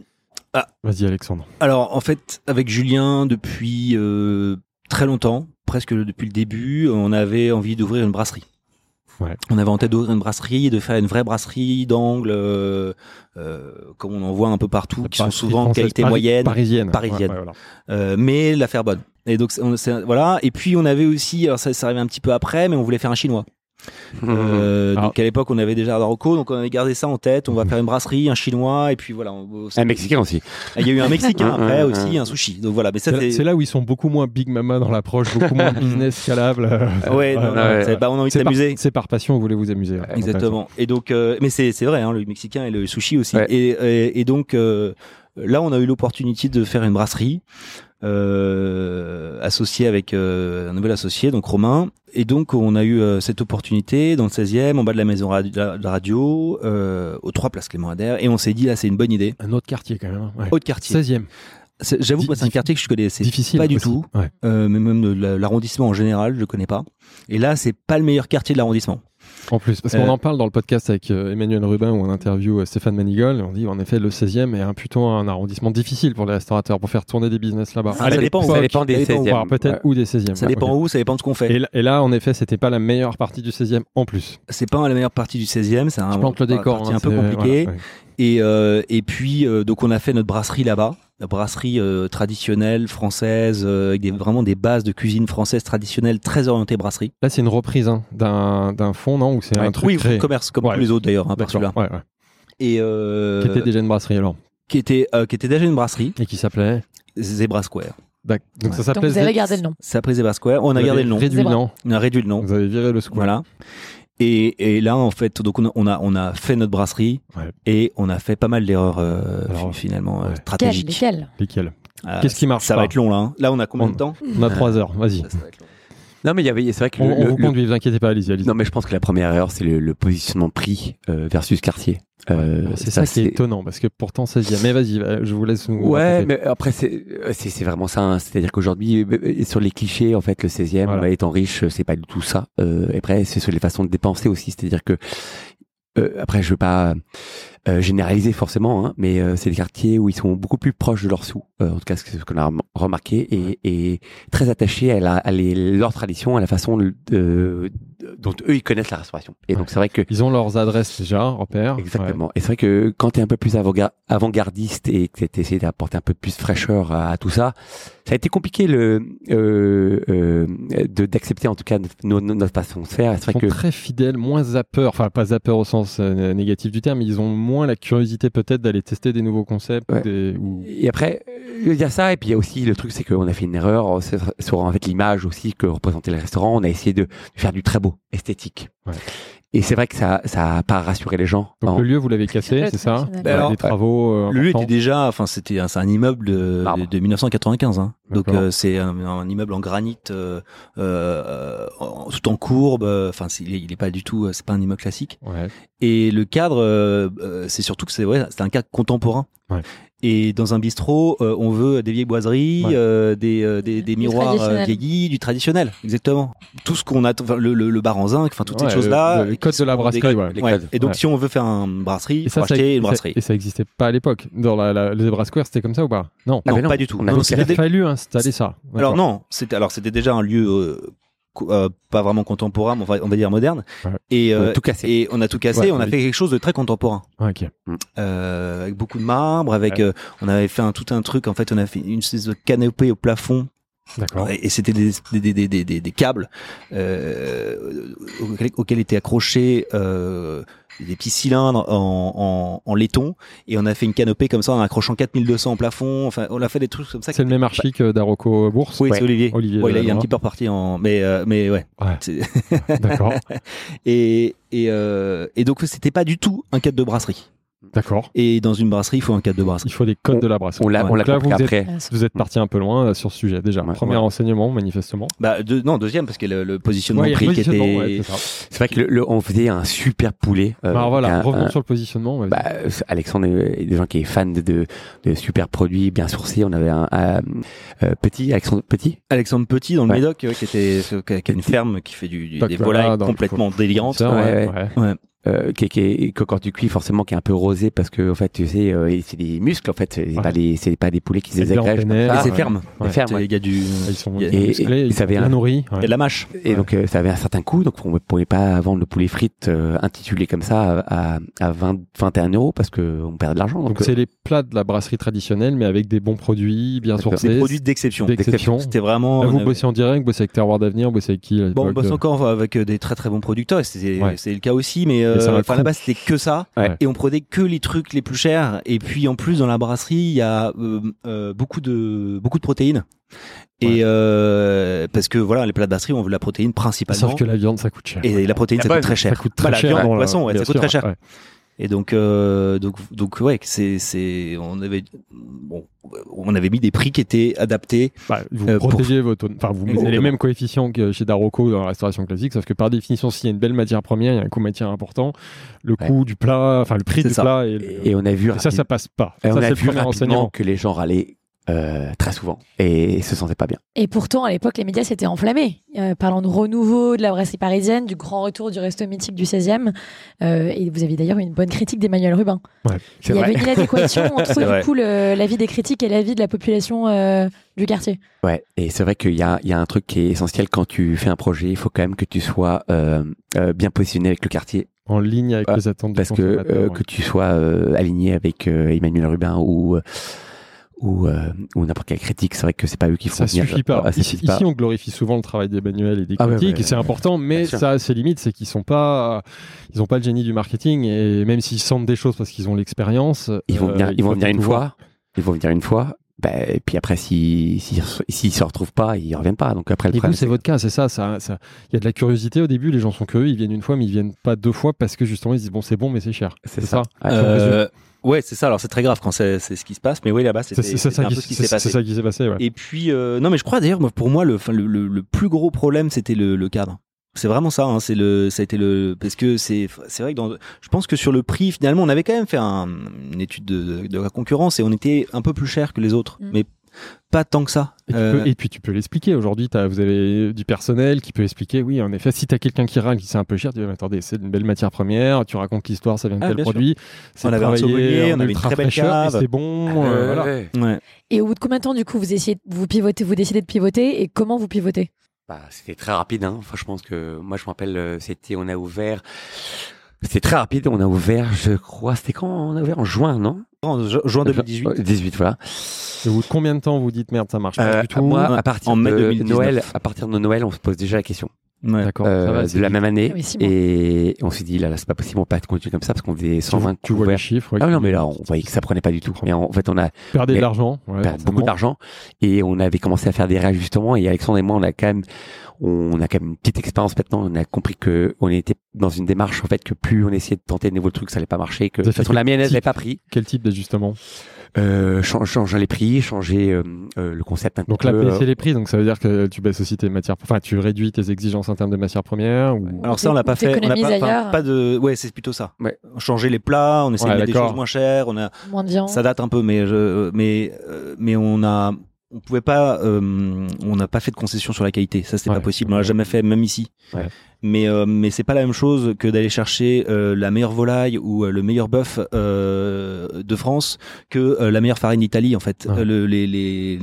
Vas-y Alexandre. Alors en fait, avec Julien, depuis euh, très longtemps, presque depuis le début, on avait envie d'ouvrir une brasserie. Ouais. On avait en tête d'ouvrir une brasserie, de faire une vraie brasserie d'angle, euh, euh, comme on en voit un peu partout, qui sont souvent de qualité moyenne, Parisienne. Parisienne. Ouais, ouais, voilà. euh, mais la faire bonne. Et donc on- voilà. Et puis on avait aussi, alors ça, ça arrivait un petit peu après, mais on voulait faire un chinois. Euh, Alors- donc à l'époque on avait déjà un Rocco, donc on avait gardé ça en tête. On va faire une brasserie, un chinois, et puis voilà. on- Un Mexicain aussi. Il y a eu un Mexicain après aussi, un- sushi. Donc voilà, mais ça C'est là- où ils sont beaucoup moins Big Mama dans l'approche, beaucoup moins business scalable. Ouais, non, non, ouais. bah, on a envie de C'est par, s'amuser. c'est par passion, vous voulez vous amuser. ouais. Exactement. Et donc, euh, mais c'est c'est vrai, hein, le mexicain et le sushi aussi. Ouais. Et, et, et donc euh, là, on a eu l'opportunité de faire une brasserie euh, associée avec euh, un nouvel associé, donc Romain. Et donc, on a eu euh, cette opportunité dans le 16e, en bas de la maison radio, de la- radio aux trois places Clément Adair. Et on s'est dit là, c'est une bonne idée. Un autre quartier quand même. hein. Ouais. Haute quartier. 16e. C'est- J'avoue, que c'est un quartier que je connaissais Difficile. pas du aussi. tout. Ouais. mais même l'arrondissement en général, je le connais pas. Et là, c'est pas le meilleur quartier de l'arrondissement. En plus, parce Euh, qu'on en parle dans le podcast avec euh, Emmanuel Rubin où on interview euh, Stéphane Manigol. et On dit en effet le 16e est un, plutôt un arrondissement difficile pour les restaurateurs pour faire tourner des business là-bas. Ah, ça dépend, Ça dépend des Ça dépend où, 16e. voire peut-être Ouais. ou des 16e. Ça ouais, dépend où, ça dépend de ce qu'on fait. Et, là- et là, en effet, c'était pas la meilleure partie du 16e en plus. C'est pas la meilleure partie du 16e, c'est un, Je plante le décor. partie hein, un peu compliqué. voilà, ouais. Et, euh, et puis, euh, donc, on a fait notre brasserie là-bas. La brasserie euh, traditionnelle française, euh, avec des, vraiment des bases de cuisine française traditionnelle, très orientée brasserie. Là, c'est une reprise hein, d'un d'un fond, non Ou c'est un truc oui, créé commerce, comme Ouais. tous les autres d'ailleurs, hein, par celui-là. ouais, ouais. Et euh, Qui était déjà une brasserie alors qui était, euh, qui était déjà une brasserie, Et qui s'appelait Zebra Square. Donc ça Donc s'appelait vous avez gardé le nom. Ça s'appelait Zebra Square. On vous a gardé le nom. Réduit le nom. On a réduit le nom. Vous avez viré le square. Voilà. Et, et là, en fait, donc on a, on a, fait notre brasserie Ouais. et on a fait pas mal d'erreurs euh, finalement euh, ouais. Quel, stratégiques. lesquels Lesquels Ah, Qu'est-ce qui marche Ça pas? va être long là. hein. Là, on a combien On- de temps? On a trois heures. Vas-y. Ça, ça. Non, mais il y avait, c'est vrai que On, le- on le- vous le- conduit, vous inquiétez pas, allez-y, allez-y. non, mais je pense que la première erreur, c'est le, le positionnement prix euh, versus quartier. Euh, C'est ça, qui est étonnant parce que pourtant 16e. Mais vas-y, euh, je vous laisse nous. Ouais, raconter. mais après c'est euh, vraiment ça. hein. C'est-à-dire qu'aujourd'hui, euh, sur les clichés, en fait, le 16e, Voilà. bah, étant riche, c'est pas du tout ça. Euh, et après, c'est sur les façons de dépenser aussi. C'est-à-dire que euh, après, je veux pas euh, généraliser forcément, hein, mais euh, c'est des quartiers où ils sont beaucoup plus proches de leurs sous. Euh, en tout cas, c'est ce qu'on a rem- remarqué et, et très attachés à, la, à les- leur tradition, à la façon de, de- dont eux ils connaissent la restauration. Et donc c'est vrai que Ils ont leurs adresses déjà, repères. Exactement. Et c'est vrai que quand tu es un peu plus avant- avant-gardiste et que tu d'apporter un peu plus de fraîcheur à, à tout ça, ça a été compliqué le euh, euh, d'accepter en tout cas notre, notre façon de faire. C'est vrai sont que très fidèles, moins zappeurs, enfin pas zappeurs au sens négatif du terme, mais ils ont moins la curiosité peut-être d'aller tester des nouveaux concepts. Ouais. des- ou- et après il y a ça et puis il y a aussi le truc c'est qu'on a fait une erreur sur, sur, en fait l'image aussi que représentait le restaurant. On a essayé de faire du très beau, esthétique. Ouais. Et c'est vrai que ça ça a pas rassuré les gens. Donc En- le lieu, vous l'avez cassé, c'est ça. Ouais, Alors, Des travaux. euh, Le lieu était déjà, enfin c'était, un- c'est un immeuble de, Marbre. de, de 1995. Hein. Donc euh, c'est un, un immeuble en granit, euh, euh, en- tout en courbe. Enfin, il, est, il est pas du tout, c'est pas un immeuble classique. Ouais. Et le cadre, c'est surtout que c'est ouais, c'est un cadre contemporain. Ouais. Et dans un bistrot, euh, on veut des vieilles boiseries, Ouais. euh, des, euh, des, des miroirs vieillis, du traditionnel, exactement. Tout ce qu'on a, le, le, le bar en zinc, enfin toutes Ouais, ces choses-là. le- le qui code de la brasserie, codes- les ouais. codes. Et donc Ouais. si on veut faire une brasserie, il faut ça, acheter et une brasserie. et ça existait pas à l'époque. Dans la, la, le Zebra Square, c'était comme ça ou pas? Non. Ah, non, pas du tout. on tout Il a c'était- fallu installer ça. alors non, c'était alors c'était déjà un lieu euh, euh, pas vraiment contemporain, mais on va, on va dire moderne. Ouais. Et, On a euh, tout cassé. et on a tout cassé. Ouais, on a oui. fait quelque chose de très contemporain, Ouais, ok. euh, avec beaucoup de marbre, avec Ouais. euh, on avait fait un tout un truc. En fait, on a fait une espèce de canopée au plafond D'accord. et, c'était des, des, des, des, des, des câbles euh, auxquels, étaient accrochés euh, des petits cylindres en, en, en laiton et on a fait une canopée comme ça en accrochant 4200 au plafond. Enfin, on a fait des trucs comme ça. C'est le même archi que Darocco Bourse Oui, Ouais. c'est Olivier. Olivier Ouais, il, a, il est un petit peu reparti en, mais euh, mais ouais. Ouais. D'accord. et et euh, et donc c'était pas du tout un cadre de brasserie. D'accord. Et dans une brasserie, il faut un cadre de brasserie. Il faut des codes de la brasserie. On l'a on l'a là, vous êtes- après. Vous êtes parti un peu loin euh, sur ce sujet déjà. Ouais. Premier Ouais. renseignement, manifestement. Bah deux- non deuxième parce que le, le positionnement Ouais, prix qui était. ouais, c'est vrai que le, le- on faisait un super poulet. euh, Bah, alors voilà, un- revenons un- sur le positionnement. Bah, euh, Alexandre est des gens qui est fan de, de, de super produits bien sourcés. On avait un, un, euh, petit Alexandre Petit. Alexandre Petit dans le Ouais. Médoc, ouais, qui était qui a, une ferme qui fait du, des voilà, volailles complètement délirantes. Ouais, ouais, ouais. ouais. Ouais. Euh, qui, est- qui est, que quand tu cuis forcément qui est un peu rosé parce que en fait tu sais euh, c'est des muscles en fait c'est Ouais. pas des c'est pas des poulets qui se désagrègent c'est ouais. ferme. Ouais. Fermes, Il ouais. y a du Ils sont il y a- et- musclés, et ils ça avait il y a de la mâche. et donc euh, ça avait un certain coût donc on ne pouvait pas vendre le poulet frites euh, intitulé comme ça à, à 20 21 euros parce que on perd de l'argent donc, euh, c'est les plats de la brasserie traditionnelle, mais avec des bons produits, bien sourcés. Des produits d'exception. d'exception. C'était vraiment. Là, vous avait- bossez en direct, vous bossez avec Terroir d'Avenir, vous bossez avec qui Bon, on bosse encore avec des très très bons producteurs, c'est le cas aussi, mais euh, enfin coût. là-bas c'était que ça, Ouais. et on prenait que les trucs les plus chers, et puis en plus dans la brasserie il y a euh, euh, beaucoup de beaucoup de protéines, et euh, parce que voilà les plats de brasserie on veut la protéine principalement, Sauf que la viande, ça coûte cher. et la protéine ça coûte très cher, Ça coûte très Bah, la cher. viande, dans de toute façon, ça coûte très cher. Et donc euh, donc donc ouais c'est c'est on avait bon on avait mis des prix qui étaient adaptés, Bah, vous Euh, pour- protégez votre, enfin, vous mettez les mêmes coefficients que chez Darocco dans la restauration classique, sauf que par définition, s'il y a une belle matière première, il y a un coût matière important, le Ouais. coût du plat, enfin, le prix C'est du ça. plat et, le- et on a vu et ça, ça passe pas. et on ça, a c'est le vu rapidement renseignement. que les gens râlaient euh, très souvent et se sentaient pas bien Et pourtant, à l'époque, les médias s'étaient enflammés. Euh, parlant de renouveau, de la brasserie parisienne, du grand retour du resto mythique du 16e. Euh, et vous aviez d'ailleurs eu une bonne critique d'Emmanuel Rubin. c'est Il y vrai avait une inadéquation entre du coup le- l'avis des critiques et l'avis de la population euh, du quartier. Ouais, et c'est vrai qu'il y a, il y a un truc qui est essentiel quand tu fais un projet, il faut quand même que tu sois euh, euh, bien positionné avec le quartier, En ligne avec Ouais, les attentes du parce que consommateur, euh, ouais. que tu sois euh, aligné avec euh, Emmanuel Rubin ou ou, euh, ou n'importe quel critique, c'est vrai que c'est pas eux qui font Ça venir- suffit pas. Ah, ça ici, suffit pas. ici, on glorifie souvent le travail d'Emmanuel et des Ah ouais, critiques, ouais, et c'est ouais. important, mais ça a ses limites, c'est qu'ils sont pas, ils ont pas le génie du marketing, et même s'ils sentent des choses parce qu'ils ont l'expérience, Ils vont euh, venir, ils vont venir une fois, ils vont venir une fois, bah, et puis après, s'ils si, si, se retrouvent pas, ils reviennent pas. Donc après, le Et vous, problème, c'est votre cas, c'est ça. ça, ça- Il y a de la curiosité au début, les gens sont curieux, ils viennent une fois, mais ils viennent pas deux fois parce que justement, ils se disent bon, c'est bon, mais c'est cher. c'est C'est ça. ça? Ouais. Euh, ouais, c'est ça. Alors c'est très grave quand c'est c'est ce qui se passe, mais oui là-bas C'est c'était c'est ça, un qui- peu ce qui c'est- s'est c'est passé. ça qui s'est passé. Ouais. Et puis euh, non, mais je crois d'ailleurs pour moi le, le, le, le plus gros problème c'était le, le cadre. C'est vraiment ça. Hein, c'est le, ça a été le parce que c'est c'est vrai que dans, je pense que sur le prix finalement on avait quand même fait un, une étude de, de, de la concurrence et on était un peu plus cher que les autres, Mm. mais pas tant que ça. Et, tu Euh, peux- et puis tu peux l'expliquer. Aujourd'hui, t'as- vous avez du personnel qui peut expliquer. Oui, en effet, si tu as quelqu'un qui râle, qui c'est un peu cher, tu dis mais attendez, c'est une belle matière première. Tu racontes l'histoire, ça vient de Ah, tel sûr. produit? C'est On avait un en on avait une ultra très belle fraîcheur, et cave. C'est bon. euh, Euh, voilà. ouais. ouais. Et au bout de combien de temps, du coup, vous essayez, vous pivotez, vous décidez de pivoter et comment vous pivotez? Bah, c'était très rapide, hein. Franchement, parce que moi, je me rappelle, euh, c'était, on a ouvert. C'était très rapide. On a ouvert, je crois, c'était quand on a ouvert? En juin, non? En ju- juin 2018. Euh, 18, voilà. Et au bout de combien de temps vous dites merde, ça marche pas Euh, du tout moi, à partir En mai de 2019. Noël, à partir de Noël, on se pose déjà la question. Ouais. Euh, ça va, c'est de la même année. Ah oui, et on s'est dit, là, là, c'est pas possible, on peut pas continuer comme ça parce qu'on faisait Tu, 120 tu vois les chiffres. ouais, Ah non, mais là, on voyait que ça prenait pas du tout. Et en fait, on a perdez de mais- l'argent. ouais, perdu beaucoup d'argent et on avait commencé à faire des réajustements et Alexandre et moi on a quand même on a quand même une petite expérience maintenant on a compris que on était dans une démarche en fait que plus on essayait de tenter de nouveaux trucs ça allait pas marcher que de toute façon la mienne elle l'avait type pas pris Quel type d'ajustement? Euh, chan- changer les prix changer euh, euh, le concept un Donc là, baisser euh, les prix, donc ça veut dire que tu baisses aussi tes matières, enfin tu réduis tes exigences en termes de matières premières. Ou... Alors ça, on l'a pas fait. On a pas, enfin, pas de. Ouais, c'est plutôt ça. Ouais. Changer les plats, on essaie Ouais, de mettre des choses moins chères. On a. Moins de viande Ça date un peu, mais je, mais euh, mais on a. On pouvait pas. euh, on n'a pas fait de concession sur la qualité. Ça, c'est Ouais. pas possible. On l'a jamais fait, même ici. Ouais. Mais euh, mais c'est pas la même chose que d'aller chercher euh, la meilleure volaille ou euh, le meilleur bœuf euh, de France que euh, la meilleure farine d'Italie. En fait, Ouais. Euh, le les, les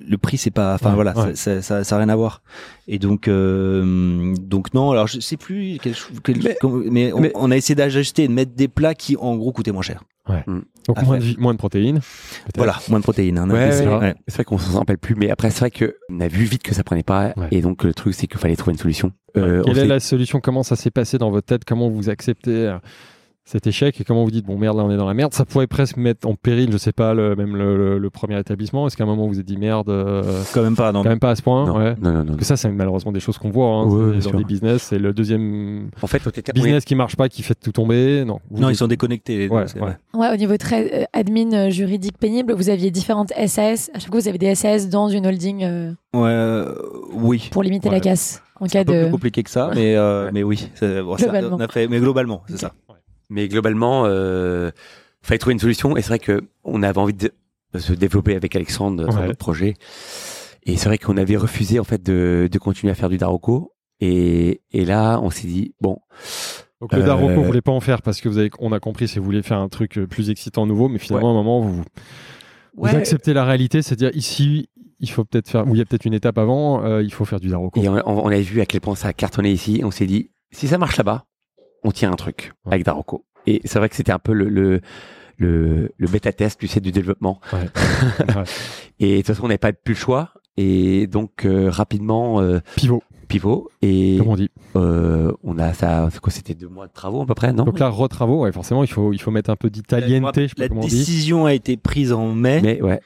le prix c'est pas. Enfin Ouais, voilà, ouais. ça, ça, ça, ça a rien à voir. Et donc euh, donc non. Alors je sais plus. Quel, quel- Mais- on, mais- on a essayé d'ajuster et de mettre des plats qui en gros coûtaient moins cher. Donc moins de, vi- moins de protéines. Voilà, moins de protéines. hein, Ouais, c'est vrai qu'on s'en rappelle plus mais après c'est vrai que on a vu vite que ça prenait pas Ouais. et donc le truc c'est qu'il fallait trouver une solution. Euh, Quelle est la solution? Comment ça s'est passé dans votre tête? Comment vous acceptez? euh, cet échec et comment vous dites bon merde là on est dans la merde Ça pourrait presque mettre en péril, je sais pas, le, même le, le- le premier établissement. Est-ce qu'à un moment vous vous êtes dit merde euh, Quand même pas. Non. Quand même pas à ce point. non, ouais. non non non Parce que ça, c'est malheureusement des choses qu'on voit hein, Ouais, dans des business. C'est le deuxième en fait business qui marche pas qui fait tout tomber. Non, vous- Non, ils sont déconnectés. les Ouais, au niveau très euh, admin euh, juridique pénible, vous aviez différentes SAS. À chaque fois, vous avez des SAS dans une holding euh, Ouais, euh, oui. pour limiter Ouais. la casse en un cas peu de. plus compliqué que ça, mais euh, mais oui, c'est- bon, ça, Globalement. on a fait, mais globalement, c'est ça. Mais globalement, euh, fallait trouver une solution. Et c'est vrai que on avait envie de se développer avec Alexandre sur Ouais. notre projet. Et c'est vrai qu'on avait refusé en fait de, de continuer à faire du Daroko. Et, et là, on s'est dit bon, Donc le Euh, Daroko, vous voulez pas en faire parce que vous avez, on a compris, c'est que vous voulez faire un truc euh, plus excitant, nouveau, mais finalement, à un moment, vous, vous Ouais. acceptez la réalité, c'est-à-dire ici, il faut peut-être faire, ou il y a peut-être une étape avant, euh, il faut faire du Daroko. et on, on avait vu à quel point ça a cartonné ici. On s'est dit si ça marche là-bas, on tient un truc Ouais. avec Daroko. Et c'est vrai que c'était un peu le le le, le bêta test, tu sais, du développement. Ouais. Ouais. Et de toute façon, on n'avait pas plus le choix. Et donc euh, rapidement euh, Pivot, pivot. Et comme on dit. Euh, on a ça, c'est quoi, c'était deux mois de travaux à peu près, non? Donc là, retravaux, ouais, forcément, il faut, il faut mettre un peu d'italienneté, je sais pas La comment on dit. décision a été prise en mai, Mais ouais,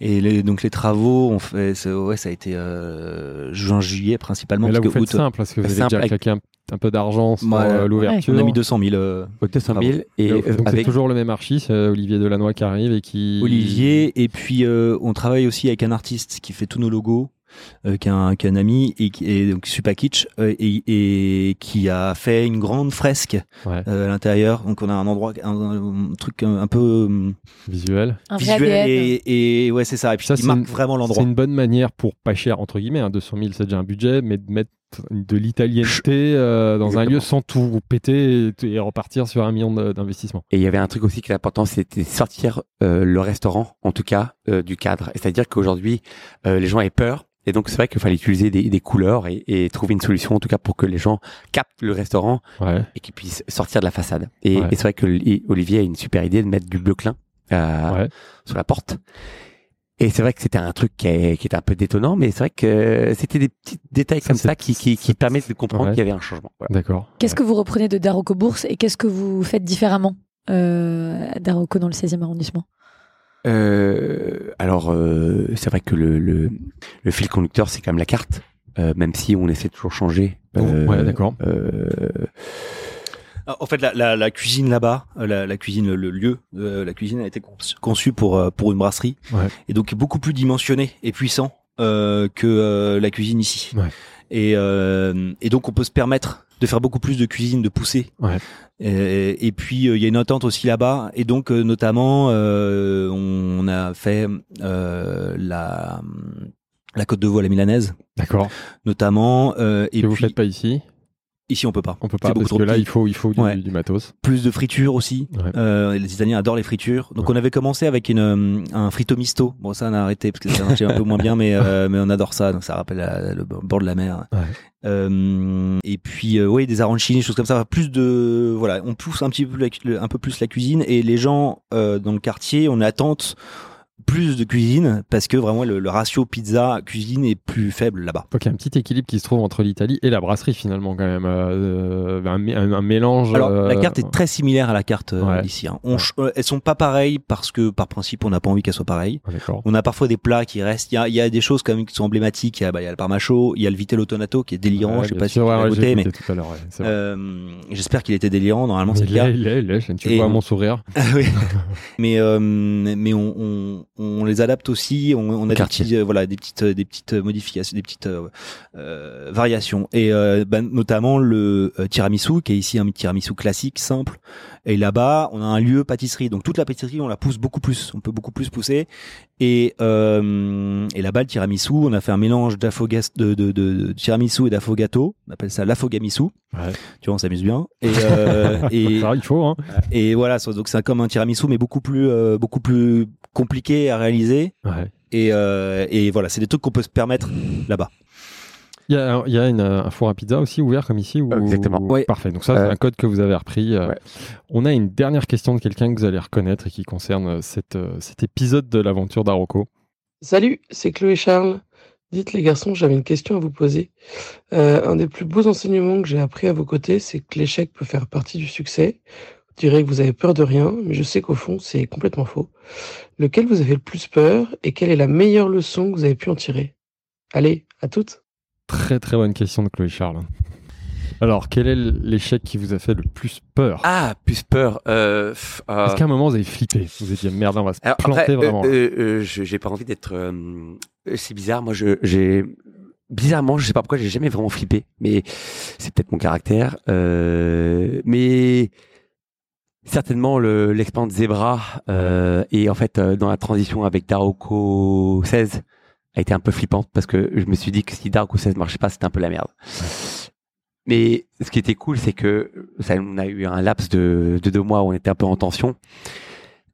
et les, donc les travaux, on fait, ouais, ça a été euh, juin, juillet principalement. Mais là, parce vous que faites août, simple, parce que vous avez Simple déjà claqué un, un peu d'argent sur euh, ouais. l'ouverture. on a mis 200 000. euh, au 200 000 et Donc euh, c'est avec toujours le même archi, c'est euh, Olivier Delannoy qui arrive et qui... Olivier, et puis euh, on travaille aussi avec un artiste qui fait tous nos logos. Euh, qui, est un, qui est un ami et qui est donc super kitsch euh, et, et qui a fait une grande fresque Ouais, euh, à l'intérieur donc on a un endroit un, un truc un, un peu euh, visuel. Un visuel ADN. et, et ouais c'est ça et puis Ça, il c'est marque une- vraiment C'est l'endroit une bonne manière pour pas cher, entre guillemets, hein, 200 000 c'est déjà un budget, mais de mettre de l'italienneté euh, dans un lieu sans tout péter et, et repartir sur un million de- d'investissement. et il y avait un truc aussi qui est important, c'était sortir euh, le restaurant, en tout cas, euh, du cadre. C'est-à-dire qu'aujourd'hui, euh, les gens avaient peur. Et donc, c'est vrai qu'il fallait utiliser des, des couleurs et, et trouver une solution, en tout cas, pour que les gens captent le restaurant Ouais. et qu'ils puissent sortir de la façade. Et, Ouais. et c'est vrai que Olivier a une super idée de mettre du bleu clin euh, Ouais. sur la porte. Et c'est vrai que c'était un truc qui, est- qui était un peu détonnant, mais c'est vrai que c'était des petits détails Ça, comme ça qui, qui, qui permettent de comprendre Ouais. qu'il y avait un changement. Voilà. D'accord. Qu'est-ce que vous reprenez de Daroko Bourse et qu'est-ce que vous faites différemment euh, à Daroko dans le 16e arrondissement? Euh, alors, euh, c'est vrai que le, le, le fil conducteur, c'est quand même la carte, euh, même si on essaie de toujours changer. Euh, ouais, d'accord. euh, Ah, En fait, la, la, la cuisine là-bas, la, la cuisine, le lieu, euh, la cuisine a été conçue- pour pour une brasserie, Ouais. et donc beaucoup plus dimensionné et puissant euh, que euh, la cuisine ici. Ouais. Et euh, et donc on peut se permettre de faire beaucoup plus de cuisine, de pousser. Ouais. Et, et puis euh, il y a une entente aussi là-bas, et donc euh, notamment euh, on a fait la la côte de veau à la milanaise, D'accord. notamment. Euh, et que vous faites pas ici ici on peut pas. On peut pas parce que là il faut il faut du, Ouais. du matos. plus de friture aussi. Ouais. Euh, les Italiens adorent les fritures. Donc Ouais. on avait commencé avec une, euh, un frito misto. Bon ça on a arrêté parce que ça marchait un peu moins bien, mais euh, mais on adore ça. Donc ça rappelle la- le bord de la mer. Euh, et puis oui des arancini, des choses comme ça. Plus de voilà, on pousse un petit peu un peu plus la cuisine et les gens dans le quartier, on attente plus de cuisine parce que vraiment le, le ratio pizza cuisine est plus faible là-bas. Donc il y a un petit équilibre qui se trouve entre l'Italie et la brasserie finalement quand même. Euh, un, un- un mélange. Alors euh, la carte est très similaire à la carte euh, Ouais. d'ici. hein. On euh, elles sont pas pareilles parce que par principe on n'a pas envie qu'elles soient pareilles. ah. On a parfois des plats qui restent. Il y a, il y a des choses quand même qui sont emblématiques. Il y a, bah, il y a le parmacho, il y a le vitello tonato qui est délirant. Ouais, je sais pas si tu l'as goûté, mais euh, j'espère qu'il était délirant. Normalement, c'est il le cas. est, il est, il est, tu Et- vois mon sourire. Ah oui. mais euh, mais on, on, on les adapte aussi. On, on a des, petits, euh, voilà, des petites des petites modifications, des petites euh, euh, variations. Et euh, bah, notamment le euh, tiramisu qui est ici un tiramisu classique simple. Et là-bas, on a un lieu pâtisserie. Donc toute la pâtisserie, on la pousse beaucoup plus. On peut beaucoup plus pousser. Et euh, et là-bas, le tiramisu, on a fait un mélange d'affogas de, de, de, de tiramisu et d'affogato. On appelle ça l'affogamisu. Ouais. Tu vois, on s'amuse bien. Et euh, et Ça, il faut. Hein. et voilà, donc c'est comme un tiramisu, mais beaucoup plus, euh, beaucoup plus compliqué à réaliser. Ouais. Et, euh, et voilà, c'est des trucs qu'on peut se permettre là-bas. Il y a, il y a une, un four à pizza aussi ouvert comme ici ou... Exactement. Ouais. Parfait. Donc ça, c'est Euh, un code que vous avez repris. Euh, ouais. On a une dernière question de quelqu'un que vous allez reconnaître et qui concerne cette, cet épisode de l'aventure d'Arocco. Salut, c'est Chloé Charles. Dites les garçons, j'avais une question à vous poser. Euh, un des plus beaux enseignements que j'ai appris à vos côtés, c'est que l'échec peut faire partie du succès. Direz que vous avez peur de rien, mais je sais qu'au fond, c'est complètement faux. Lequel vous avez le plus peur et quelle est la meilleure leçon que vous avez pu en tirer? Allez, à toutes Très très bonne question de Chloé Charles. Alors, quel est l'échec qui vous a fait le plus peur? Ah, plus peur. Euh, euh, Est-ce qu'à un moment vous avez flippé? Vous dit merde, on va se Alors, planter après, euh, vraiment. euh, euh, je- j'ai pas envie d'être. euh, c'est bizarre. Moi, j'ai bizarrement, je sais pas pourquoi, j'ai jamais vraiment flippé. Mais c'est peut-être mon caractère. Euh, mais certainement le l'expérience Zebra euh, et en fait euh, dans la transition avec Daroko 16 a été un peu flippante parce que je me suis dit que si Daroko 16 marchait pas, c'était un peu la merde. Mais ce qui était cool, c'est que ça, on a eu un laps de, de deux mois où on était un peu en tension.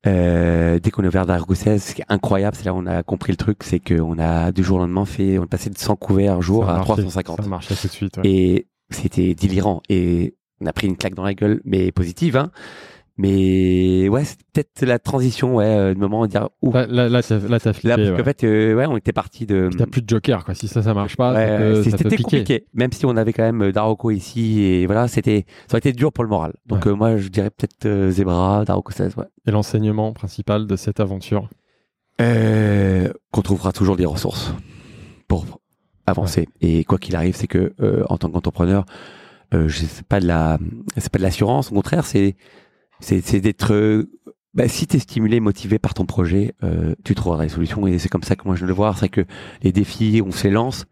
Euh, dès qu'on est ouvert Dargo 16, ce qui est incroyable, c'est là où on a compris le truc, c'est qu'on a du jour au lendemain fait, on est passé de 100 couverts jour Ça a à marché, 350. Ça marchait tout de suite. ouais. Et c'était délirant. Et on a pris une claque dans la gueule, mais positive, hein. Mais ouais, c'est peut-être la transition, ouais, euh, le moment de dire, ouh. Là, là, là, t'as là, t'as flippé. Là, parce ouais. qu'en fait, euh, ouais, on était parti de. Puis T'as plus de joker, quoi. Si ça, ça marche pas, Ouais, ça ça c'était piquer. compliqué. Même si on avait quand même euh, Daroko ici et voilà, c'était, ça aurait été dur pour le moral. Donc Ouais. euh, moi, je dirais peut-être Zebra, Daroko 16, ouais. Et l'enseignement principal de cette aventure? Qu'on trouvera toujours des ressources pour avancer. Et quoi qu'il arrive, c'est que en tant qu'entrepreneur, euh, je- c'est pas de la, c'est pas de l'assurance. Au contraire, c'est, c'est, d'être. euh, bah, si tu es stimulé, motivé par ton projet, euh, tu trouveras des solutions. Et c'est comme ça que moi je le vois. C'est que les défis, on se les lance.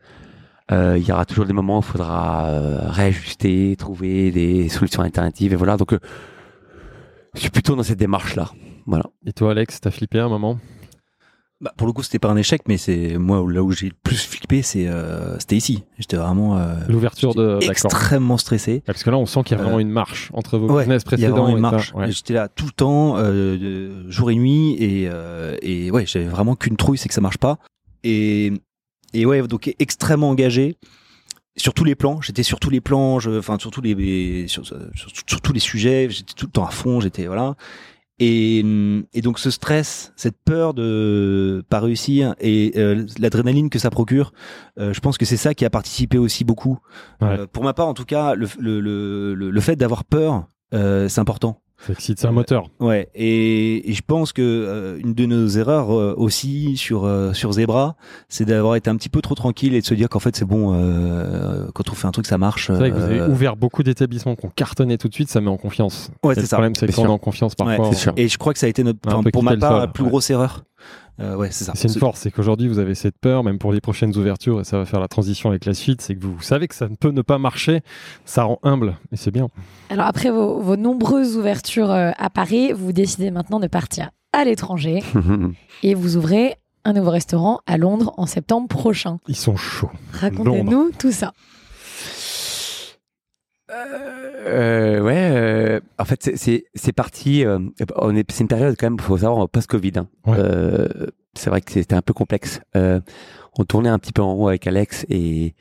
Euh, Il y aura toujours des moments où il faudra euh, réajuster, trouver des solutions alternatives. Et voilà. Donc, euh, je suis plutôt dans cette démarche-là. Voilà. Et toi, Alex, t'as flippé un moment? Bah, pour le coup, c'était pas un échec, mais c'est moi là où j'ai le plus flippé, c'est euh, c'était ici. J'étais vraiment euh, L'ouverture de. extrêmement stressé. Parce que là, on sent qu'il y a Euh, vraiment une marche entre vos Ouais, business Il y a précédents. vraiment une et marche. Ouais. J'étais là tout le temps, euh, jour et nuit, et euh, et ouais, j'avais vraiment qu'une trouille, c'est que ça marche pas. Et et ouais, donc extrêmement engagé sur tous les plans. J'étais sur tous les plans, enfin sur tous les sur, sur- sur tous les sujets. J'étais tout le temps à fond. J'étais voilà. Et, et donc ce stress, cette peur de pas réussir et euh, l'adrénaline que ça procure, euh, je pense que c'est ça qui a participé aussi beaucoup. Ouais. Euh, pour ma part, en tout cas, le, le, le, le- fait d'avoir peur, c'est important. Ça excite, c'est un moteur. Ouais, et, et je pense que euh, une de nos erreurs euh, aussi sur euh, sur Zebra, c'est d'avoir été un petit peu trop tranquille et de se dire qu'en fait c'est bon euh, quand on fait un truc ça marche. C'est vrai que vous avez euh, ouvert beaucoup d'établissements qui ont cartonné tout de suite, ça met en confiance. Ouais, le c'est ça. problème, c'est que Bien quand on est en confiance, ouais, parfois. Et je crois que ça a été notre, enfin, pour ma le part, la plus ouais. grosse erreur. Euh, ouais, c'est ça. C'est une force, c'est qu'aujourd'hui vous avez cette peur, même pour les prochaines ouvertures, et ça va faire la transition avec la suite, c'est que vous savez que ça ne peut ne pas marcher, ça rend humble, et c'est bien. Alors après vos, vos nombreuses ouvertures euh, à Paris, vous décidez maintenant de partir à l'étranger et vous ouvrez un nouveau restaurant à Londres en septembre prochain. Ils sont chauds. Racontez-nous tout ça. Euh, ouais, euh, en fait, c'est- parti. euh, on est, c'est une période quand même, faut savoir, post-Covid. hein. Ouais. Euh, c'est vrai que c'était un peu complexe. Euh, on tournait un petit peu en haut avec Alex et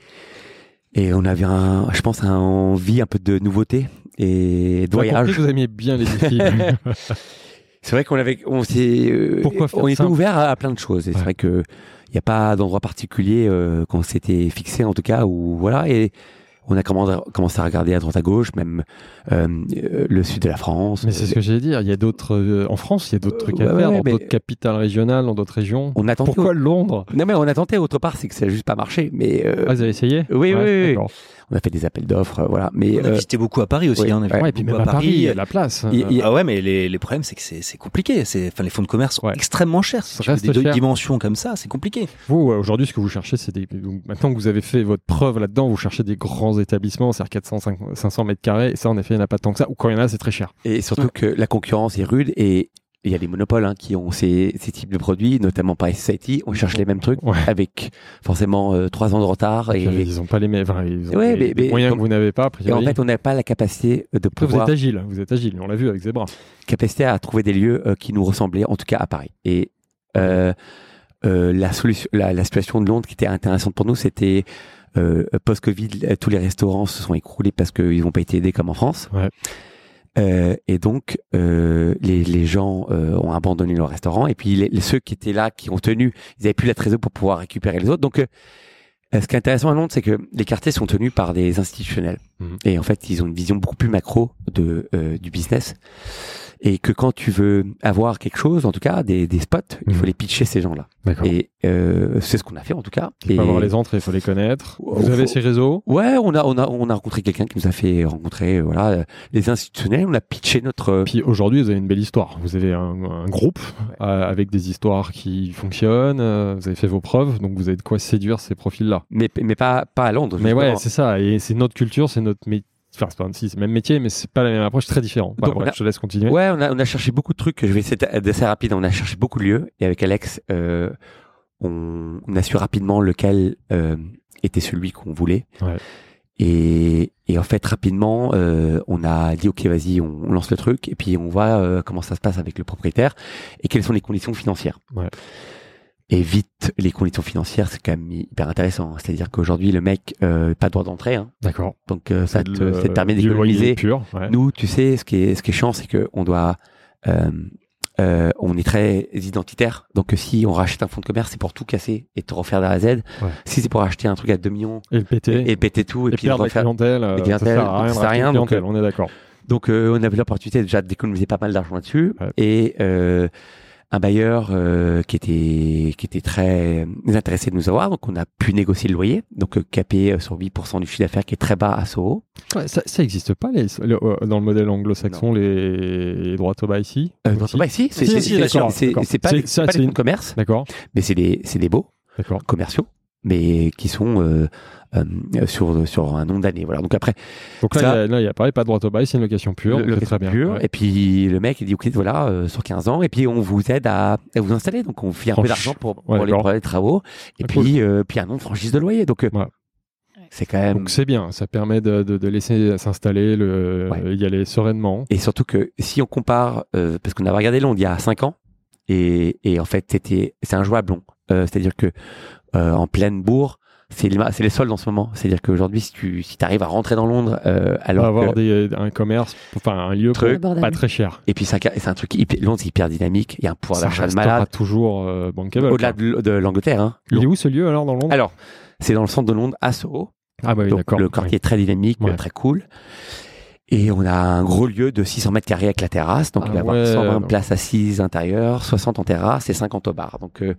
et on avait, un, je pense, un envie un peu de nouveauté et de voyage. vous aimiez bien les défis. C'est vrai qu'on avait, on s'est, euh, on était ouvert à, à plein de choses. Et Ouais. c'est vrai que il n'y a pas d'endroit particulier euh, qu'on s'était fixé en tout cas où voilà et on a commencé, à regarder à droite à gauche, même euh, euh, le sud de la France. Mais c'est ce que j'allais dire, il y a d'autres. euh, en France, il y a d'autres trucs à ouais, faire, ouais, dans d'autres capitales régionales, dans d'autres régions. On a tenté. Pourquoi Londres? Non mais on a tenté autre part, c'est que ça n'a juste pas marché. Mais euh, Ah, vous avez essayé? Oui, oui, oui. On a fait des appels d'offres, voilà. Mais On a euh, visité beaucoup à Paris aussi. ouais, hein, on a fait Ouais, et puis même à Paris, il y a de la place. Ah ouais, mais les, les problèmes, c'est que c'est c'est compliqué. C'est, enfin, les fonds de commerce sont Ouais. extrêmement chers. Si Ça tu des cher. dimensions comme ça, c'est compliqué. Vous, euh, aujourd'hui, ce que vous cherchez, c'est des. Maintenant que vous avez fait votre preuve là-dedans, vous cherchez des grands établissements, c'est-à-dire 400, 500 mètres carrés. Et ça, en effet, il n'y en a pas tant que ça. Ou quand il y en a, c'est très cher. et surtout que la concurrence est rude et il y a des monopoles hein, qui ont ces, ces types de produits, notamment Paris Society. On cherche les mêmes trucs Ouais. avec forcément euh, trois ans de retard Et ils n'ont pas les mêmes. Enfin, ils ont Ouais, des, mais- des mais moyens comme- que vous n'avez pas. et en fait on n'a pas la capacité de Après, vous êtes agile. Vous êtes agile. On l'a vu avec Zebra. capacité à trouver des lieux euh, qui nous ressemblaient, en tout cas à Paris. Et euh, la, solution, la, la situation de Londres qui était intéressante pour nous, c'était post-Covid, tous les restaurants se sont écroulés parce qu'ils n'ont pas été aidés comme en France. Ouais. Euh, et donc, euh, les, les gens euh, ont abandonné leur restaurant. Et puis, les, les- ceux qui étaient là, qui ont tenu, ils avaient plus la trésorerie pour pouvoir récupérer les autres. Donc, euh, ce qui est intéressant à Londres, c'est que les quartiers sont tenus par des institutionnels. Mhm. Et en fait, ils ont une vision beaucoup plus macro de, euh, du business. Et que quand tu veux avoir quelque chose, en tout cas, des, des spots, il faut Mhm. les pitcher ces gens-là. Et euh, c'est ce qu'on a fait, en tout cas. Il Et faut avoir les entrées, il faut les connaître. Vous avez ces réseaux? ouais, on a, on a, on a rencontré quelqu'un qui nous a fait rencontrer, euh, voilà, les institutionnels. On a pitché notre. euh, Puis aujourd'hui, vous avez une belle histoire. Vous avez un, un groupe euh, avec des histoires qui fonctionnent. euh, vous avez fait vos preuves, donc vous avez de quoi séduire ces profils-là. mais, mais pas, pas à Londres. Mais ouais, c'est ça. Et c'est notre culture, c'est notre métier. Enfin, c'est pas si, c'est le même métier, mais c'est pas la même approche, très différent. Voilà, Donc, on bref, a- je te laisse continuer. Ouais, on a, on a cherché beaucoup de trucs. Je vais essayer d'être assez rapide. On a cherché beaucoup de lieux. Et avec Alex, euh, on, on a su rapidement lequel euh, était celui qu'on voulait. Ouais. Et, et en fait, rapidement, euh, on a dit, OK, vas-y, on, on lance le truc. Et puis, on voit comment ça se passe avec le propriétaire et quelles sont les conditions financières. Ouais. Et vite, les conditions financières, c'est quand même hyper intéressant. C'est-à-dire qu'aujourd'hui, le mec, euh, pas de droit d'entrée. Hein. D'accord. Donc, euh, ça, te, le- ça te permet d'économiser. ouais. Nous, tu sais, ce qui est, ce qui est chiant, c'est que on doit, euh, euh, on est très identitaire. Donc, si on rachète un fonds de commerce, c'est pour tout casser et te refaire de la Z. Ouais. Si c'est pour acheter un truc à 2 millions Et le PT. et, et péter tout et, et puis perdre la refaire. clientèle. euh, la clientèle, ça sert à rien. ça rien, donc, clientèle, on est d'accord. Donc, euh, on avait l'opportunité déjà d'économiser pas mal d'argent là-dessus. Ouais. Et euh, un bailleur euh, qui était qui était très intéressé de nous avoir. Donc, on a pu négocier le loyer. Donc, euh, capé euh, sur 8% du chiffre d'affaires qui est très bas à Soho. Ouais, ça, ça existe pas les, le- euh, dans le modèle anglo-saxon, les, les droits au bail ici? Euh, non, Aussi bah, si, c'est pas, C'est- des- ça, pas c'est des une- de commerce, D'accord. mais c'est des, c'est des beaux D'accord. commerciaux, mais qui sont euh, euh, sur, sur un nombre d'années. Voilà. Donc après, Donc là, Ça- il y a- là, il y a pareil, pas de droit au bail, c'est une location pure. très bien. Ouais. et puis le mec il dit ok voilà euh, sur 15 ans, et puis on vous aide à, à vous installer. Donc on file un peu d'argent pour, pour Ouais, les, d'accord. pour les travaux, et Ah, puis euh, puis un nom de franchise de loyer. Donc euh, Ouais. c'est quand même. Donc c'est bien, ça permet de, de, de laisser s'installer, le, Ouais. y aller sereinement. Et surtout que si on compare, euh, parce qu'on avait regardé Londres il y a 5 ans, et, et en fait c'était c'est injouable long. Euh, C'est-à-dire que euh, en pleine bourre, c'est les, ma- c'est les soldes en ce moment. C'est-à-dire qu'aujourd'hui, si tu si arrives à rentrer dans Londres, euh, On alors va avoir que- des, un commerce, enfin un lieu Truc. Pas très cher. et puis c'est un, c'est un truc hyper, Londres c'est hyper dynamique. Il y a un pouvoir d'achat de malade. toujours euh, bankable. Au-delà de, de l'Angleterre. Hein. Il est où ce lieu alors dans Londres? Alors, c'est dans le centre de Londres, à Soho. Ah bah oui, Donc, d'accord. le quartier est très dynamique, Ouais. euh, très cool. Et on a un gros lieu de 600 mètres carrés avec la terrasse. Donc, Ah il va y avoir ouais. 120 places assises intérieures, 60 en terrasse et 50 au bar. Donc, euh,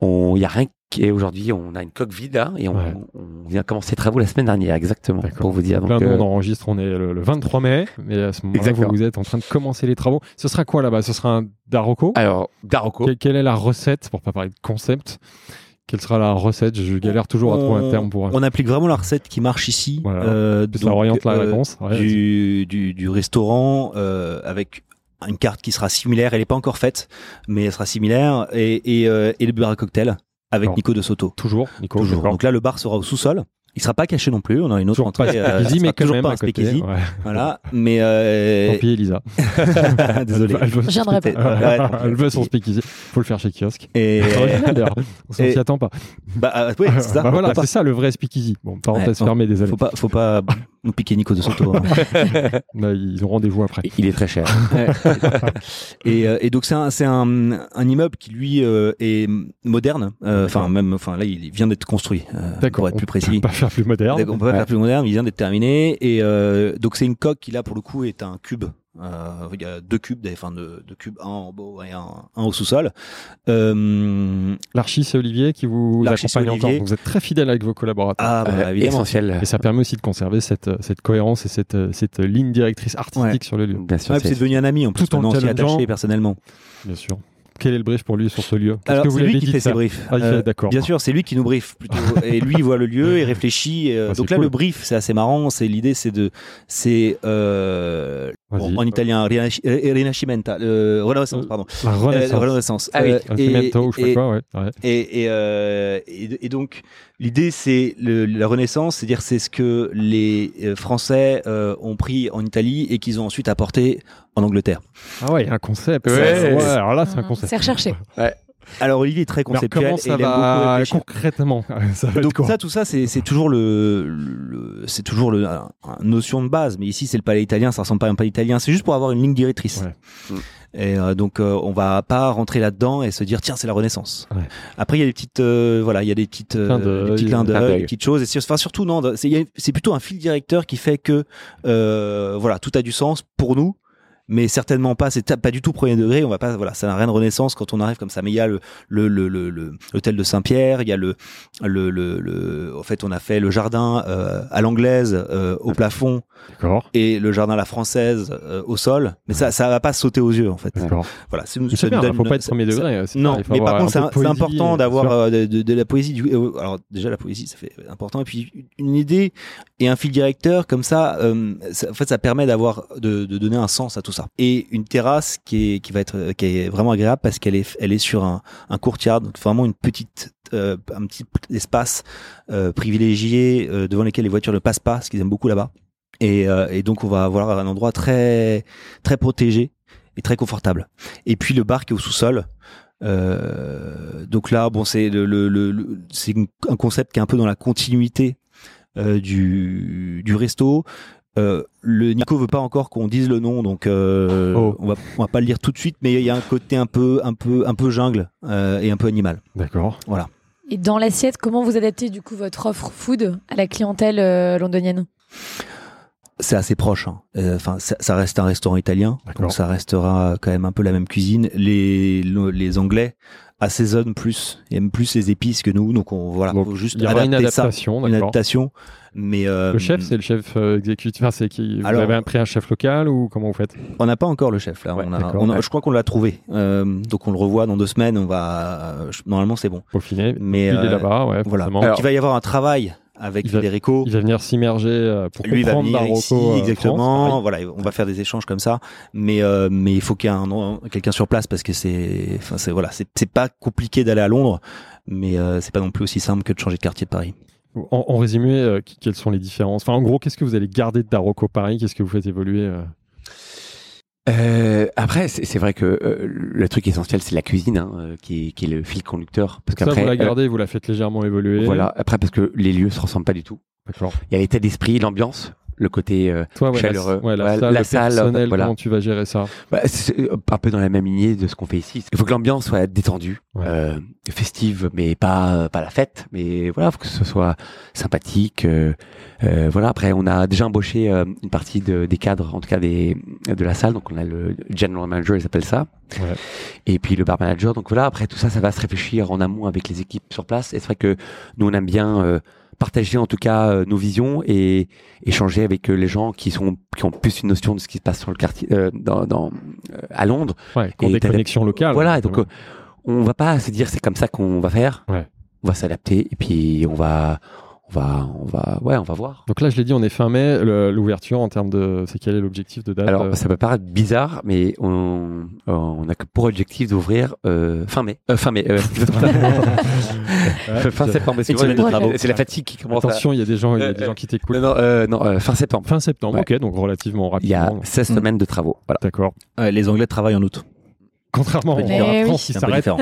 on, il y a rien qui est aujourd'hui, on a une coque vide là et on, Ouais. on vient commencer les travaux la semaine dernière, exactement, D'accord. pour vous dire. Donc là, Donc, euh, on enregistre, on est le, le 23 mai, mais à ce moment-là, vous, Exactement. vous êtes en train de commencer les travaux. Ce sera quoi là-bas? Ce sera un Daroko alors, Daroko. Que- Quelle est la recette, pour pas parler de concept Quelle sera la recette? Je galère toujours à trouver un terme pour. On applique vraiment la recette qui marche ici. Voilà. euh, que ça donc, oriente la euh, réponse. Ouais, du, du, du restaurant euh, avec une carte qui sera similaire. Elle n'est pas encore faite, mais elle sera similaire. Et, et, euh, et le bar à cocktail avec. Nico de Soto. Toujours, Nico. Toujours. Donc là, le bar sera au sous-sol. Il sera pas caché non plus. On a une autre Toujours pas entrée. euh, speakeasy, ça mais quand toujours même pas à un côté. speakeasy. ouais. Voilà. Mais euh, Tant pis, Elisa. désolé. Elle veut, Je viendrai pas. C'était- ouais, elle veut son speakeasy. Faut le faire chez kiosque. Et d'ailleurs. On s'en et- s'y attend pas. bah, euh, ouais, c'est ça. Bah voilà, pas- c'est ça le vrai speakeasy. Bon, parenthèse Ouais, fermée, désolé. Faut pas, faut pas nous piquer Nico de Soto. hein. Là, ils ont rendez-vous après. Il est très cher. et, euh, et donc c'est un, c'est un, un immeuble qui lui euh, est moderne. Euh, Enfin D'accord. même, enfin là il vient d'être construit. euh, D'accord. Pour être plus On peut précis. pas faire plus moderne. D'accord, On peut pas faire plus moderne. Il vient d'être terminé. Et euh, donc c'est une coque qui là pour le coup est un cube. Euh, il y a deux cubes, enfin deux, deux cubes, un en bas et un, un au sous-sol. Euh, L'archi, c'est Olivier qui vous accompagne encore. Vous êtes très fidèle avec vos collaborateurs. ah bah, Euh, évidemment. essentiel. Et ça permet aussi de conserver cette, cette cohérence et cette, cette ligne directrice artistique sur le lieu. Bien sûr. Ouais, c'est devenu un ami en plus. Tout en attaché personnellement. Bien sûr. Quel est le brief pour lui sur ce lieu? Alors que vous c'est lui qui fait ses briefs. Ah, il fait- Euh, d'accord. Bien sûr, c'est lui qui nous brief plutôt. et lui il voit le lieu, il réfléchit. et, euh, Bah, donc là cool. le brief, c'est assez marrant. C'est l'idée, c'est de, c'est euh. Bon, en italien Rinasci- Rinascimento, euh, Renaissance, Euh, pardon. La Euh, renaissance. Renaissance. Ah oui, Euh, et, cimento ou je sais pas et- quoi, ouais. ouais. et, et, euh, et- et donc l'idée c'est la Renaissance, c'est-à-dire c'est ce que les Français euh, ont pris en Italie et qu'ils ont ensuite apporté en Angleterre. Ah ouais, il y a un concept. Ouais. Ouais, alors là, c'est un Ah, concept. C'est recherché. Alors Olivier est très alors, conceptuel et aime beaucoup réfléchir. concrètement Ça va être Donc ça, tout ça, c'est toujours le, le- c'est toujours le un- un notion de base. Mais ici, c'est le palais italien, ça ressemble pas à un palais italien. C'est juste pour avoir une ligne directrice. Ouais. Et euh, donc, euh, on va pas rentrer là-dedans et se dire tiens, c'est la Renaissance. Ouais. Après, il y a des petites, euh, voilà, il y a des petites, euh, des petits clins d'œil, des petites choses. Et enfin, surtout, non, c'est plutôt un fil directeur qui fait que, euh, voilà, tout a du sens pour nous. Mais certainement pas, c'est pas du tout premier degré. On va pas, voilà, ça n'a rien de renaissance quand on arrive comme ça. Mais il y a le le le le le- l'hôtel de Saint-Pierre, il y a le le le, le en fait on a fait le jardin euh, à l'anglaise euh, au plafond D'accord. et le jardin à la française euh, au sol mais ça ça va pas sauter aux yeux en fait D'accord. voilà c'est ça bien, donne faut pas être ça- premier degré. non mais par contre c'est important d'avoir euh, de, de- de la poésie du euh, alors déjà la poésie ça fait important et puis une idée et un fil directeur comme ça, euh, ça- en fait ça permet d'avoir de, de donner un sens à tout ça et une terrasse qui est qui va être qui est vraiment agréable parce qu'elle est elle est sur un un courtyard donc vraiment une petite euh, un petit espace euh, privilégié euh, devant lequel les voitures ne passent pas, ce qu'ils aiment beaucoup là-bas. Et, euh, et donc on va avoir un endroit très très protégé et très confortable. Et puis le bar qui est au sous-sol. Euh, donc là, bon, c'est le, le, le- c'est un concept qui est un peu dans la continuité du du resto. Euh, le Nico veut pas encore qu'on dise le nom, donc euh, Oh. on va on va pas le dire tout de suite, mais il y a un côté un peu un peu un peu jungle euh, et un peu animal. D'accord. Et dans l'assiette, comment vous adaptez du coup votre offre food à la clientèle euh, londonienne? C'est assez proche. hein. Euh, Enfin, ça, ça reste un restaurant italien, donc ça restera quand même un peu la même cuisine. Les les Anglais assaisonnent plus, et aiment plus les épices que nous, donc on voilà, Donc, faut juste Il y aura une ça, adaptation, une adaptation. Mais euh, Le chef, c'est le chef euh, exécutif. Enfin, c'est qui Vous Alors- avez pris un chef local ou comment vous faites? on n'a pas encore le chef là. Ouais, on a, d'accord, on a- ouais. Je crois qu'on l'a trouvé, Euh, donc on le revoit dans deux semaines. On va normalement c'est bon. Peaufiné. Mais il est là-bas, ouais. voilà. Donc il va y avoir un travail avec Il va- Federico. Il va venir s'immerger euh, pour Lui va comprendre venir Marocco. ici, euh, exactement. France, voilà, on va faire des échanges comme ça, mais euh, mais il faut qu'il y ait un quelqu'un sur place parce que c'est, enfin c'est voilà, c'est c'est pas compliqué d'aller à Londres, mais euh, c'est pas non plus aussi simple que de changer de quartier de Paris. En, en résumé, euh, quelles sont les différences? Enfin, en gros, qu'est-ce que vous allez garder de Darocco Paris? Qu'est-ce que vous faites évoluer euh après, c'est vrai que euh, le truc essentiel, c'est la cuisine, hein, euh, qui, est, qui est le fil conducteur. Parce qu'après, vous la euh, gardez, vous la faites légèrement évoluer. voilà. Après, parce que les lieux se ressemblent pas du tout. D'accord. Il y a l'état d'esprit, l'ambiance, le côté euh, Toi, ouais, chaleureux. La, ouais, la Ouais, salle, la le salle, personnel, voilà. comment tu vas gérer ça Bah, c'est euh, un peu dans la même lignée de ce qu'on fait ici. Il faut que l'ambiance soit détendue, euh, festive, mais pas pas la fête. Mais voilà, faut que ce soit sympathique. euh, voilà. Après, on a déjà embauché une partie de, des cadres, en tout cas des de la salle. Donc, on a le general manager, ils appellent ça, et puis le bar manager. Donc voilà. Après tout ça, ça va se réfléchir en amont avec les équipes sur place. Et c'est vrai que nous, on aime bien. Partager en tout cas euh, nos visions et échanger avec euh, les gens qui sont qui ont plus une notion de ce qui se passe sur le quartier euh, dans, dans à Londres Ouais, Et des connexions locales. voilà, donc on va pas se dire c'est comme ça qu'on va faire. Ouais. On va s'adapter et puis on va, on va, on va, ouais, on va voir. Donc là, je l'ai dit, on est fin mai. L'ouverture en termes de. C'est quel est l'objectif de date Alors euh, ça peut paraître bizarre, mais on, on a que pour objectif d'ouvrir euh, fin mai, euh, fin mai, euh, ouais, fin septembre. C'est la fatigue qui commence. à- Attention, il y a des gens, il y a des gens qui t'écoutent. Non, non, euh, non, euh, fin septembre. Fin septembre, Ouais. ok, donc relativement Il y a rapidement. 16 Mm. semaines de travaux. Voilà. D'accord. Les Anglais travaillent en août. Contrairement. Mais France, oui. ils C'est un peu s'arrêtent en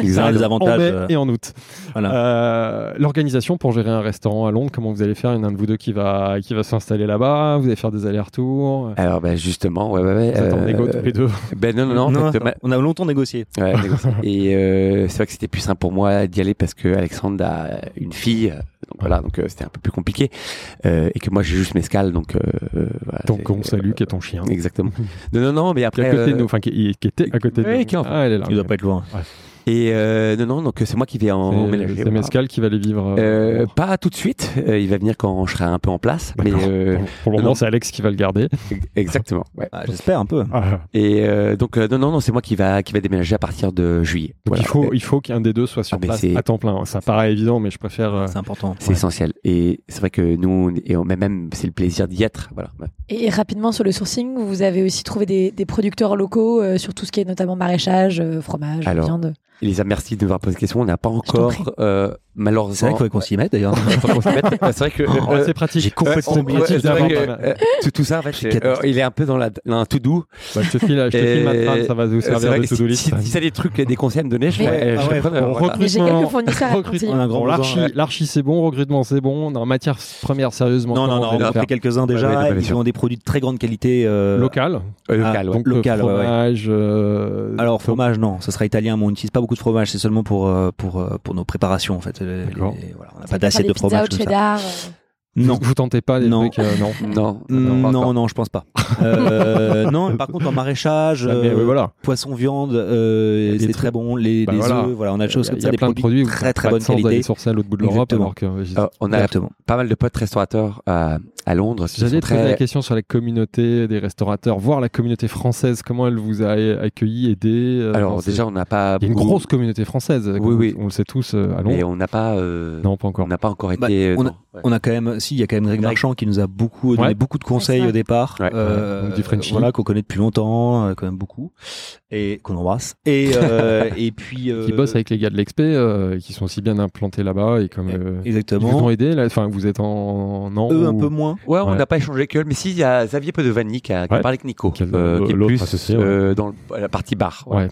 mai euh, et en août. Voilà. Euh, L'organisation pour gérer un restaurant à Londres, comment vous allez faire? Il y en a un de vous deux qui va, qui va s'installer là-bas, vous allez faire des allers-retours. Alors ben justement, ouais, ouais, ouais. Vous êtes en euh, négo tous les deux. Ben non, non, non. en Non, fait, ma- on a longtemps négocié. Ouais, négocier. et euh, c'est vrai que c'était plus simple pour moi d'y aller parce que Alexandre a une fille, donc voilà, donc euh, c'était un peu plus compliqué, euh, et que moi j'ai juste mescal, donc euh, voilà, Donc on salue qui est ton chien. Exactement. non, non, non, mais Qui est après. à côté de nous, enfin qui, qui était à côté de Ouais, nous. qui est en- Ah, elle est là. Il doit pas être loin. Et euh, non, non, donc c'est moi qui vais en C'est- emménager. C'est voilà. Mescal qui va les vivre. Euh, euh, pas tout de suite. euh, il va venir quand je serai un peu en place. Mais euh, pour, pour le non. moment, c'est Alex qui va le garder. exactement. Ouais. Ah, J'espère un peu. Ah, Et euh, donc euh, non, non, non, c'est moi qui va qui va déménager à partir de juillet. donc Voilà. il faut, il faut qu'un des deux soit sur Ah, place c'est- à temps plein. Ça paraît évident, mais je préfère. euh, C'est important. C'est essentiel. Et c'est vrai que nous, on- et on, mais même c'est le plaisir d'y être. Voilà. Ouais. Et rapidement sur le sourcing, vous avez aussi trouvé des, des producteurs locaux euh, sur tout ce qui est notamment maraîchage, euh, fromage, Alors, viande? Elisa, merci de m'avoir posé la question. On n'a pas encore, euh, malheureusement. C'est vrai qu'il faudrait qu'on s'y mette d'ailleurs. Mette. c'est vrai que oh, euh, c'est pratique. j'ai complètement Ouais, oublié euh, tout, tout ça, en fait, c'est- euh, il est un peu dans la, dans un tout doux. Bah, je te file, je te file ma trame, ça va vous C'est servir de si, list. si, si t'as des trucs, des conseils à me donner, je Ah je ouais, preneur, on voilà. recrute- Mais j'ai Recrutement- quelques fournisseurs à recrutement. conseiller. On a un grand Bon, l'archi, l'archi, c'est bon, recrutement c'est bon, dans matière première sérieusement. Non, non, non, on allez a faire pris quelques-uns Ouais, déjà. ils ont des produits de très grande qualité. euh, local. Euh, Ah, local, local, fromage. euh, Alors fromage non, ça sera italien, mais on n'utilise pas beaucoup de fromage, c'est seulement pour euh, pour euh, pour nos préparations en fait. Les- voilà, on n'a pas d'assiette de fromage au comme ça. Non. Vous, vous tentez pas des Non. trucs, euh, non. Non, Non, non, je pense pas. Euh, non, mais par contre en maraîchage, Ah, mais, euh, voilà. poisson, viande, euh, c'est très bon. Les, Bah les voilà. œufs, voilà, on a des choses Il comme y ça, a des plein de produits très très bonne qualité. l'autre bout de l'Europe. Exactement. Alors que, euh, Euh, on a Exactement. pas mal de potes restaurateurs à, à Londres. J'allais te poser très- la question sur la communauté des restaurateurs, voir la communauté française, comment elle vous a accueilli, aidé. euh, Alors déjà, on n'a pas il y a une beaucoup- grosse communauté française. Oui. On le sait tous à mais Londres. on n'a pas. Non, pas encore. On n'a pas encore été. On a- non. Ouais. On a quand même, si, il y a quand même Greg Greg. Marchand qui nous a beaucoup donné Ouais. beaucoup de conseils au départ. Ouais. Euh. Voilà, qu'on connaît depuis longtemps, euh, quand même beaucoup, et qu'on embrasse. Et euh, et puis euh, Qui bossent avec les gars de l'Expé, euh, qui sont aussi bien implantés là-bas et comme. euh, ils vous exactement. ont aidé là? Enfin, vous êtes en non Eux un peu moins. Ouais, on Ouais. n'a pas échangé avec eux, mais si, il y a Xavier Podovani qui a, qui a parlé avec Nico, qui est plus associé, ouais. euh, dans le- la partie bar. Ouais.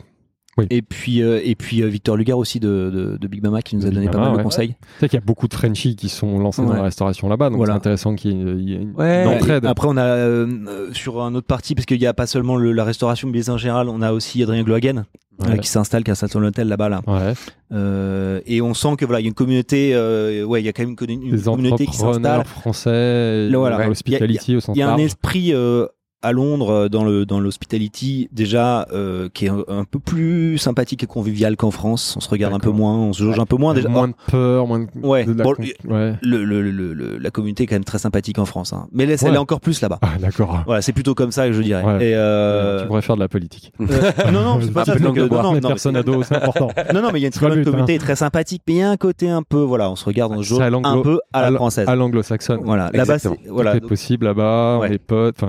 Et puis euh, et puis euh, Victor Lugar aussi de, de, de Big Mama qui nous a donné pas mal ouais. de conseils. Tu sais qu'il y a beaucoup de Frenchies qui sont lancés dans la restauration là-bas, donc Voilà. c'est intéressant qu'il y ait une, Ouais. entraide. Après on a euh, euh, sur un autre parti parce qu'il n'y a pas seulement le- la restauration mais en général, on a aussi Adrien Glohagen euh, qui s'installe, qui installe son hôtel là-bas là. Ouais. Euh, et on sent que voilà, il y a une communauté, euh, ouais, il y a quand même une, communauté qui s'installe. entrepreneurs français, Là, voilà. dans l'hospitality au sens Il y a un esprit euh, à Londres euh, dans le dans l'hospitality déjà euh, qui est un, un peu plus sympathique et convivial qu'en France. On se regarde un peu moins, on se jauge un peu moins déjà. moins de peur, moins de, Ouais. de la Bon, con- ouais. le, le, le- le- la communauté est quand même très sympathique en France, hein. mais là, elle Ouais. est encore plus là-bas. Ah, d'accord. Voilà, c'est plutôt comme ça que je dirais. Ouais. Et euh, Tu pourrais faire de la politique. non, non, c'est pas ça. non, non, personne dos, c'est important. Non, non, mais il y a une très bonne communauté, très sympathique, mais il y a un côté un peu, voilà, on se regarde, on se jauge un peu à la française. À l'anglo-saxonne. Voilà, là-bas, voilà. Tout est possible là-bas, on est potes.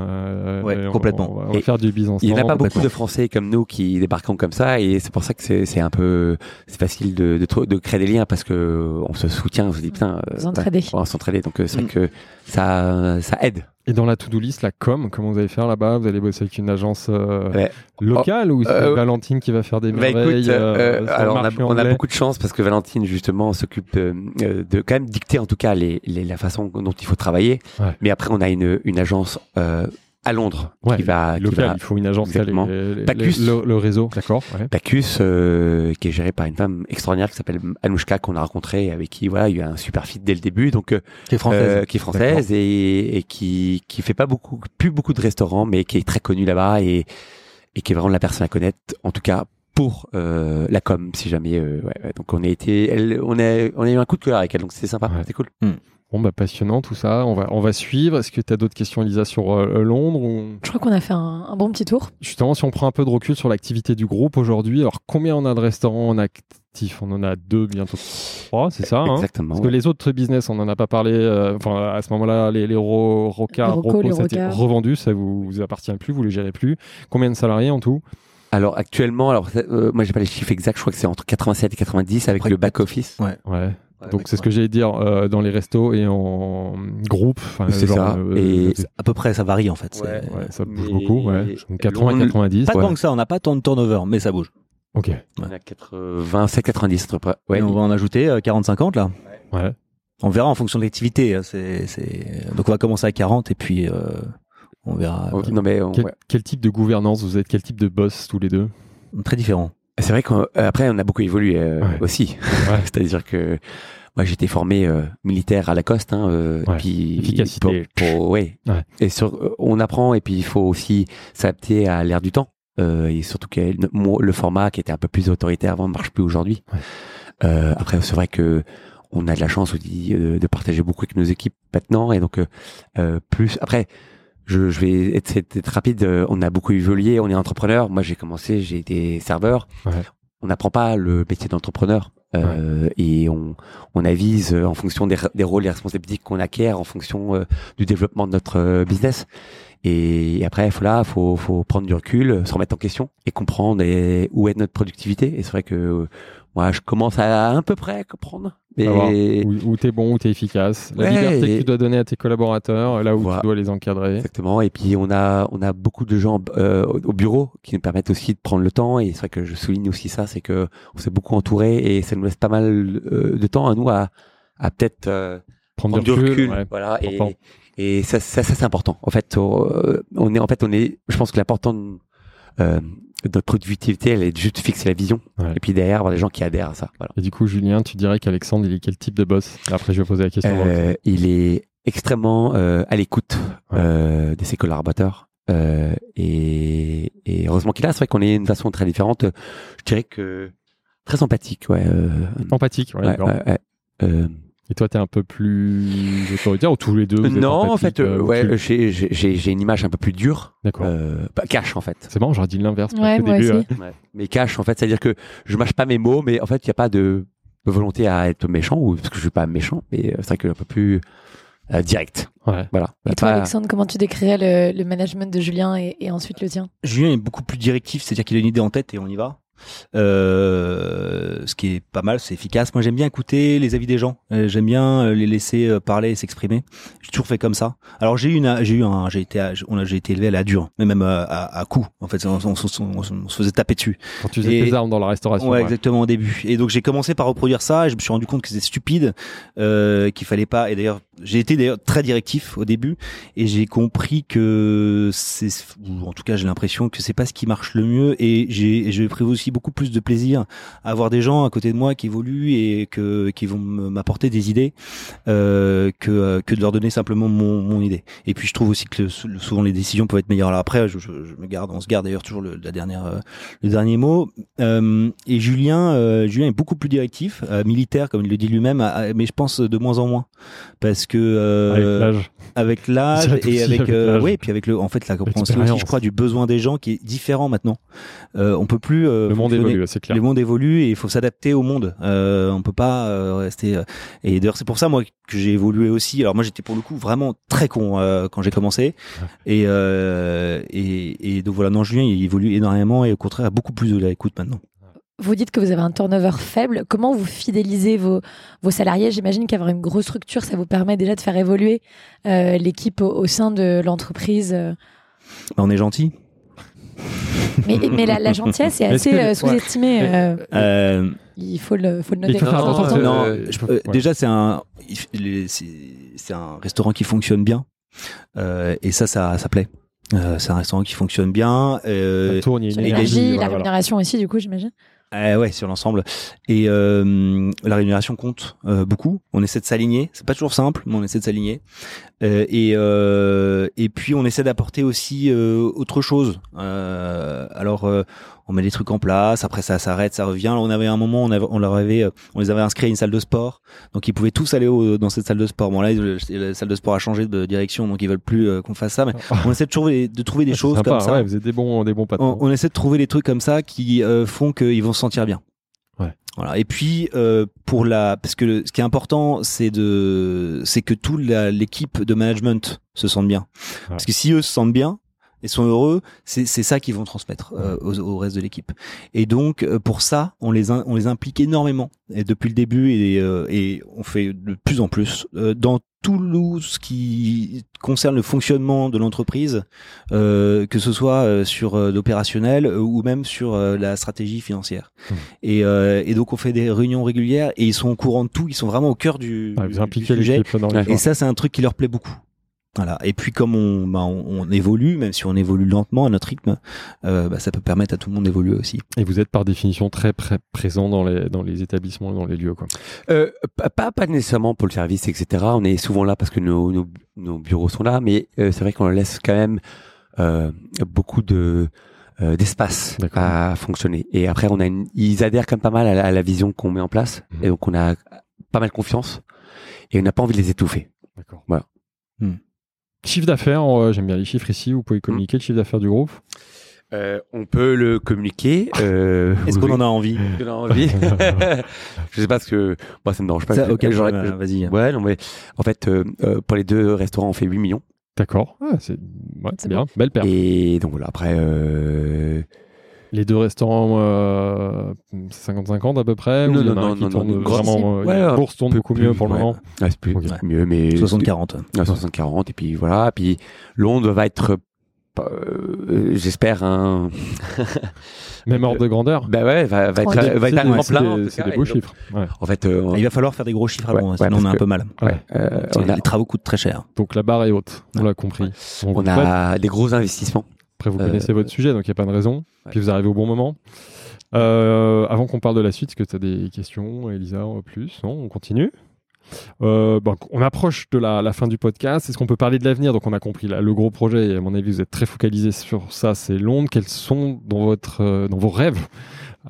Ouais, on- complètement. On va, on va Et faire du business. Il n'y en a pas beaucoup de Français comme nous qui débarquons comme ça et c'est pour ça que c'est c'est un peu c'est facile de, de, créer des liens parce que on se soutient, on se dit putain, euh, Vous entraidez. on va s'entraider donc euh, c'est vrai Mm. que ça ça aide. Et dans la to-do list, la com, comment vous allez faire là-bas? Vous allez bosser avec une agence euh, Ouais. locale ou c'est euh, Valentine qui va faire des Bah merveilles écoute, euh, euh, alors on a, on beaucoup de chance parce que Valentine justement s'occupe de, euh, de quand même dicter en tout cas les, les- la façon dont il faut travailler. Ouais. Mais après on a une, une agence euh, à Londres Ouais, qui va, qui Local, va il faut une agence qui les- Exactement. les- Bacchus. le, le réseau, d'accord ouais. Bacchus euh, qui est géré par une femme extraordinaire qui s'appelle Anouchka qu'on a rencontrée avec qui voilà il y a eu un super fit dès le début donc euh, Qui est française. euh, qui est française et, et qui qui fait pas beaucoup plus beaucoup de restaurants mais qui est très connue là-bas et et qui est vraiment la personne à connaître en tout cas pour euh, la com si jamais euh, ouais, ouais. donc on a été elle on a on a eu un coup de cœur avec elle donc c'était sympa Ouais. c'est cool Bon, bah passionnant tout ça. On va, on va suivre. Est-ce que tu as d'autres questions, Elisa, sur euh, Londres ou... Je crois qu'on a fait un, un bon petit tour. Justement, si on prend un peu de recul sur l'activité du groupe aujourd'hui, alors combien on a de restaurants en actif On en a deux, bientôt trois, c'est ça hein? Exactement Parce que les autres business, on n'en a pas parlé. euh, Enfin, à ce moment-là, les, les ro- Les Rocco, Rocco, Rocard. revendu, ça vous, vous appartient plus, vous les gérez plus. Combien de salariés en tout? Alors actuellement alors euh, moi j'ai pas les chiffres exacts je crois que c'est entre 87 et 90 avec Après, le back office Ouais. Ouais. Donc c'est ce que j'allais dire euh, dans les restos et en groupe. C'est ça. euh, Et- À peu près, ça varie en fait. Ouais. ouais, ça bouge Mais- beaucoup. Ouais. Donc 80 Londres- 90. Pas ouais. tant que ça, on n'a pas tant de turnover, mais ça bouge. Ok. on a 87 90 à peu près. ouais Et on va en ajouter 40-50 là. Ouais. On verra en fonction de l'activité. hein, C'est. Donc on va commencer à 40 et puis euh, on verra. Oh, non mais on- Quel, quel type de gouvernance vous êtes Quel type de boss tous les deux? Très différent. C'est vrai qu'après on a beaucoup évolué euh, Ouais. aussi. Ouais. C'est-à-dire que moi j'étais formé euh, militaire à Lacoste, hein, euh, Ouais. et puis Efficacité. Pour, pour- ouais. Ouais. Et sur, euh, on apprend et puis il faut aussi s'adapter à l'ère du temps. Euh, et surtout que le- format qui était un peu plus autoritaire avant ne marche plus aujourd'hui. Ouais. Euh, après c'est vrai que on a de la chance aussi euh, de partager beaucoup avec nos équipes maintenant et donc euh, euh, plus après je, je vais être, être- être rapide. euh, On a beaucoup évolué. On est entrepreneur. Moi, j'ai commencé, j'ai été serveur. Ouais. On n'apprend pas le métier d'entrepreneur. Euh, Et on, on avise euh, en fonction des, des rôles et responsabilités qu'on acquiert, en fonction euh, du développement de notre euh, business. Et après, faut là, faut, faut prendre du recul, se remettre en question et comprendre et, où est notre productivité. Et c'est vrai que moi, je commence à à peu près comprendre. Savoir Mais Où, t'es bon, où t'es efficace. La Ouais, liberté et- que tu dois donner à tes collaborateurs, là où Voilà. tu dois les encadrer. Exactement. Et puis on a on a beaucoup de gens euh, au au bureau qui nous permettent aussi de prendre le temps. Et c'est vrai que je souligne aussi ça, c'est que on s'est beaucoup entouré et ça nous laisse pas mal euh, de temps à nous à à peut-être euh, Prendre, du recul. ouais. Voilà. Et, et ça, ça, ça, c'est important. En fait, euh, on est en fait on est. Je pense que l'important de, euh, de notre productivité, elle est de juste fixer la vision. Ouais. Et puis derrière, avoir des gens qui adhèrent à ça. Voilà. Et du coup, Julien, tu dirais qu'Alexandre, il est quel type de boss Après, je vais poser la question. Euh, il est extrêmement euh, à l'écoute Ouais. euh, de ses collaborateurs. Euh, et, et heureusement qu'il a, c'est vrai qu'on est d'une façon très différente. Je dirais que très empathique, ouais. euh, Empathique, ouais, ouais, Euh, Et toi, t'es un peu plus autoritaire ou tous les deux vous êtes non, en fait, euh, euh, ouais, plus- j'ai- j'ai j'ai- j'ai une image un peu plus dure, D'accord. euh, pas cash en fait. C'est marrant, j'aurais dit l'inverse. Ouais, moi début, aussi. ouais. Ouais. Mais cash en fait, c'est-à-dire que je mâche pas mes mots, mais en fait, il n'y a pas de volonté à être méchant ou parce que je suis pas méchant, mais euh, c'est vrai que un peu plus euh, direct. Ouais. Voilà. Et toi, Pas- Alexandre, comment tu décrirais le, le management de Julien et, et ensuite le tien? Julien est beaucoup plus directif, c'est-à-dire qu'il a une idée en tête et on y va. Euh, ce qui est pas mal, c'est efficace. Moi, j'aime bien écouter les avis des gens. Euh, j'aime bien euh, les laisser parler et s'exprimer. J'ai toujours fait comme ça. Alors j'ai une, j'ai eu un, j'ai été, on a, j'ai été élevé à la dure, mais même à, à coups. En fait, on, on- on- on- on se faisait taper dessus. Quand tu faisais Et- tes armes dans la restauration. Ouais, ouais. exactement au début. Et donc j'ai commencé par reproduire ça et je me suis rendu compte que c'était stupide, euh, qu'il fallait pas. Et d'ailleurs, j'ai été d'ailleurs très directif au début et j'ai compris que c'est, ou en tout cas j'ai l'impression que c'est pas ce qui marche le mieux. Et j'ai, pris aussi beaucoup plus de plaisir à avoir des gens à côté de moi qui évoluent et qui vont m'apporter des idées euh, que euh, que de leur donner simplement mon, idée. Et puis je trouve aussi que souvent les décisions peuvent être meilleures. Alors après, je, me garde, on se garde d'ailleurs toujours le, la dernière, euh, le dernier mot. Et Julien, Julien est beaucoup plus directif, militaire comme il le dit lui-même, mais je pense de moins en moins parce que euh, Avec l'âge. avec et avec, avec euh, et puis avec le en fait la compréhension aussi je crois du besoin des gens qui est différent maintenant. Euh, on peut plus euh, Le monde évolue, c'est clair. Le monde évolue et il faut s'adapter au monde. Euh, on peut pas euh, rester. euh, Et d'ailleurs, c'est pour ça moi que j'ai évolué aussi. Alors moi, j'étais pour le coup vraiment très con euh, quand j'ai commencé. Et, euh, et et donc voilà, non, Julien, il évolue énormément et au contraire, beaucoup plus de l'écoute maintenant. Vous dites que vous avez un turnover faible. Comment vous fidélisez vos, vos salariés? J'imagine qu'avoir une grosse structure, ça vous permet déjà de faire évoluer euh, l'équipe au, au sein de l'entreprise. euh. Bah, on est gentil. Mais, mais la, la gentillesse est assez que- euh, sous-estimée. ouais. euh, Euh, il faut le, faut le Il noter. faut euh, non, je- euh, ouais. déjà c'est un, c'est un restaurant qui fonctionne bien Euh, et ça, ça, ça plaît. Euh, c'est un restaurant qui fonctionne bien. Euh, Ça tourne, il y a une et énergie, voilà, la voilà. rémunération aussi, du coup, j'imagine. Euh, ouais, sur l'ensemble. Et euh, la rémunération compte euh, beaucoup. On essaie de s'aligner. C'est pas toujours simple, mais on essaie de s'aligner. Euh, et euh, et puis on essaie d'apporter aussi euh, autre chose. Alors on met des trucs en place. Après ça s'arrête, ça revient. On avait un moment, on, avait, on leur avait, euh, on les avait inscrits à une salle de sport. Donc ils pouvaient tous aller au- dans cette salle de sport. Bon là, le- la salle de sport a changé de direction, donc ils veulent plus euh, qu'on fasse ça. Mais on essaie de trouver, de trouver des choses sympa, comme ça. ouais, vous êtes des bons, des bons patrons. On, on essaie de trouver des trucs comme ça qui euh, font qu'ils vont se sentir bien. Ouais. Voilà. Et puis euh, pour la, parce que le- ce qui est important, c'est de, c'est que toute l'équipe de management se sente bien. Parce que si eux se sentent bien et sont heureux, c'est ça qu'ils vont transmettre euh, au, au reste de l'équipe. Et donc euh, pour ça, on les in- on les implique énormément et depuis le début et, euh, et on fait de plus en plus euh, dans tout ce qui concerne le fonctionnement de l'entreprise, euh, que ce soit euh, sur euh, l'opérationnel ou même sur euh, la stratégie financière. Mmh. Et, euh, et donc on fait des réunions régulières et ils sont au courant de tout, ils sont vraiment au cœur du, Ouais, du- sujet. l'équipe dans les Et ça c'est un truc qui leur plaît beaucoup. Voilà. Et puis comme on, bah, on, on évolue, même si on évolue lentement à notre rythme, euh, bah, ça peut permettre à tout le monde d'évoluer aussi. Et vous êtes par définition très pré- présent dans les, dans les établissements et dans les lieux. Quoi. Euh, pas- pas, nécessairement pour le service, etc. On est souvent là parce que nos, nos, nos bureaux sont là, mais euh, c'est vrai qu'on laisse quand même euh, beaucoup de euh, d'espace à fonctionner. Et après, on a une, ils adhèrent quand même pas mal à la, à la vision qu'on met en place, Mhm. et donc on a pas mal confiance et on n'a pas envie de les étouffer. D'accord. Voilà. Chiffre d'affaires, euh, j'aime bien les chiffres ici. Vous pouvez communiquer le chiffre d'affaires du groupe. Euh, on peut le communiquer. Euh, Est-ce qu'on en a envie en a envie Je sais pas ce que moi ça me dérange pas. Ça, Je- ok, bah, vas-y. Ouais, non mais en fait euh, pour les deux restaurants on fait 8 millions. D'accord. Ah, c'est ouais, C'est bien. Belle perte. Et donc voilà, après, euh... Les deux restaurants, euh, c'est 50-50 à peu près Non, non, non, non, vraiment. euh, Ouais, la bourse tourne beaucoup mieux pour le moment. ouais, c'est plus Ok. c'est mieux, mais 60-40. Ouais, 60-40 et puis voilà, puis Londres va être, euh, j'espère un, Même ordre de grandeur. bah ouais, va, va être, Tranquille. va être C'est un des- grand C'est beaux chiffres. Ouais. En fait, euh, Il va falloir faire des gros chiffres à Ouais, Londres, ouais, sinon on a un peu mal. ouais, euh, on a, Les travaux coûtent très cher. Donc la barre est haute. On l'a compris. On, on a des gros investissements. Après, vous Euh, connaissez votre sujet, donc il n'y a pas de raison. Ouais. Puis vous arrivez au bon moment. Euh, avant qu'on parle de la suite, est-ce que tu as des questions, Elisa, en plus? Non, on continue. Euh, bon, on approche de la, la fin du podcast. Est-ce qu'on peut parler de l'avenir? Donc, on a compris là, le gros projet. Et à mon avis, vous êtes très focalisé sur ça. C'est Londres. Quels sont dans votre, euh, dans vos rêves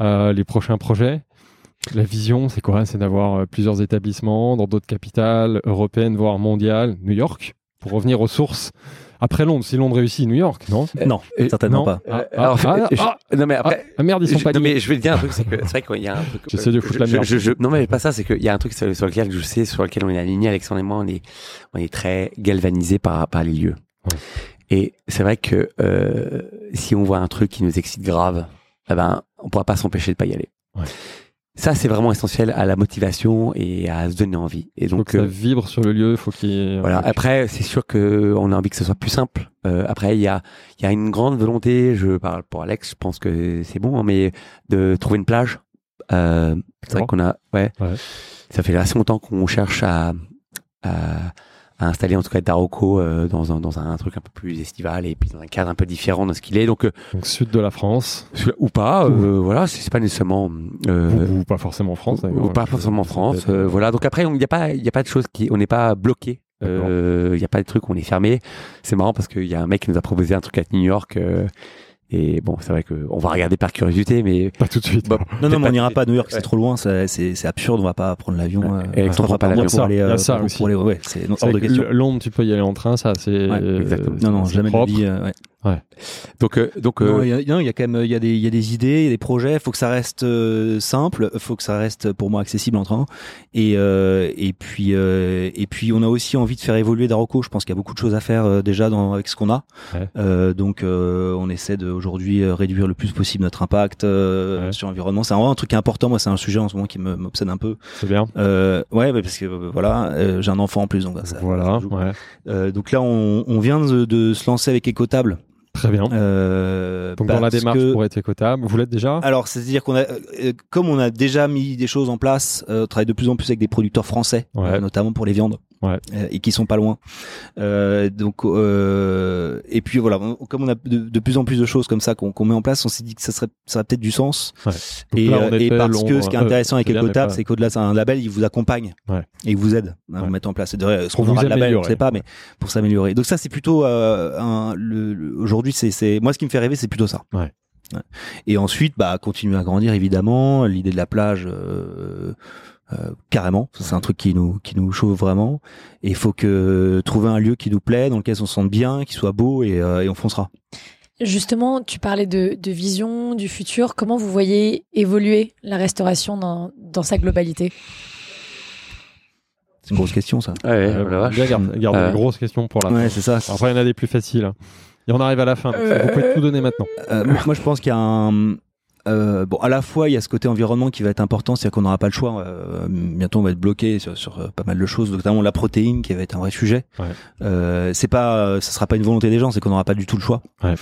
euh, les prochains projets? La vision, c'est quoi? C'est d'avoir euh, plusieurs établissements dans d'autres capitales européennes, voire mondiales. New York, pour revenir aux sources. Après Londres, si Londres réussit, New York, non Non, euh, certainement non. pas. Ah, Euh, ah, alors, ah, je- ah, non mais après, ah, merde, ils sont je, pas non, mais je vais te dire un truc, c'est que c'est vrai qu'il y a un truc. J'essaie de euh, foutre je- la merde. je- je- non mais pas ça, c'est qu'il y a un truc sur, sur lequel je sais, sur lequel on est aligné, Alexandre et moi, on est, on est très galvanisé par par les lieux. Ouais. Et c'est vrai que euh, si on voit un truc qui nous excite grave, eh ben on pourra pas s'empêcher de pas y aller. Ouais. Ça c'est vraiment essentiel à la motivation et à se donner envie. Et faut donc que ça euh, vibre sur le lieu, faut qu'il voilà. Après, c'est sûr que on a envie que ce soit plus simple. Euh, après, il y a, il y a une grande volonté. Je parle pour Alex. Je pense que c'est bon, hein, mais de trouver une plage. Euh, c'est vrai qu'on a, ouais, Ouais. Ça fait assez longtemps qu'on cherche à, à, à installer en tout cas Daroko euh, dans un dans un truc un peu plus estival et puis dans un cadre un peu différent de ce qu'il est. Donc euh, donc sud de la France, ou pas, euh, voilà, c'est pas nécessairement. Euh, ou, ou pas forcément en France. ou d'ailleurs. pas forcément en France. Euh, voilà. Donc après, il n'y a pas, il y a pas de choses qui, on n'est pas bloqué. Euh, Il n'y a pas de truc où on est fermé. C'est marrant parce qu'il y a un mec qui nous a proposé un truc à New York. Euh, et bon, c'est vrai que on va regarder par curiosité, mais Pas tout de suite. Bon, Non, non, mais on n'ira pas à New York, Ouais. c'est trop loin, c'est c'est absurde, on va pas prendre l'avion. Ouais. euh, Et Alexandre enfin, prend pas pour l'avion. aller, Il y a euh, ça pour- aussi. pour aller- ouais, c'est hors de question. Londres, tu peux y aller en train, ça, c'est. Ouais, euh, exactement. Non, non, jamais de la propre. vie. Euh, ouais. Donc, euh, donc, Non, euh, il y, a- y quand même il y a des il y a des idées, il y a des projets. Il faut que ça reste euh, simple, il faut que ça reste pour moi accessible en train. Et euh, et puis euh, et puis on a aussi envie de faire évoluer Daroko. Je pense qu'il y a beaucoup de choses à faire euh, déjà dans avec ce qu'on a. Ouais. Euh, donc euh, on essaie de aujourd'hui euh, réduire le plus possible notre impact euh, Ouais. sur l'environnement. C'est vraiment un truc important. Moi, c'est un sujet en ce moment qui me- m'obsède un peu. C'est bien. Euh, ouais, bah, parce que euh, voilà, euh, j'ai un enfant en plus, donc ça, voilà. ça. Euh, donc là, on, on vient de, de se lancer avec Ecotable. Très bien. Euh, Donc dans la démarche que- pour être écotable, vous l'êtes déjà? Alors, c'est-à-dire qu'on a, euh, comme on a déjà mis des choses en place, euh, on travaille de plus en plus avec des producteurs français, Ouais. euh, notamment pour les viandes, Ouais. euh, et qui sont pas loin. Euh, donc, euh, et puis voilà, on- comme on a de, de plus en plus de choses comme ça qu'on met en place, on s'est dit que ça serait, ça aurait peut-être du sens. Et, là, euh, parce que ce qui est euh, intéressant avec bien, mais Ecotable, c'est qu'au-delà, c'est un label, il vous accompagne Ouais. et il vous aide à vous mettre en place. Ce qu'on aura de label, on améliorer. sait pas, mais pour s'améliorer. Donc ça, c'est plutôt euh, un, le, le- aujourd'hui, c'est, moi ce qui me fait rêver, c'est plutôt ça. Et ensuite, bah, continuer à grandir évidemment. L'idée de la plage, euh, carrément, Ça, c'est un truc qui nous qui nous chauffe vraiment. Et il faut que trouver un lieu qui nous plaît, dans lequel on se sente bien, qui soit beau, et, euh, et on foncera. Justement, tu parlais de, de vision, du futur. Comment vous voyez évoluer la restauration dans, dans sa globalité? C'est une grosse question, ça. ouais, Euh, la vache. garde, garde Euh, les grosses questions pour la Ouais, fin. c'est ça. Après, il y en a des plus faciles. Et on arrive à la fin. donc Vous pouvez tout donner maintenant. Euh, moi, je pense qu'il y a un. Euh, bon, à la fois, il y a ce côté environnement qui va être important, c'est-à-dire qu'on n'aura pas le choix. euh, bientôt, on va être bloqué sur, sur, euh, pas mal de choses, notamment la protéine qui va être un vrai sujet. Ouais. Euh, c'est pas, euh, ça sera pas une volonté des gens, c'est qu'on n'aura pas du tout le choix. Ouais.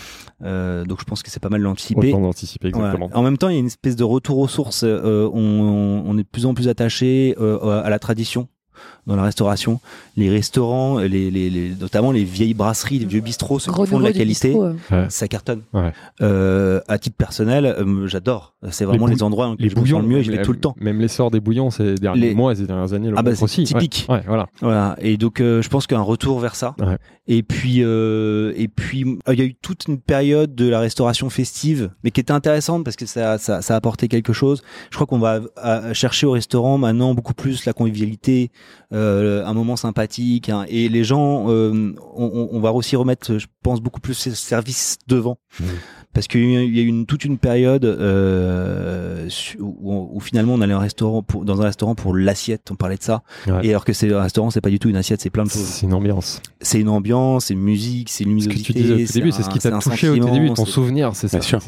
Euh, donc, je pense que c'est pas mal d'anticiper. Autant d'anticiper exactement. Ouais. En même temps, il y a une espèce de retour aux sources. Euh, on, on est de plus en plus attaché euh, à la tradition dans la restauration. Les restaurants, les, les, les- notamment les vieilles brasseries, les vieux bistrots, ceux qui font de la qualité, bistrot. Ouais. ça cartonne. Ouais. Euh, à titre personnel, euh, j'adore. C'est vraiment Les endroits lesquels Les je me sens bouillons, le mieux et je vais tout le temps. Même l'essor des bouillons ces derniers Les- mois et ces dernières années le Ah bah, aussi. Typique. Ouais, voilà. Voilà. Et donc, euh, je pense qu'un retour vers ça. Et puis, euh, et puis, euh, il y a eu toute une période de la restauration festive, mais qui était intéressante parce que ça, ça, ça a quelque chose. Je crois qu'on va chercher au restaurant maintenant beaucoup plus la convivialité, euh, un moment sympathique, hein. et les gens, euh, on, on- va aussi remettre, je pense, beaucoup plus ces services devant. Mhm. Parce qu'il y a eu il y a eu une, toute une période euh, où, où finalement on allait au restaurant pour, dans un restaurant pour l'assiette, on parlait de ça. Ouais. Et alors que c'est un restaurant, c'est pas du tout une assiette, c'est plein de choses. C'est une ambiance. C'est une ambiance, c'est une musique, c'est une Ce que luminosité. tu disais au début, c'est ce un- qui t'a un touché au début, ton souvenir, c'est ça. Bien sûr.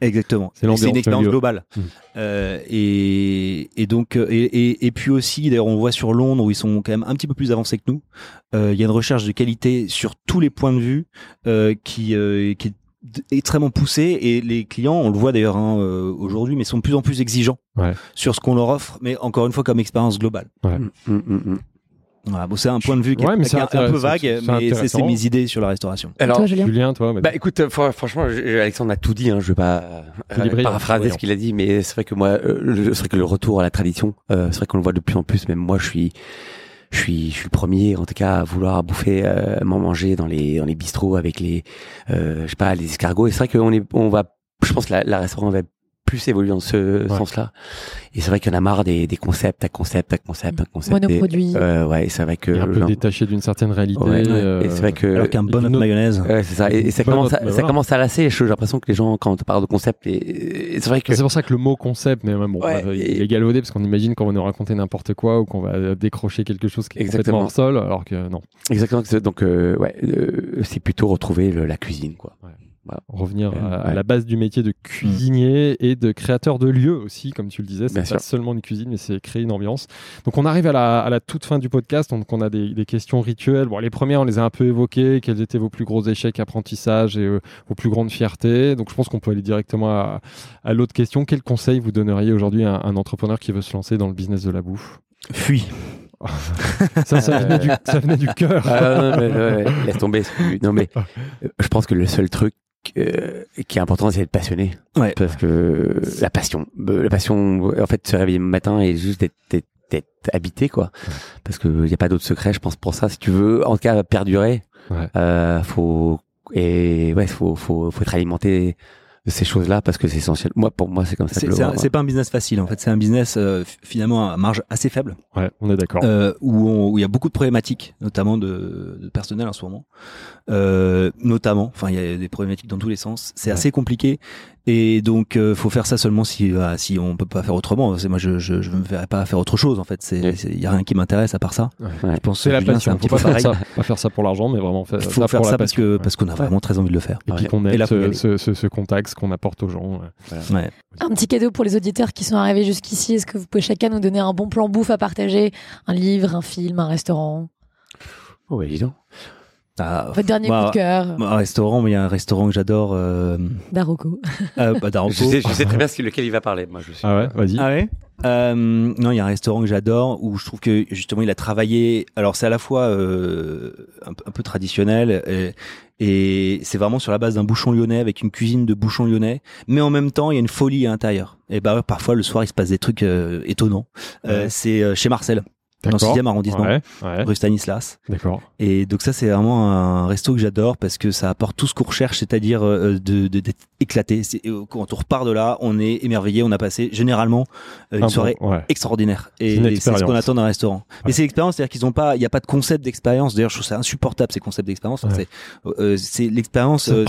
Exactement. C'est une expérience globale. Mm. Euh, et, et donc euh, et, et, et puis aussi d'ailleurs on voit sur Londres où ils sont quand même un petit peu plus avancés que nous. euh, Il y a une recherche de qualité sur tous les points de vue euh, qui euh, qui est extrêmement poussée et les clients on le voit d'ailleurs hein, euh, aujourd'hui mais sont de plus en plus exigeants Ouais. sur ce qu'on leur offre mais encore une fois comme expérience globale. Mm, mm, mm. Voilà, bon, c'est un point de vue qui Ouais, mais est, un peu vague mais c'est- mes idées sur la restauration. Alors, toi, Julien Julien, toi, bah, Bah écoute, euh, fr- franchement, Alexandre a tout dit. Hein, je vais pas euh, paraphraser ce qu'il a dit, mais c'est vrai que moi, euh, le- c'est vrai que le retour à la tradition, euh, c'est vrai qu'on le voit de plus en plus. Même moi, je suis, je suis, je suis le premier, en tout cas, à vouloir bouffer, euh, m'en manger dans les dans les bistrots avec les, euh, je sais pas, les escargots. Et c'est vrai qu'on est, on va, je pense, que la, la restaurant va plus évoluer dans ce Ouais. sens-là. Et c'est vrai qu'il y en a marre des, des concepts, à concept, à concept, à concept. Monoproduit. Euh, ouais, et c'est vrai que il est un peu genre- détaché d'une certaine réalité. Ouais, ouais. euh, et c'est vrai que Alors qu'un bon autre- mayonnaise. Ouais, c'est ça. Et, et ça commence, à, bah ça voilà. commence à lasser. J'ai l'impression que les gens, quand on parle de concept, et, et c'est vrai que C'est pour ça que le mot concept, mais bon, Ouais, et- il est galvaudé parce qu'on imagine qu'on va nous raconter n'importe quoi ou qu'on va décrocher quelque chose qui est Exactement. complètement hors sol, alors que non. exactement. Donc, euh, ouais, euh, c'est plutôt retrouver le- la cuisine, quoi. Revenir à, à Ouais. la base du métier de cuisinier et de créateur de lieux aussi, comme tu le disais. C'est pas seulement une cuisine, mais c'est créer une ambiance. Donc on arrive à la, à la toute fin du podcast. Donc on a des, des questions rituelles. Bon, les premières, on les a un peu évoquées. Quels étaient vos plus gros échecs apprentissage et euh, vos plus grandes fiertés? Donc je pense qu'on peut aller directement à, à l'autre question. Quel conseil vous donneriez aujourd'hui à un, un entrepreneur qui veut se lancer dans le business de la bouffe? Fuis. Ça, ça venait du, ça venait du cœur. Ah, non, mais, ouais, ouais, laisse tomber. Non, mais je pense que le seul truc euh, qui est important, c'est d'être passionné. Ouais. Parce que la passion, euh, la passion, en fait, se réveiller le matin et juste d'être, d'être, habité, quoi. Parce que il y a pas d'autre secret, je pense, pour ça. Si tu veux, en tout cas, perdurer, Ouais. euh, faut et ouais, faut, faut, faut être alimenté ces choses-là parce que c'est essentiel. Moi, pour moi, c'est comme ça. C'est c'est pas un business facile en fait, c'est un business euh, finalement à marge assez faible. Ouais, on est d'accord. euh, où, on- où il y a beaucoup de problématiques, notamment de, de personnel en ce moment. Euh, notamment, enfin, il y a des problématiques dans tous les sens. C'est Ouais. assez compliqué. Et donc, euh, faut faire ça seulement si, euh, si on peut pas faire autrement. C'est- Moi, je, je, je me verrais pas faire autre chose, en fait. C'est, il y a rien qui m'intéresse à part ça. Ouais. Je pense C'est que la Julien, passion. un Faut petit pas peu faire pareil. ça, pas faire ça pour l'argent, mais vraiment faire Il ça faut pour faire la ça parce passion, que, ouais. parce qu'on a vraiment très envie de le faire. Et puis qu'on y ce, ce, ce, ce contact, ce qu'on apporte aux gens. ouais. Ouais. Un petit cadeau pour les auditeurs qui sont arrivés jusqu'ici. Est-ce que vous pouvez chacun nous donner un bon plan bouffe à partager? Un livre, un film, un restaurant? Oh, bah, dis donc. Ah, Votre dernier bah, coup de cœur Un restaurant, mais il y a un restaurant que j'adore, euh, Daroko. euh, bah. Je sais, je sais très bien lequel il va parler. Moi, je suis. Ah ouais, vas-y. Ah ouais? Euh, non, il y a un restaurant que j'adore où je trouve que justement il a travaillé. Alors c'est à la fois euh, un, peu- un peu traditionnel et, et c'est vraiment sur la base d'un bouchon lyonnais avec une cuisine de bouchon lyonnais, mais en même temps il y a une folie à l'intérieur. Et bah parfois le soir il se passe des trucs euh, étonnants. Euh, Ouais. c'est euh, chez Marcel, dans le D'accord. 6e arrondissement, Ouais, ouais, rue Stanislas. d'accord. Et donc ça c'est vraiment un resto que j'adore parce que ça apporte tout ce qu'on recherche, c'est-à-dire euh, de de- d'être éclaté. Euh, Quand on repart de là, on est émerveillé. On a passé généralement euh, une Ah bon, soirée ouais. extraordinaire C'est et une c'est ce qu'on attend d'un restaurant. Mais c'est l'expérience, c'est-à-dire qu'ils ont pas, il y a pas de concept d'expérience. D'ailleurs, je trouve ça insupportable ces concepts d'expérience. C'est euh, l'expérience, euh,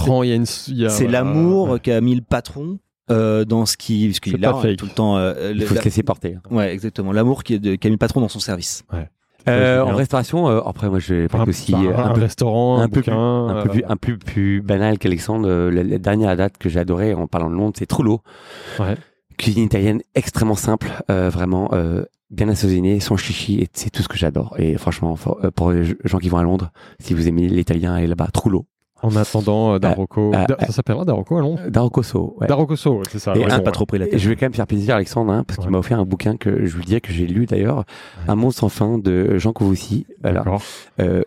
c'est l'amour qu'a mis le patron euh, dans ce qui, parce qu'il C'est est là pas hein, fake. tout le temps. euh, Il faut la- se laisser porter. Ouais, exactement. L'amour qui est de- qu'a mis le patron dans son service. Euh, Ouais, en bien. restauration, euh, après, moi, je vais Un, parler aussi euh, un un restaurant, un, un peu plus- bouquin. un peu euh, plus, un peu plus banal qu'Alexandre. Euh, La, la dernière date que j'ai adoré en parlant de Londres, c'est Trullo. Ouais. Cuisine italienne extrêmement simple, euh, vraiment euh, bien assaisonnée, sans chichi, et c'est tout ce que j'adore. Et franchement, for- euh, pour les gens qui vont à Londres, si vous aimez l'italien, allez là-bas. Trullo. En attendant, euh, Daroko. euh, Da- ça s'appellera Daroko à Londres Euh. Ouais. Darokoso, ouais, c'est ça. Et un pas trop pris la Et tête. je vais quand même faire plaisir à Alexandre, hein, parce qu'il Ouais. m'a offert un bouquin que je vous le dis que j'ai lu d'ailleurs, Un monde sans fin de Jean Covoussi. Voilà. D'accord. Euh,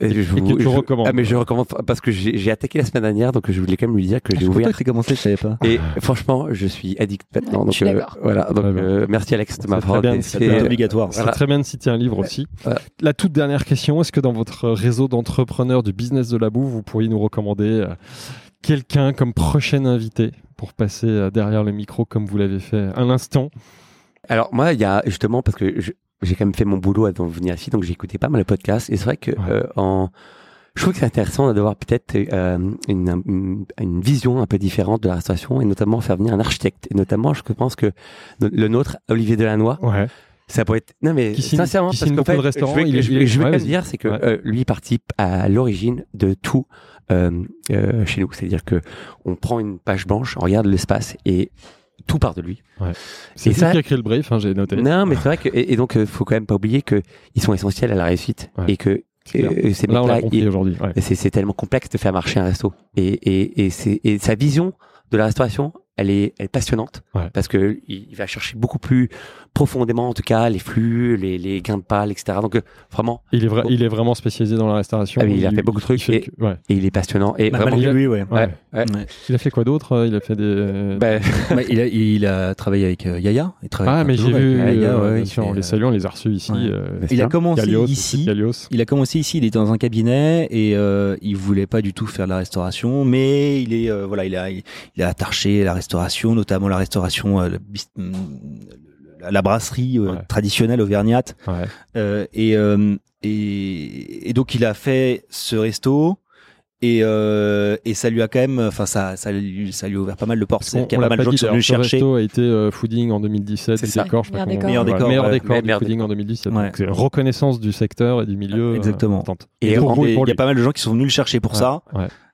et je Et vous- que tu je- recommandes. Ah, mais je recommande parce que j'ai j'ai attaqué la semaine dernière, donc je voulais quand même lui dire que j'ai ouvert. Peut-être commencé, je savais pas. Et franchement, je suis addict maintenant. Donc je suis euh, voilà. Donc bien. euh, merci Alex de m'avoir c'est bien. obligatoire. C'est Voilà. très bien de citer un livre aussi. Voilà. La toute dernière question, est-ce que dans votre réseau d'entrepreneurs du business de la bouffe, vous pourriez nous recommander euh, quelqu'un comme prochain invité pour passer euh, derrière le micro comme vous l'avez fait à l'instant? Alors moi, il y a justement parce que je- j'ai quand même fait mon boulot avant de venir ici, donc écouté pas mal de podcasts. Et c'est vrai que Ouais. euh, en je trouve que c'est intéressant d'avoir peut-être euh, une, une, une vision un peu différente de la restauration et notamment faire venir un architecte. Et notamment, je pense que le nôtre, Olivier Delannoy, Ouais. ça pourrait être. Non mais Qui signe- sincèrement, qui parce qu'en fait, je il est- je, il est- je vais ouais, même dire, c'est que Ouais. euh, lui participe à l'origine de tout euh, euh, chez nous. C'est-à-dire que on prend une page blanche, on regarde l'espace et tout part de lui. C'est Et lui ça- qui a écrit le brief, hein, j'ai noté. Non, mais c'est vrai que et, et donc euh, faut quand même pas oublier que ils sont essentiels à la réussite Ouais. et que C'est euh, Là, aujourd'hui. ouais. c'est c'est tellement complexe de faire marcher un resto. Et, et, et, c'est- et sa vision de la restauration, elle est, elle est passionnante Ouais. parce que il, il va chercher beaucoup plus profondément, en tout cas, les flux, les, les gains de pâle, etc. Donc euh, vraiment, Il est, vrai, il est vraiment spécialisé dans la restauration. Ah il a fait beaucoup de trucs et- que- ouais. et il est passionnant. Et Bah, vraiment, lui, ouais. Ouais. ouais, ouais. Ouais. Il a fait quoi d'autre Il a fait des. Ouais, il, a, il a travaillé avec euh, Yaya. Il travaille ah, mais j'ai vu. avec Yaya, euh, ouais, bien il sûr, fait, on les euh, salue, on les a reçus ici. ouais. euh, Il a commencé Galios, ici. Galios. Il a commencé ici, il était dans un cabinet et euh, il voulait pas du tout faire de la restauration, mais il est euh, voilà, il a il a attaché la restauration, notamment la restauration, euh, le la, la brasserie euh, Ouais. traditionnelle auvergnate. Ouais. Euh, et, euh, et et donc il a fait ce resto. Et, euh, et ça lui a quand même, enfin ça, ça lui, ça lui a ouvert pas mal de portes. On, C'est-à-dire qu'il y a pas mal de gens qui sont venus ce chercher. resto a été euh, fooding en 2017, C'est décor, je Meilleur décor. Meilleur décor, meilleur ouais. décor Meilleur fooding décor. en 2017. Ouais. Donc, c'est une reconnaissance du secteur et du milieu. Exactement. Et et il y a pas mal de gens qui sont venus le chercher pour Ouais, ça.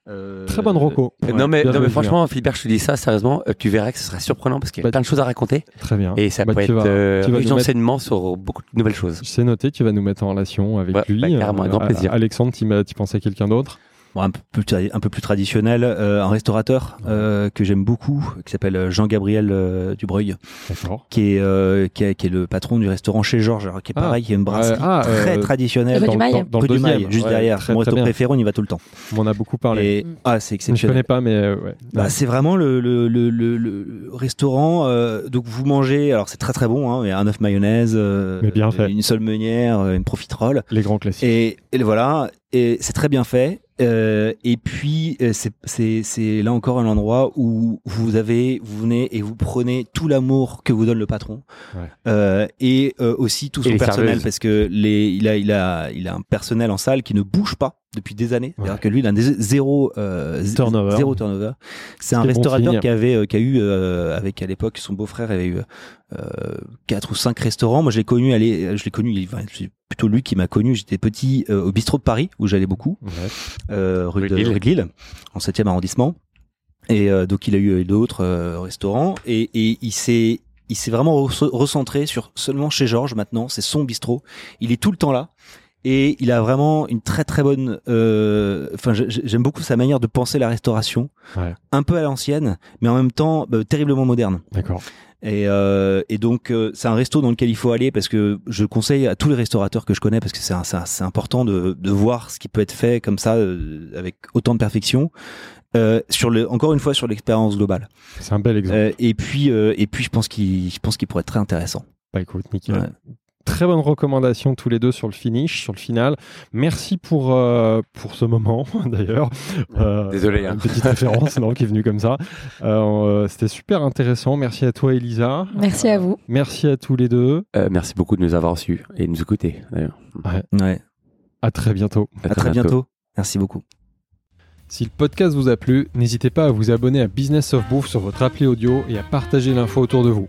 Euh, Très bonne reco. ouais. non mais, non mais franchement, Philibert, je te dis ça sérieusement, euh, tu verrais que ce serait surprenant parce qu'il y a Bah, plein de choses à raconter Très bien. et ça Bah, peut tu être vas- euh, riche nous mettre- d'enseignements sur beaucoup de nouvelles choses. C'est noté, tu vas nous mettre en relation avec Ouais, lui. bah, carrément, un grand Euh, plaisir. Alexandre, tu pensais à quelqu'un d'autre? Bon, un, peu plus, un peu plus traditionnel, euh, un restaurateur euh, que j'aime beaucoup, qui s'appelle Jean-Gabriel euh, Dubreuil, D'accord. qui est, euh, qui, est, qui est le patron du restaurant chez Georges, qui est Ah. pareil, qui est une brasserie ah, très euh, traditionnelle. Rue Dans, du Mail. dans- dans Rue le du Mail, juste Ouais, derrière. Très, Mon resto préféré, on y va tout le temps. On en a beaucoup parlé. Et, Mm. ah, c'est Je ne exceptionnel. connais pas, mais euh, ouais. Bah, c'est vraiment le, le, le, le, le restaurant. euh, donc vous mangez, alors c'est très très bon, hein, il y a un œuf mayonnaise, euh, Mais bien fait. une seule meunière, une profiterole. les grands classiques. Et, et voilà, et c'est très bien fait. Euh, et puis euh, c'est- là encore un endroit où vous avez vous venez et vous prenez tout l'amour que vous donne le patron Ouais. Euh, et euh, aussi tout son personnel serveuses. parce que les il a il a il a un personnel en salle qui ne bouge pas depuis des années. C'est-à-dire Ouais. que lui, il a des zéro, euh, Turnover. zéro turnover. C'est un bon restaurateur qui avait, euh, qui a eu, euh, avec à l'époque, son beau-frère avait eu euh, quatre ou cinq restaurants. Moi, je l'ai connu, aller, je l'ai connu, il- enfin, c'est plutôt lui qui m'a connu. J'étais petit euh, au bistrot de Paris où j'allais beaucoup, Ouais. euh, rue, de rue de Lille, en 7e arrondissement. Et euh, donc, il a eu d'autres euh, restaurants et, et il s'est il s'est vraiment re- recentré sur seulement chez Georges maintenant. C'est son bistrot. Il est tout le temps là. Et il a vraiment une très très bonne. euh, Enfin, j'ai- j'aime beaucoup sa manière de penser la restauration, Ouais. un peu à l'ancienne, mais en même temps euh, terriblement moderne. D'accord. Et, euh, et donc euh, c'est un resto dans lequel il faut aller parce que je conseille à tous les restaurateurs que je connais parce que c'est important de, de voir ce qui peut être fait comme ça euh, avec autant de perfection. Sur le, encore une fois sur l'expérience globale. C'est un bel exemple. Et puis et puis je pense qu'il je pense qu'il pourrait être très intéressant. Bah écoute, nickel. Ouais. Très bonne recommandation tous les deux sur le finish, sur le final. Merci pour euh, pour ce moment d'ailleurs. Euh, Désolé, hein. Une petite référence non, qui est venue comme ça. Euh, C'était super intéressant. Merci à toi Elisa. Merci à vous. Merci à tous les deux. Euh, merci beaucoup de nous avoir su et de nous écouter. d'ailleurs. Ouais. À très bientôt. À très bientôt. Merci beaucoup. Si le podcast vous a plu, n'hésitez pas à vous abonner à Business of Bouffe sur votre appli audio et à partager l'info autour de vous.